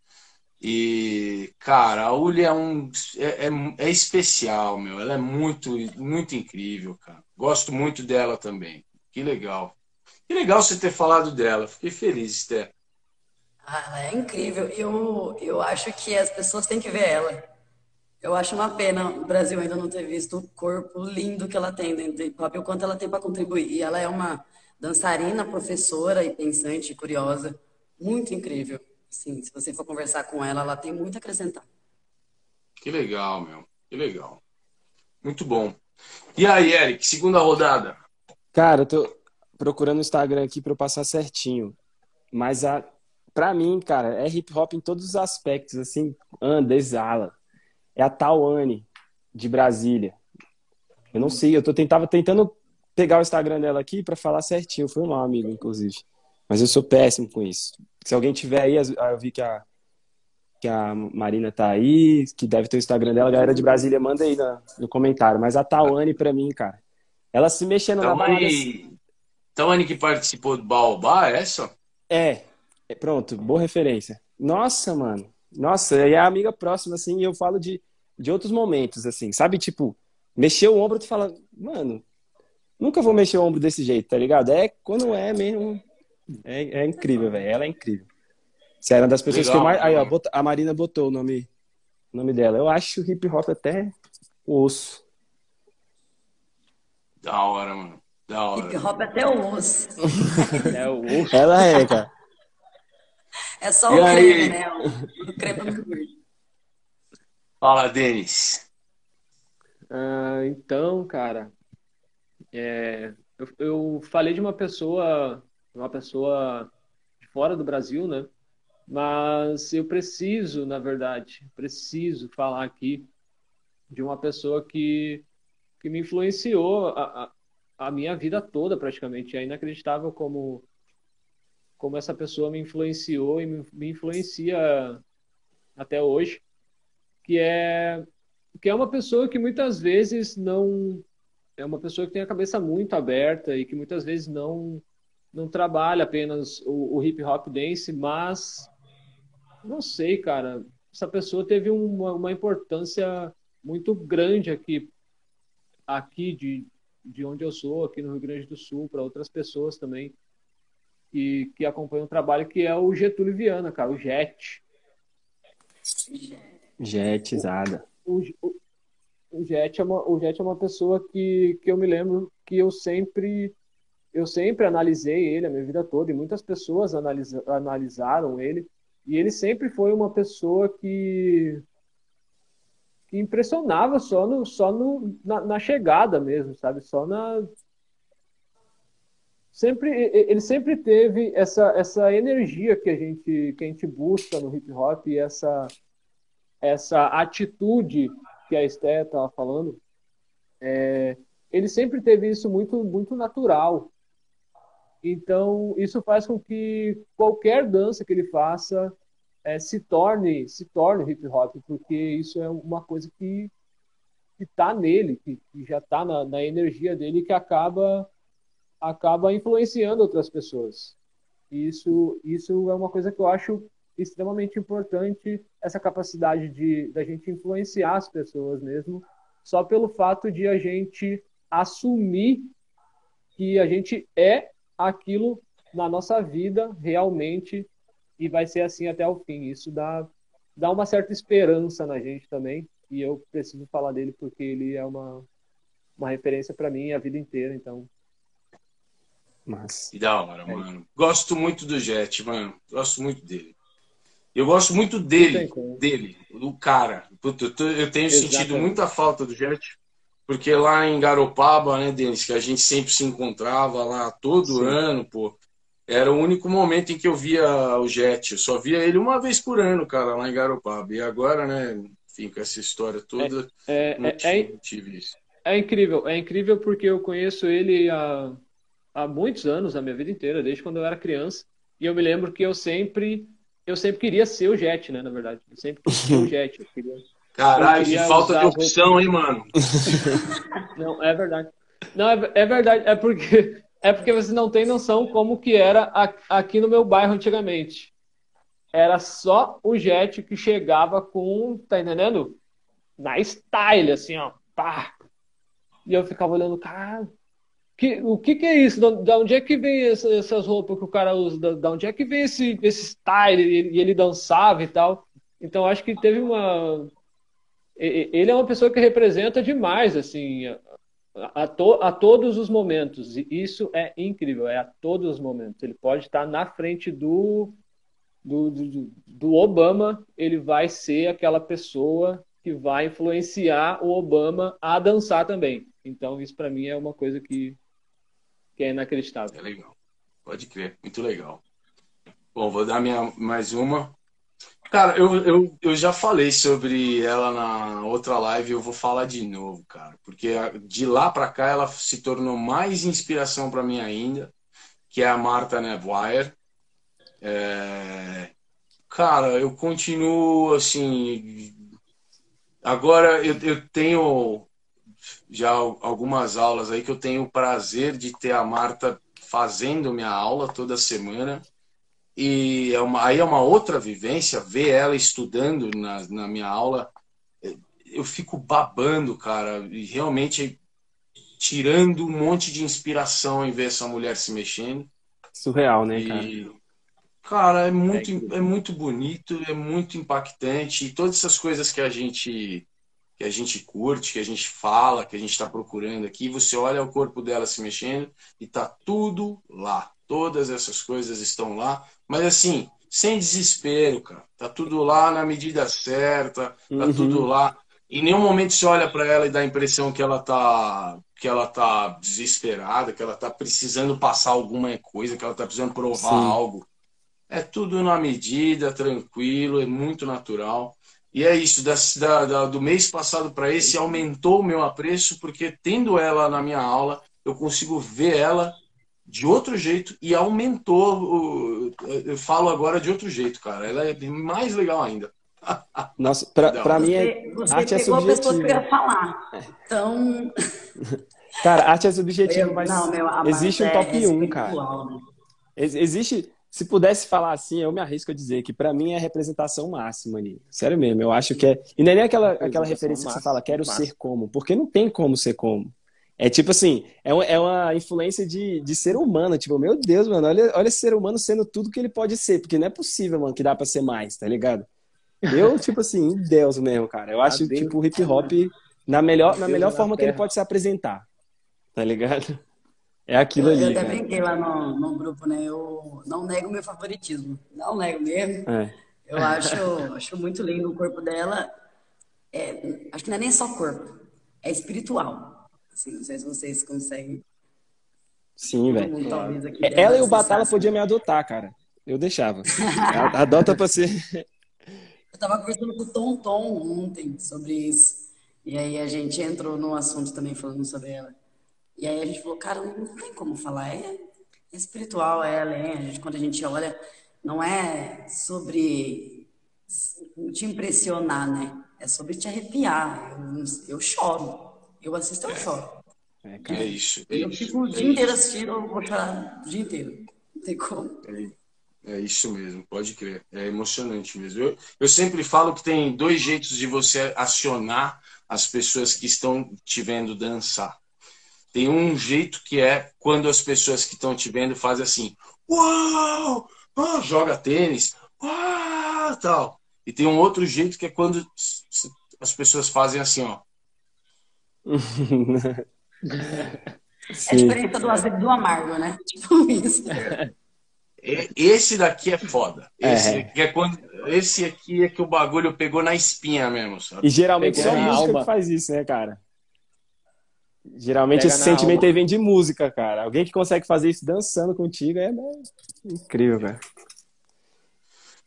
E, cara, a Uli é um é, é, é, especial, meu. Ela é muito, muito incrível, cara. Gosto muito dela também. Que legal. Que legal você ter falado dela. Fiquei feliz, Esther. Ah, ela é incrível. Eu, eu acho que as pessoas têm que ver ela. Eu acho uma pena o Brasil ainda não ter visto o corpo lindo que ela tem dentro do hip hop e o quanto ela tem para contribuir. E ela é uma dançarina, professora e pensante, curiosa. Muito incrível. Sim, se você for conversar com ela, ela tem muito a acrescentar. Que legal, meu. Que legal. Muito bom. E aí, Eric, segunda rodada? Cara, eu tô, procurando o Instagram aqui para eu passar certinho. Mas a para mim, cara, é hip hop em todos os aspectos, assim, anda, exala. É a Tawane de Brasília. Eu não sei, eu tô tentava tentando pegar o Instagram dela aqui para falar certinho, foi um amigo inclusive. Mas eu sou péssimo com isso. Se alguém tiver aí, eu vi que a que a Marina tá aí, que deve ter o Instagram dela, a galera de Brasília, manda aí no, no comentário. Mas a Tawane, para mim, cara, ela se mexendo Tawane, na balada. Tony que participou do Baobá, é essa? É. é. Pronto, boa referência. Nossa, mano. Nossa, é a amiga próxima, assim, e eu falo de, de outros momentos, assim, sabe? Tipo, mexer o ombro e tu fala, mano, Nunca vou mexer o ombro desse jeito, tá ligado? É quando é mesmo. É, é incrível, velho. Ela é incrível. Você era uma das pessoas Legal, que eu mais. Aí, ó, a Marina botou o nome, o nome dela. Eu acho hip hop até osso. Da hora, mano. Da hora. Hip hop até o osso. é o osso. Ela é, cara. É só e o aí? creme, né? O, o creme Fala, Denis. Ah, então, cara, é, eu, eu, falei de uma pessoa, uma pessoa de fora do Brasil, né? Mas eu preciso, na verdade, preciso falar aqui de uma pessoa que, que me influenciou a, a, a minha vida toda, praticamente. É inacreditável como, como essa pessoa me influenciou e me, influencia até hoje, que é que é uma pessoa que muitas vezes não é uma pessoa que tem a cabeça muito aberta e que muitas vezes não não trabalha apenas o, o hip hop dance, mas não sei, cara. Essa pessoa teve uma, uma importância muito grande aqui, aqui de, de onde eu sou, aqui no Rio Grande do Sul, para outras pessoas também que, que acompanham o trabalho, que é o Getúlio Viana, cara, o Jet. Jetizada. O, o, o, Jet é uma, o Jet é uma pessoa que, que eu me lembro que eu sempre eu sempre analisei ele a minha vida toda e muitas pessoas analisa, analisaram ele e ele sempre foi uma pessoa que, que impressionava só, no, só no, na, na chegada mesmo, sabe? Só na. Sempre, ele sempre teve essa, essa energia que a gente, que a gente busca no hip hop e essa, essa atitude que a Esté estava falando. É, ele sempre teve isso muito, muito natural. Então, isso faz com que qualquer dança que ele faça é, se torne se torne hip hop, porque isso é uma coisa que que está nele, que, que já está na, na, energia dele, que acaba acaba influenciando outras pessoas. Isso isso é uma coisa que eu acho extremamente importante essa capacidade de da gente influenciar as pessoas mesmo, só pelo fato de a gente assumir que a gente é aquilo na nossa vida realmente e vai ser assim até o fim. Isso dá, dá uma certa esperança na gente também e eu preciso falar dele porque ele é uma, uma referência para mim a vida inteira, então. Mas... Que da hora, é. mano. Gosto muito do Jet, mano. Gosto muito dele. Eu gosto muito dele, dele, do cara. Eu tenho Exatamente. sentido muita falta do Jet, porque lá em Garopaba, né, Denis, que a gente sempre se encontrava lá todo Sim. ano, pô. Era o único momento em que eu via o Jet. Eu só via ele uma vez por ano, cara, lá em Garopaba. E agora, né, enfim, com essa história toda, é, é, não, é, tive, é, tive isso. É incrível, é incrível porque eu conheço ele há, há muitos anos, a minha vida inteira, desde quando eu era criança. E eu me lembro que eu sempre, eu sempre queria ser o Jet, né, na verdade. Eu sempre queria ser o Jet. Eu queria, Caralho, que falta de opção, hein, mano? Não, é verdade. Não, é, é verdade. É porque é porque você não tem noção como que era aqui no meu bairro antigamente. Era só o jet que chegava com, tá entendendo? Na style, assim, ó. Pá. E eu ficava olhando, cara, que, o que, que é isso? Da onde é que vem essa, essas roupas que o cara usa? Da, da onde é que vem esse, esse style? E ele, ele dançava e tal. Então acho que teve uma. Ele é uma pessoa que representa demais, assim, a, to, a todos os momentos. E isso é incrível, é a todos os momentos. Ele pode estar na frente do, do, do, do Obama, ele vai ser aquela pessoa que vai influenciar o Obama a dançar também. Então, isso para mim é uma coisa que, que é inacreditável. É legal. Pode crer. Muito legal. Bom, vou dar minha mais uma. Cara, eu, eu, eu já falei sobre ela na outra live eu vou falar de novo, cara. Porque de lá para cá ela se tornou mais inspiração para mim ainda, que é a Marta Nevwire. É... Cara, eu continuo assim. Agora eu, eu tenho já algumas aulas aí que eu tenho o prazer de ter a Marta fazendo minha aula toda semana e é uma, aí é uma outra vivência, ver ela estudando na, na minha aula, eu fico babando, cara, e realmente tirando um monte de inspiração em ver essa mulher se mexendo. Surreal, né, cara? E, cara, é muito, é muito bonito, é muito impactante. E todas essas coisas que a gente que a gente curte, que a gente fala, que a gente está procurando aqui, você olha o corpo dela se mexendo e tá tudo lá. Todas essas coisas estão lá, mas assim, sem desespero, cara. Tá tudo lá na medida certa, tá Uhum. tudo lá. Em nenhum momento você olha para ela e dá a impressão que ela tá que ela tá desesperada, que ela tá precisando passar alguma coisa, que ela tá precisando provar Sim. algo. É tudo na medida, tranquilo, é muito natural. E é isso, da, da- da- do mês passado para esse aumentou o meu apreço, porque tendo ela na minha aula, eu consigo ver ela de outro jeito e aumentou. o- Eu falo agora de outro jeito, cara. Ela é mais legal ainda. Nossa, pra mim é. Você, arte é pegou a pessoa que subjetiva. ia falar. Então, Cara, arte é subjetiva, mas não, meu, a existe um é- top é 1, cara. né? Ex- Existe, se pudesse falar assim, eu me arrisco a dizer que pra mim é a representação máxima ali. Sério mesmo, eu acho que é. E não é nem aquela, aquela referência que você máxima, fala, quero máxima. ser como, porque não tem como ser como. É tipo assim, é uma, é uma influência de, de ser humano. Tipo, meu Deus, mano, olha, olha esse ser humano sendo tudo que ele pode ser, porque não é possível, mano, que dá pra ser mais, tá ligado? Eu, tipo assim, Deus mesmo, cara. Eu acho, Deus. tipo, o hip hop na melhor, na melhor na forma que ele pode se apresentar, tá ligado? É aquilo Eu, eu ali, até cara. brinquei lá no, no grupo, né? Eu não nego meu favoritismo. Não nego mesmo. É. Eu acho, acho muito lindo o corpo dela. É, acho que não é nem só corpo, é espiritual. Assim, não sei se vocês conseguem. Sim, velho. É, Ela e o Batala podiam me adotar, cara. Eu deixava. Adota pra ser. Eu tava conversando com o Tom Tom ontem sobre isso. E aí a gente entrou num assunto também falando sobre ela. E aí a gente falou, cara, não tem como falar. É, é espiritual é. A gente, quando a gente olha, não é sobre te impressionar, né? É sobre te arrepiar. Eu, eu choro. Eu assisto, eu choro. É, É cara. isso. É Eu isso, fico o é dia isso. inteiro assistindo, eu vou chorar o dia inteiro. Não tem como. É isso mesmo, pode crer. É emocionante mesmo. Eu, eu sempre falo que tem dois jeitos de você acionar as pessoas que estão te vendo dançar. Tem um jeito que é quando as pessoas que estão te vendo fazem assim, uau, ah, joga tênis, uau, tal. E tem um outro jeito que é quando as pessoas fazem assim, ó. É a diferença do azedo e do amargo, né? Tipo isso. E- Esse daqui é foda. Esse É. aqui é quando, esse aqui é que o bagulho pegou na espinha mesmo, sabe? E geralmente Pegou só na música alma. que faz isso, né, cara? Geralmente Pega esse sentimento alma. aí vem de música, cara. Alguém que consegue fazer isso dançando contigo é, é incrível, cara.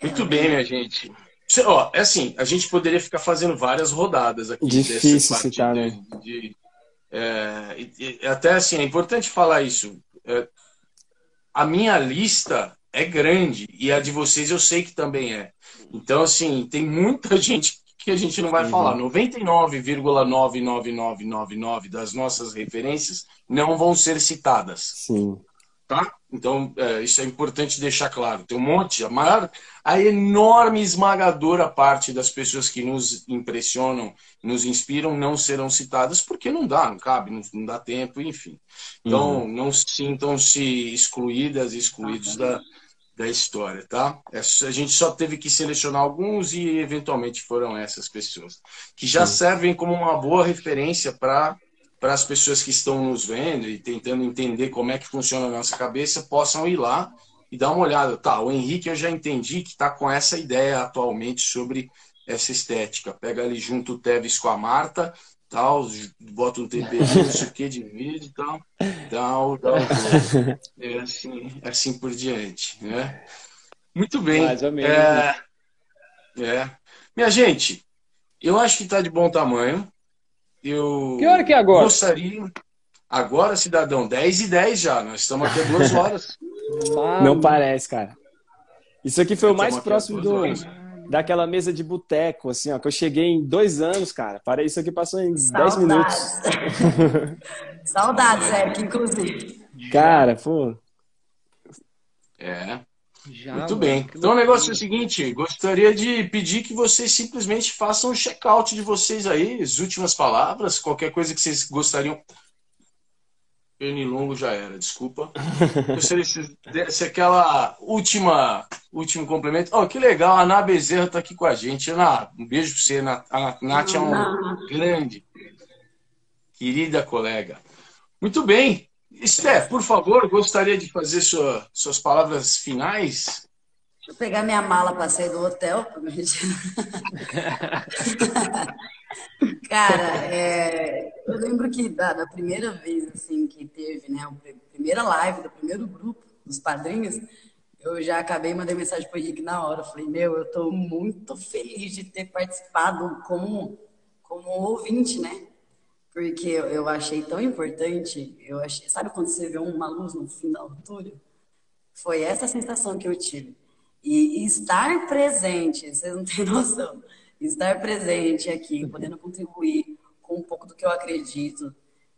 Muito bem, minha gente. Cê- Ó, é assim, a gente poderia ficar fazendo várias rodadas aqui. Difícil citar, de- né? de- é, e- e até assim, é importante falar isso. É, a minha lista é grande e a de vocês eu sei que também é. Então, assim, tem muita gente que a gente não vai Uhum. falar. 99,99999 das nossas referências não vão ser citadas Sim. tá? Então, é, isso é importante deixar claro. Tem um monte, a maior, a enorme esmagadora parte das pessoas que nos impressionam, nos inspiram, não serão citadas porque não dá, não cabe, não, não dá tempo, enfim. Então, não sintam-se excluídas excluídos da, da história, tá? É, a gente só teve que selecionar alguns e, eventualmente, foram essas pessoas, que já servem como uma boa referência para para as pessoas que estão nos vendo e tentando entender como é que funciona a nossa cabeça, possam ir lá e dar uma olhada. Tá, o Henrique eu já entendi que está com essa ideia atualmente sobre essa estética. Pega ali junto o Tevez com a Marta, tal, bota um temperinho, não sei o que, divide e tal, tal, tal. É assim, é assim por diante, né? Muito bem. Mais ou menos. É, é. Minha gente, eu acho que está de bom tamanho. Eu Que hora que é agora? Gostaria. Agora, cidadão, 10 e 10 já. Nós estamos aqui há duas horas. Não parece, cara. Isso aqui foi o mais próximo do, horas. Daquela mesa de boteco, assim, ó, que eu cheguei em dois anos, cara. Para isso aqui passou em 10 minutos. Saudades. Saudades, Eric, inclusive. Cara, pô. É, Já, muito mano, bem. Então o negócio é o seguinte: gostaria de pedir que vocês simplesmente façam um check-out de vocês aí, as últimas palavras, qualquer coisa que vocês gostariam. Pernilongo já era, desculpa. Se desse aquela última, último complemento. Oh, que legal, a Ana Bezerra está aqui com a gente. Ana, um beijo para você. A Nath é uma grande, querida colega. Muito bem. Esther, por favor, gostaria de fazer sua, suas palavras finais. Deixa eu pegar minha mala para sair do hotel. Cara, é, eu lembro que da, da, primeira vez assim que teve, né, a primeira live do primeiro grupo dos padrinhos, eu já acabei mandei mensagem para o Henrique na hora. falei, meu, eu estou muito feliz de ter participado como, como ouvinte, né? Porque eu, eu achei tão importante. Eu achei, sabe quando você vê uma luz no fim da altura? Foi essa sensação que eu tive. E, e estar presente, vocês não têm noção estar presente aqui, podendo contribuir com um pouco do que eu acredito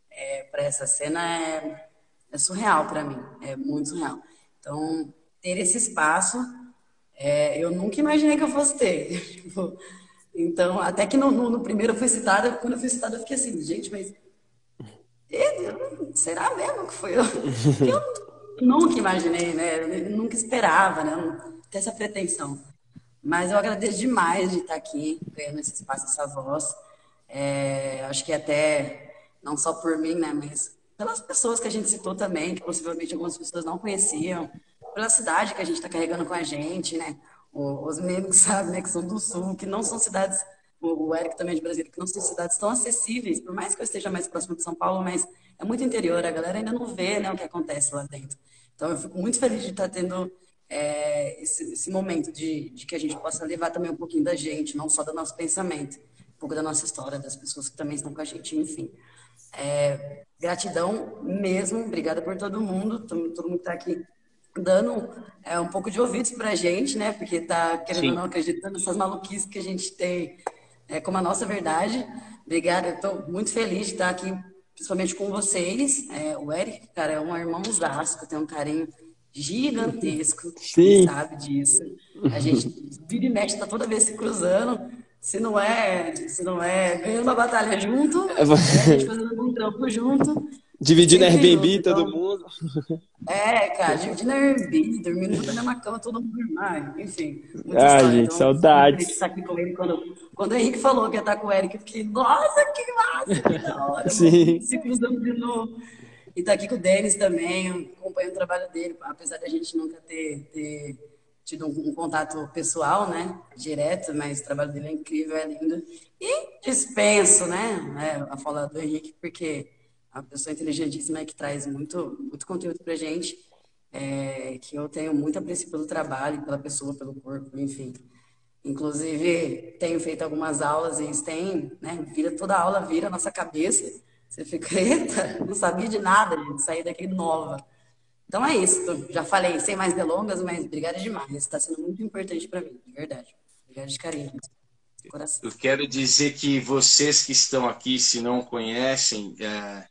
é, para essa cena é, é surreal para mim, é muito surreal. Então, ter esse espaço, é, eu nunca imaginei que eu fosse ter. Tipo, então, até que no, no, no, primeiro eu fui citada, quando eu fui citada eu fiquei assim, gente, mas será mesmo que foi eu? Eu nunca imaginei, né? Eu nunca esperava, né? Ter essa pretensão. Mas eu agradeço demais de estar aqui, ganhando esse espaço, essa voz. É, acho que até, não só por mim, né, mas pelas pessoas que a gente citou também, que possivelmente algumas pessoas não conheciam, pela cidade que a gente está carregando com a gente, né? Os meninos que sabem, né, que são do Sul, que não são cidades, o Eric também é de Brasília, que não são cidades tão acessíveis, por mais que eu esteja mais próximo de São Paulo, mas é muito interior, a galera ainda não vê né, o que acontece lá dentro. Então eu fico muito feliz de estar tendo é, esse, esse, momento de, de, que a gente possa levar também um pouquinho da gente, não só do nosso pensamento, um pouco da nossa história, das pessoas que também estão com a gente, enfim. É, gratidão mesmo, obrigada por todo mundo, todo, mundo está aqui dando é, um pouco de ouvidos para a gente, né? Porque está querendo Sim. ou não acreditando nessas maluquices que a gente tem é, como a nossa verdade. Obrigada, estou muito feliz de estar aqui, principalmente com vocês. É, o Eric, cara, é um irmão que eu tenho um carinho gigantesco, Sim. sabe disso. A gente vira e mexe, tá toda vez se cruzando. Se não é, se não é ganhando uma batalha junto, é, a gente fazendo um trampo junto. Dividindo Airbnb, junto, todo então, mundo. É, cara, dividindo Airbnb, dormindo junto na mesma cama, todo mundo dormir, enfim. Ah, gente, então, saudades. Aqui com ele quando, quando o Henrique falou que ia estar com o Eric, eu fiquei, nossa, que massa, que da hora. Sim. Se cruzando de novo. E tá aqui com o Denis também, acompanho o trabalho dele, apesar da gente nunca ter, ter tido um, um, contato pessoal, né, direto, mas o trabalho dele é incrível, é lindo. E dispenso, né, é, a fala do Henrique, porque a pessoa inteligentíssima é que traz muito, muito conteúdo pra gente, é, que eu tenho muito apreço pelo trabalho, pela pessoa, pelo corpo, enfim. Inclusive, tenho feito algumas aulas e isso tem, né, vira, toda aula vira a nossa cabeça, você fica, eita, não sabia de nada, gente, saí daqui nova. Então é isso, já falei, sem mais delongas, mas obrigada demais. Está sendo muito importante para mim, de verdade. Obrigada de carinho. De coração. Eu quero dizer que vocês que estão aqui, se não conhecem, é,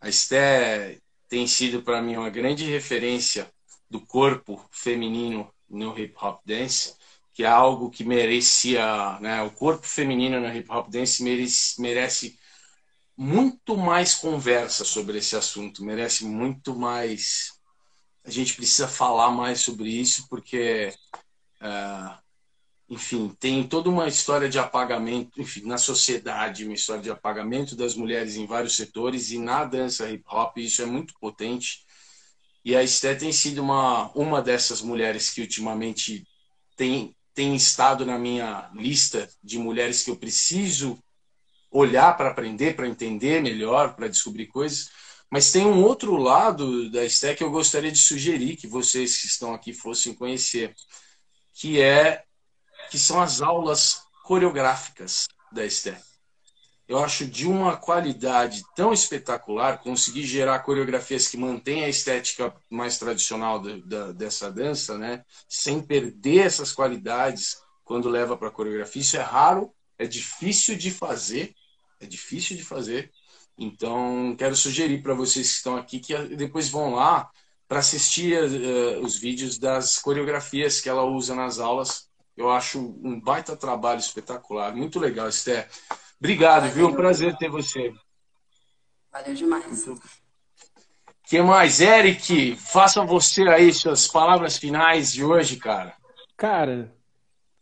a Esté tem sido para mim uma grande referência do corpo feminino no hip hop dance, que é algo que merecia, né, o corpo feminino no hip hop dance merece, merece muito mais conversa sobre esse assunto, merece muito mais. A gente precisa falar mais sobre isso, porque, uh, enfim, tem toda uma história de apagamento, enfim, na sociedade, uma história de apagamento das mulheres em vários setores, e na dança hip hop isso é muito potente. E a Esté tem sido uma, uma dessas mulheres que ultimamente tem, tem estado na minha lista de mulheres que eu preciso olhar para aprender, para entender melhor, para descobrir coisas. Mas tem um outro lado da STEC que eu gostaria de sugerir que vocês que estão aqui fossem conhecer, que é que são as aulas coreográficas da STEC. Eu acho de uma qualidade tão espetacular conseguir gerar coreografias que mantêm a estética mais tradicional da, da, dessa dança, né? sem perder essas qualidades quando leva para coreografia. Isso é raro, é difícil de fazer é difícil de fazer. Então, quero sugerir para vocês que estão aqui que depois vão lá para assistir uh, os vídeos das coreografias que ela usa nas aulas. Eu acho um baita trabalho espetacular. Muito legal, Esther. Obrigado, Valeu. viu? Um prazer ter você. Valeu demais. que mais? Eric, faça você aí suas palavras finais de hoje, cara. Cara,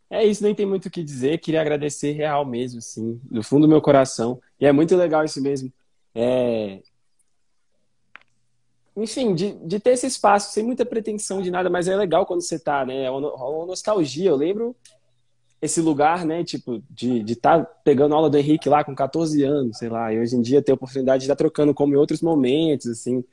é isso, nem tem muito o que dizer. Queria agradecer real mesmo, assim, do fundo do meu coração. E é muito legal isso mesmo. É... Enfim, de, de ter esse espaço, sem muita pretensão de nada, mas é legal quando você tá, né? É uma, nostalgia. Eu lembro esse lugar, né? Tipo, de estar tá pegando aula do Henrique lá com 14 anos, sei lá, e hoje em dia ter a oportunidade de estar trocando como em outros momentos, assim.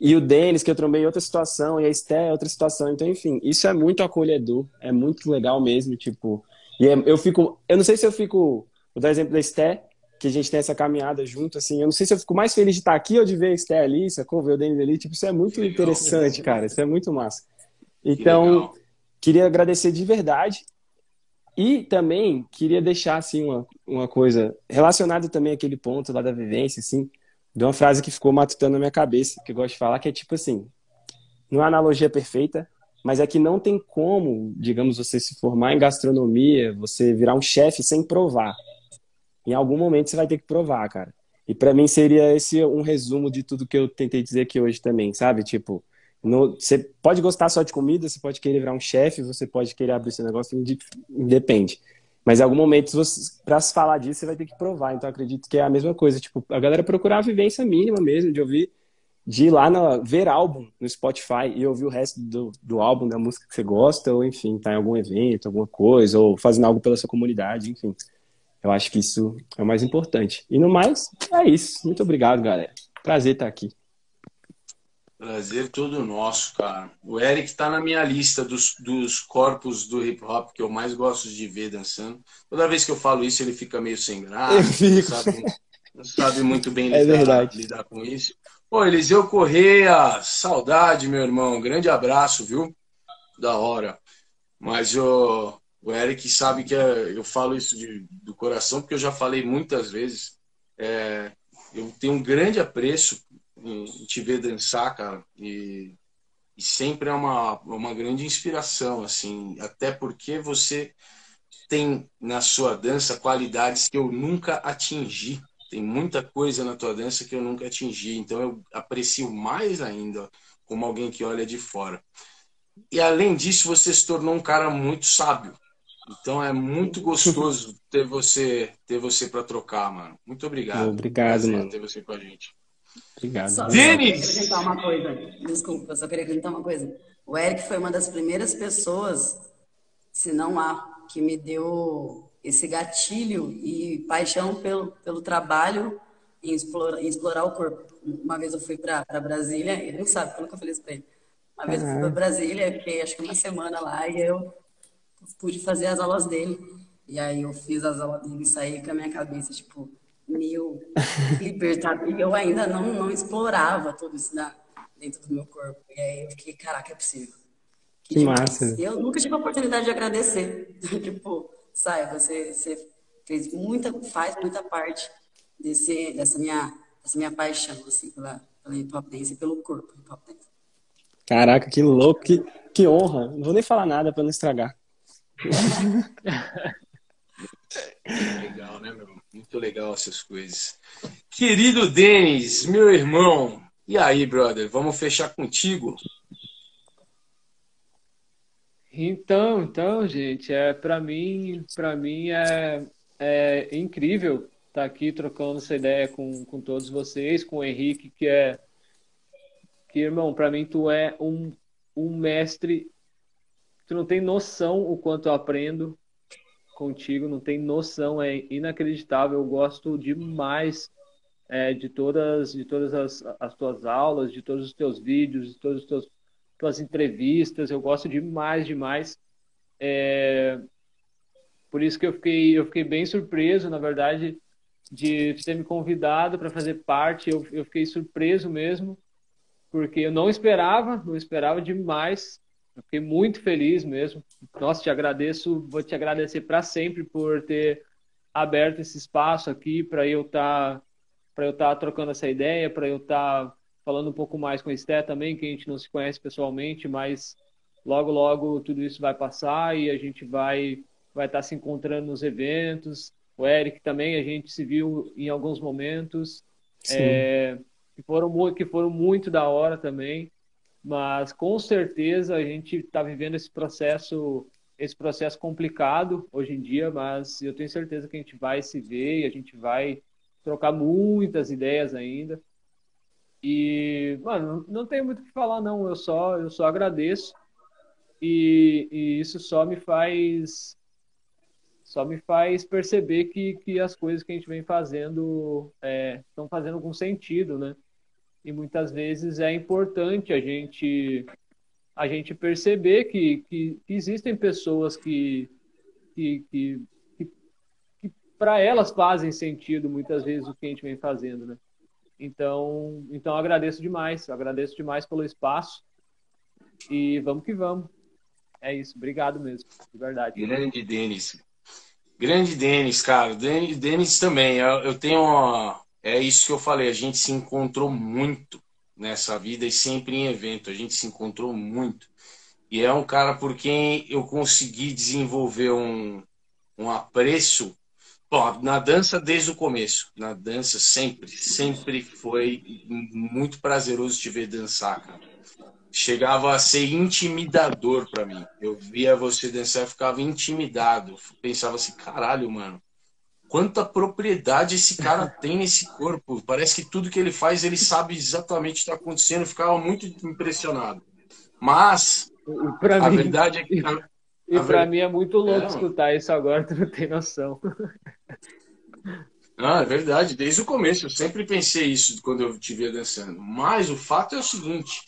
E o Denis, que eu trombei outra situação, e a Esté, outra situação. Então, enfim, isso é muito acolhedor, é muito legal mesmo, tipo. E é, eu fico. Eu não sei se eu fico. Vou dar exemplo da Esté, que a gente tem essa caminhada junto, assim. Eu não sei se eu fico mais feliz de estar aqui ou de ver a Esté ali, sacou? Ver o Denis ali. Tipo, isso é muito legal, interessante, cara. Isso é muito massa. Então, que queria agradecer de verdade. E também queria deixar, assim, uma, uma coisa relacionada também àquele ponto lá da vivência, assim de uma frase que ficou matutando na minha cabeça, que eu gosto de falar, que é tipo assim: não é analogia perfeita, mas é que não tem como, digamos, você se formar em gastronomia, você virar um chefe sem provar. Em algum momento você vai ter que provar, cara. E para mim seria esse um resumo de tudo que eu tentei dizer aqui hoje também, sabe? Tipo, no, você pode gostar só de comida, você pode querer virar um chefe, você pode querer abrir seu negócio, independe. Mas em algum momento, para se falar disso, você vai ter que provar. Então, acredito que é a mesma coisa. Tipo, a galera procurar a vivência mínima mesmo, de ouvir, de ir lá na, ver álbum no Spotify e ouvir o resto do, do álbum, da música que você gosta, ou enfim, tá em algum evento, alguma coisa, ou fazendo algo pela sua comunidade, enfim. Eu acho que isso é o mais importante. E no mais, é isso. Muito obrigado, galera. Prazer estar aqui. Prazer todo nosso, cara. O Eric está na minha lista dos, dos corpos do hip hop que eu mais gosto de ver dançando. Toda vez que eu falo isso, ele fica meio sem graça. Não sabe, não sabe, muito bem é lidar, é lidar com isso. Pô, Eliseu Correia, saudade, meu irmão. Grande abraço, viu? Da hora. Mas o, o Eric sabe que é, eu falo isso de, do coração, porque eu já falei muitas vezes. É, eu tenho um grande apreço em, te ver dançar, cara, e, e sempre é uma, uma grande inspiração, assim, até porque você tem na sua dança qualidades que eu nunca atingi. Tem muita coisa na tua dança que eu nunca atingi, então eu aprecio mais ainda como alguém que olha de fora. E além disso, você se tornou um cara muito sábio. Então é muito gostoso ter você ter você para trocar, mano. Muito obrigado. Obrigado, mano. Ter você com a gente. Obrigado. Só, Denis! Só acrescentar uma coisa. Desculpa, só queria acrescentar uma coisa. O Eric foi uma das primeiras pessoas, se não a, que me deu esse gatilho e paixão pelo, pelo trabalho em explorar, em explorar o corpo. Uma vez eu fui para Brasília, ele não sabe, eu nunca falei isso para ele. Uma vez eu fui para Brasília, fiquei acho que uma semana lá e eu pude fazer as aulas dele. E aí eu fiz as aulas dele e saí com a minha cabeça, tipo, meio libertador. E eu ainda não, não explorava tudo isso na, dentro do meu corpo. E aí eu fiquei, caraca, é possível. Que, que massa. Eu nunca tive a oportunidade de agradecer. tipo, sai, você, você fez muita, faz muita parte desse, dessa, minha, dessa minha paixão, assim, pela, pela hip hop dance e pelo corpo hip hop dance. Caraca, que louco, que, que honra. Não vou nem falar nada para não estragar. Legal, né, meu? Muito legal essas coisas. Querido Denis, meu irmão, e aí, brother? Vamos fechar contigo? Então, então, gente, é para mim, para mim é, é incrível estar tá aqui trocando essa ideia com, com todos vocês, com o Henrique, que é que irmão, para mim tu é um, um mestre. Tu não tem noção o quanto eu aprendo contigo, não tem noção, é inacreditável. Eu gosto demais é, de todas, de todas as, as tuas aulas, de todos os teus vídeos, de todas as tuas, tuas entrevistas. Eu gosto demais, demais. É, por isso que eu fiquei, eu fiquei bem surpreso, na verdade, de ter me convidado para fazer parte. Eu, eu fiquei surpreso mesmo, porque eu não esperava, não esperava demais. Eu fiquei muito feliz mesmo. Nossa, te agradeço, vou te agradecer para sempre por ter aberto esse espaço aqui para eu estar tá, para eu estar tá trocando essa ideia, para eu estar tá falando um pouco mais com a Esté também, que a gente não se conhece pessoalmente, mas logo logo tudo isso vai passar e a gente vai vai estar tá se encontrando nos eventos. O Eric também, a gente se viu em alguns momentos. É, que foram, que foram muito da hora também. Mas com certeza a gente está vivendo esse processo esse processo complicado hoje em dia, mas eu tenho certeza que a gente vai se ver e a gente vai trocar muitas ideias ainda. E, mano, não tenho muito o que falar, não. Eu só, eu só agradeço. E, e isso só me faz só me faz perceber que, que as coisas que a gente vem fazendo estão é, fazendo algum sentido, né? E muitas vezes é importante a gente a gente perceber que, que, que existem pessoas que, que, que, que, que para elas fazem sentido muitas vezes o que a gente vem fazendo, né? Então, então agradeço demais, agradeço demais pelo espaço e vamos que vamos. É isso, obrigado mesmo, de verdade. Grande Denis. Grande Denis, cara. Denis também. Eu, eu tenho uma... É isso que eu falei, a gente se encontrou muito nessa vida e sempre em evento. A gente se encontrou muito. E é um cara por quem eu consegui desenvolver um, um apreço. Bom, na dança desde o começo. Na dança sempre, sempre foi muito prazeroso te ver dançar, cara. Chegava a ser intimidador para mim. Eu via você dançar e ficava intimidado. Pensava assim, caralho, mano quanta propriedade esse cara tem nesse corpo. Parece que tudo que ele faz, ele sabe exatamente o que está acontecendo. Eu ficava muito impressionado. Mas, a mim, verdade é que... E para mim é muito louco é, escutar isso agora, tu não tem noção. Ah, é verdade, desde o começo. Eu sempre pensei isso quando eu te via dançando. Mas o fato é o seguinte: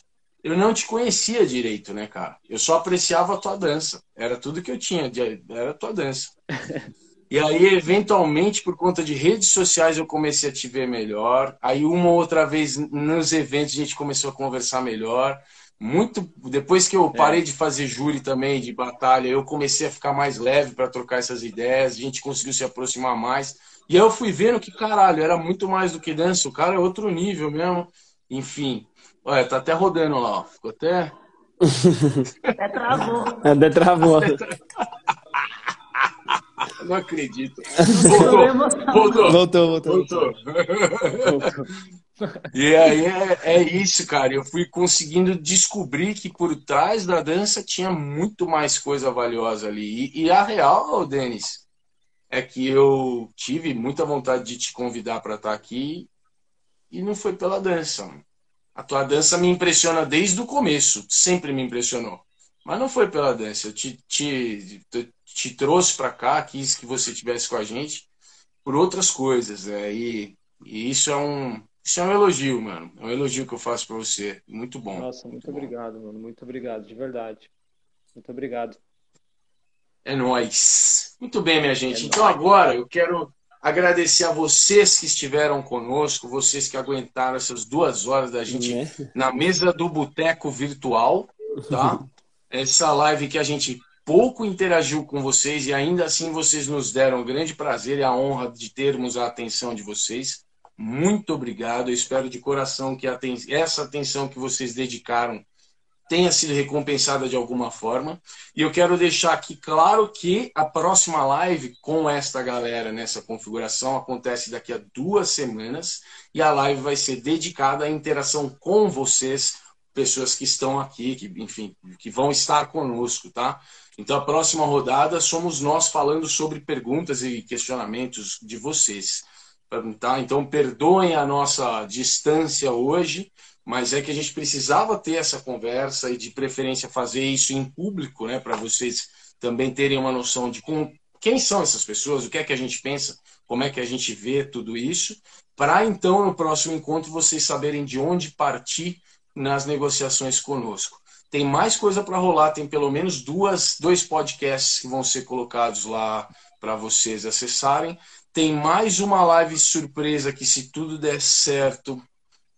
eu não te conhecia direito, né, cara? Eu só apreciava a tua dança. Era tudo que eu tinha, era a tua dança. E aí, eventualmente, por conta de redes sociais, eu comecei a te ver melhor. Aí, uma ou outra vez, nos eventos, a gente começou a conversar melhor. Muito depois que eu é. parei é. de fazer júri também, de batalha, eu comecei a ficar mais leve para trocar essas ideias. A gente conseguiu se aproximar mais. E aí eu fui vendo que, caralho, era muito mais do que dança. O cara é outro nível mesmo. Enfim. Olha, tá até rodando lá, ó. Ficou até. Até travou. Até travou. Não acredito. Voltou, voltou, voltou, voltou. voltou. E aí é, é, isso, cara. Eu fui conseguindo descobrir que por trás da dança tinha muito mais coisa valiosa ali. E, e a real, Denis, é que eu tive muita vontade de te convidar para estar aqui e não foi pela dança. A tua dança me impressiona desde o começo, sempre me impressionou. Mas não foi pela dança. Eu te, te, te trouxe para cá, quis que você tivesse com a gente por outras coisas. Né? E, e, isso é um isso é um elogio, mano. É um elogio que eu faço para você. Muito bom. Nossa, muito, muito obrigado, bom. mano. Muito obrigado, de verdade. Muito obrigado. É nóis. Muito bem, minha gente. É então nóis. agora eu quero agradecer a vocês que estiveram conosco, vocês que aguentaram essas duas horas da gente é. na mesa do Boteco Virtual, tá? Essa live que a gente pouco interagiu com vocês e ainda assim vocês nos deram o grande prazer e a honra de termos a atenção de vocês. Muito obrigado. Eu espero de coração que essa atenção que vocês dedicaram tenha sido recompensada de alguma forma. E eu quero deixar aqui claro que a próxima live com esta galera nessa configuração acontece daqui a duas semanas e a live vai ser dedicada à interação com vocês, pessoas que estão aqui, que enfim, que vão estar conosco, tá? Então, a próxima rodada somos nós falando sobre perguntas e questionamentos de vocês. Tá? Então, perdoem a nossa distância hoje, mas é que a gente precisava ter essa conversa e, de preferência, fazer isso em público, né, para vocês também terem uma noção de com, quem são essas pessoas, o que é que a gente pensa, como é que a gente vê tudo isso, para então, no próximo encontro, vocês saberem de onde partir nas negociações conosco. Tem mais coisa para rolar, tem pelo menos duas, dois podcasts que vão ser colocados lá para vocês acessarem. Tem mais uma live surpresa que, se tudo der certo,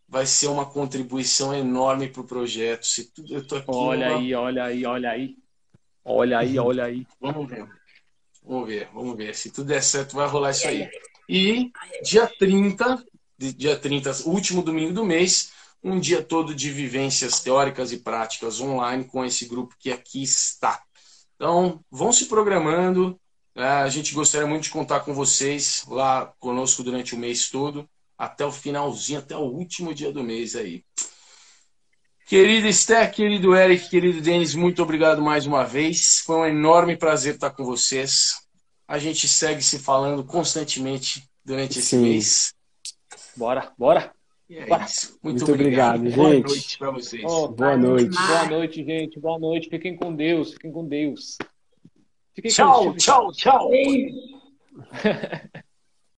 vai ser uma contribuição enorme para o projeto. Se tudo, eu tô aqui olha uma... aí, olha aí, olha aí. Olha aí, olha aí. Vamos ver. Vamos ver, vamos ver. Se tudo der certo, vai rolar isso aí. E dia 30, dia 30, último domingo do mês, um dia todo de vivências teóricas e práticas online com esse grupo que aqui está. Então, vão se programando. Né? A gente gostaria muito de contar com vocês lá conosco durante o mês todo. até o finalzinho, até o último dia do mês aí. Querida Esther, querido Eric, querido Denis, muito obrigado mais uma vez. Foi um enorme prazer estar com vocês. A gente segue se falando constantemente durante esse Sim. mês. Bora, bora. E é isso. Muito, Muito obrigado. obrigado, Boa gente. noite para vocês. Boa noite. boa noite, gente. Boa noite. Fiquem com Deus. Fiquem com Deus. Fiquem com Tchau, Deus. tchau, tchau. Beijo.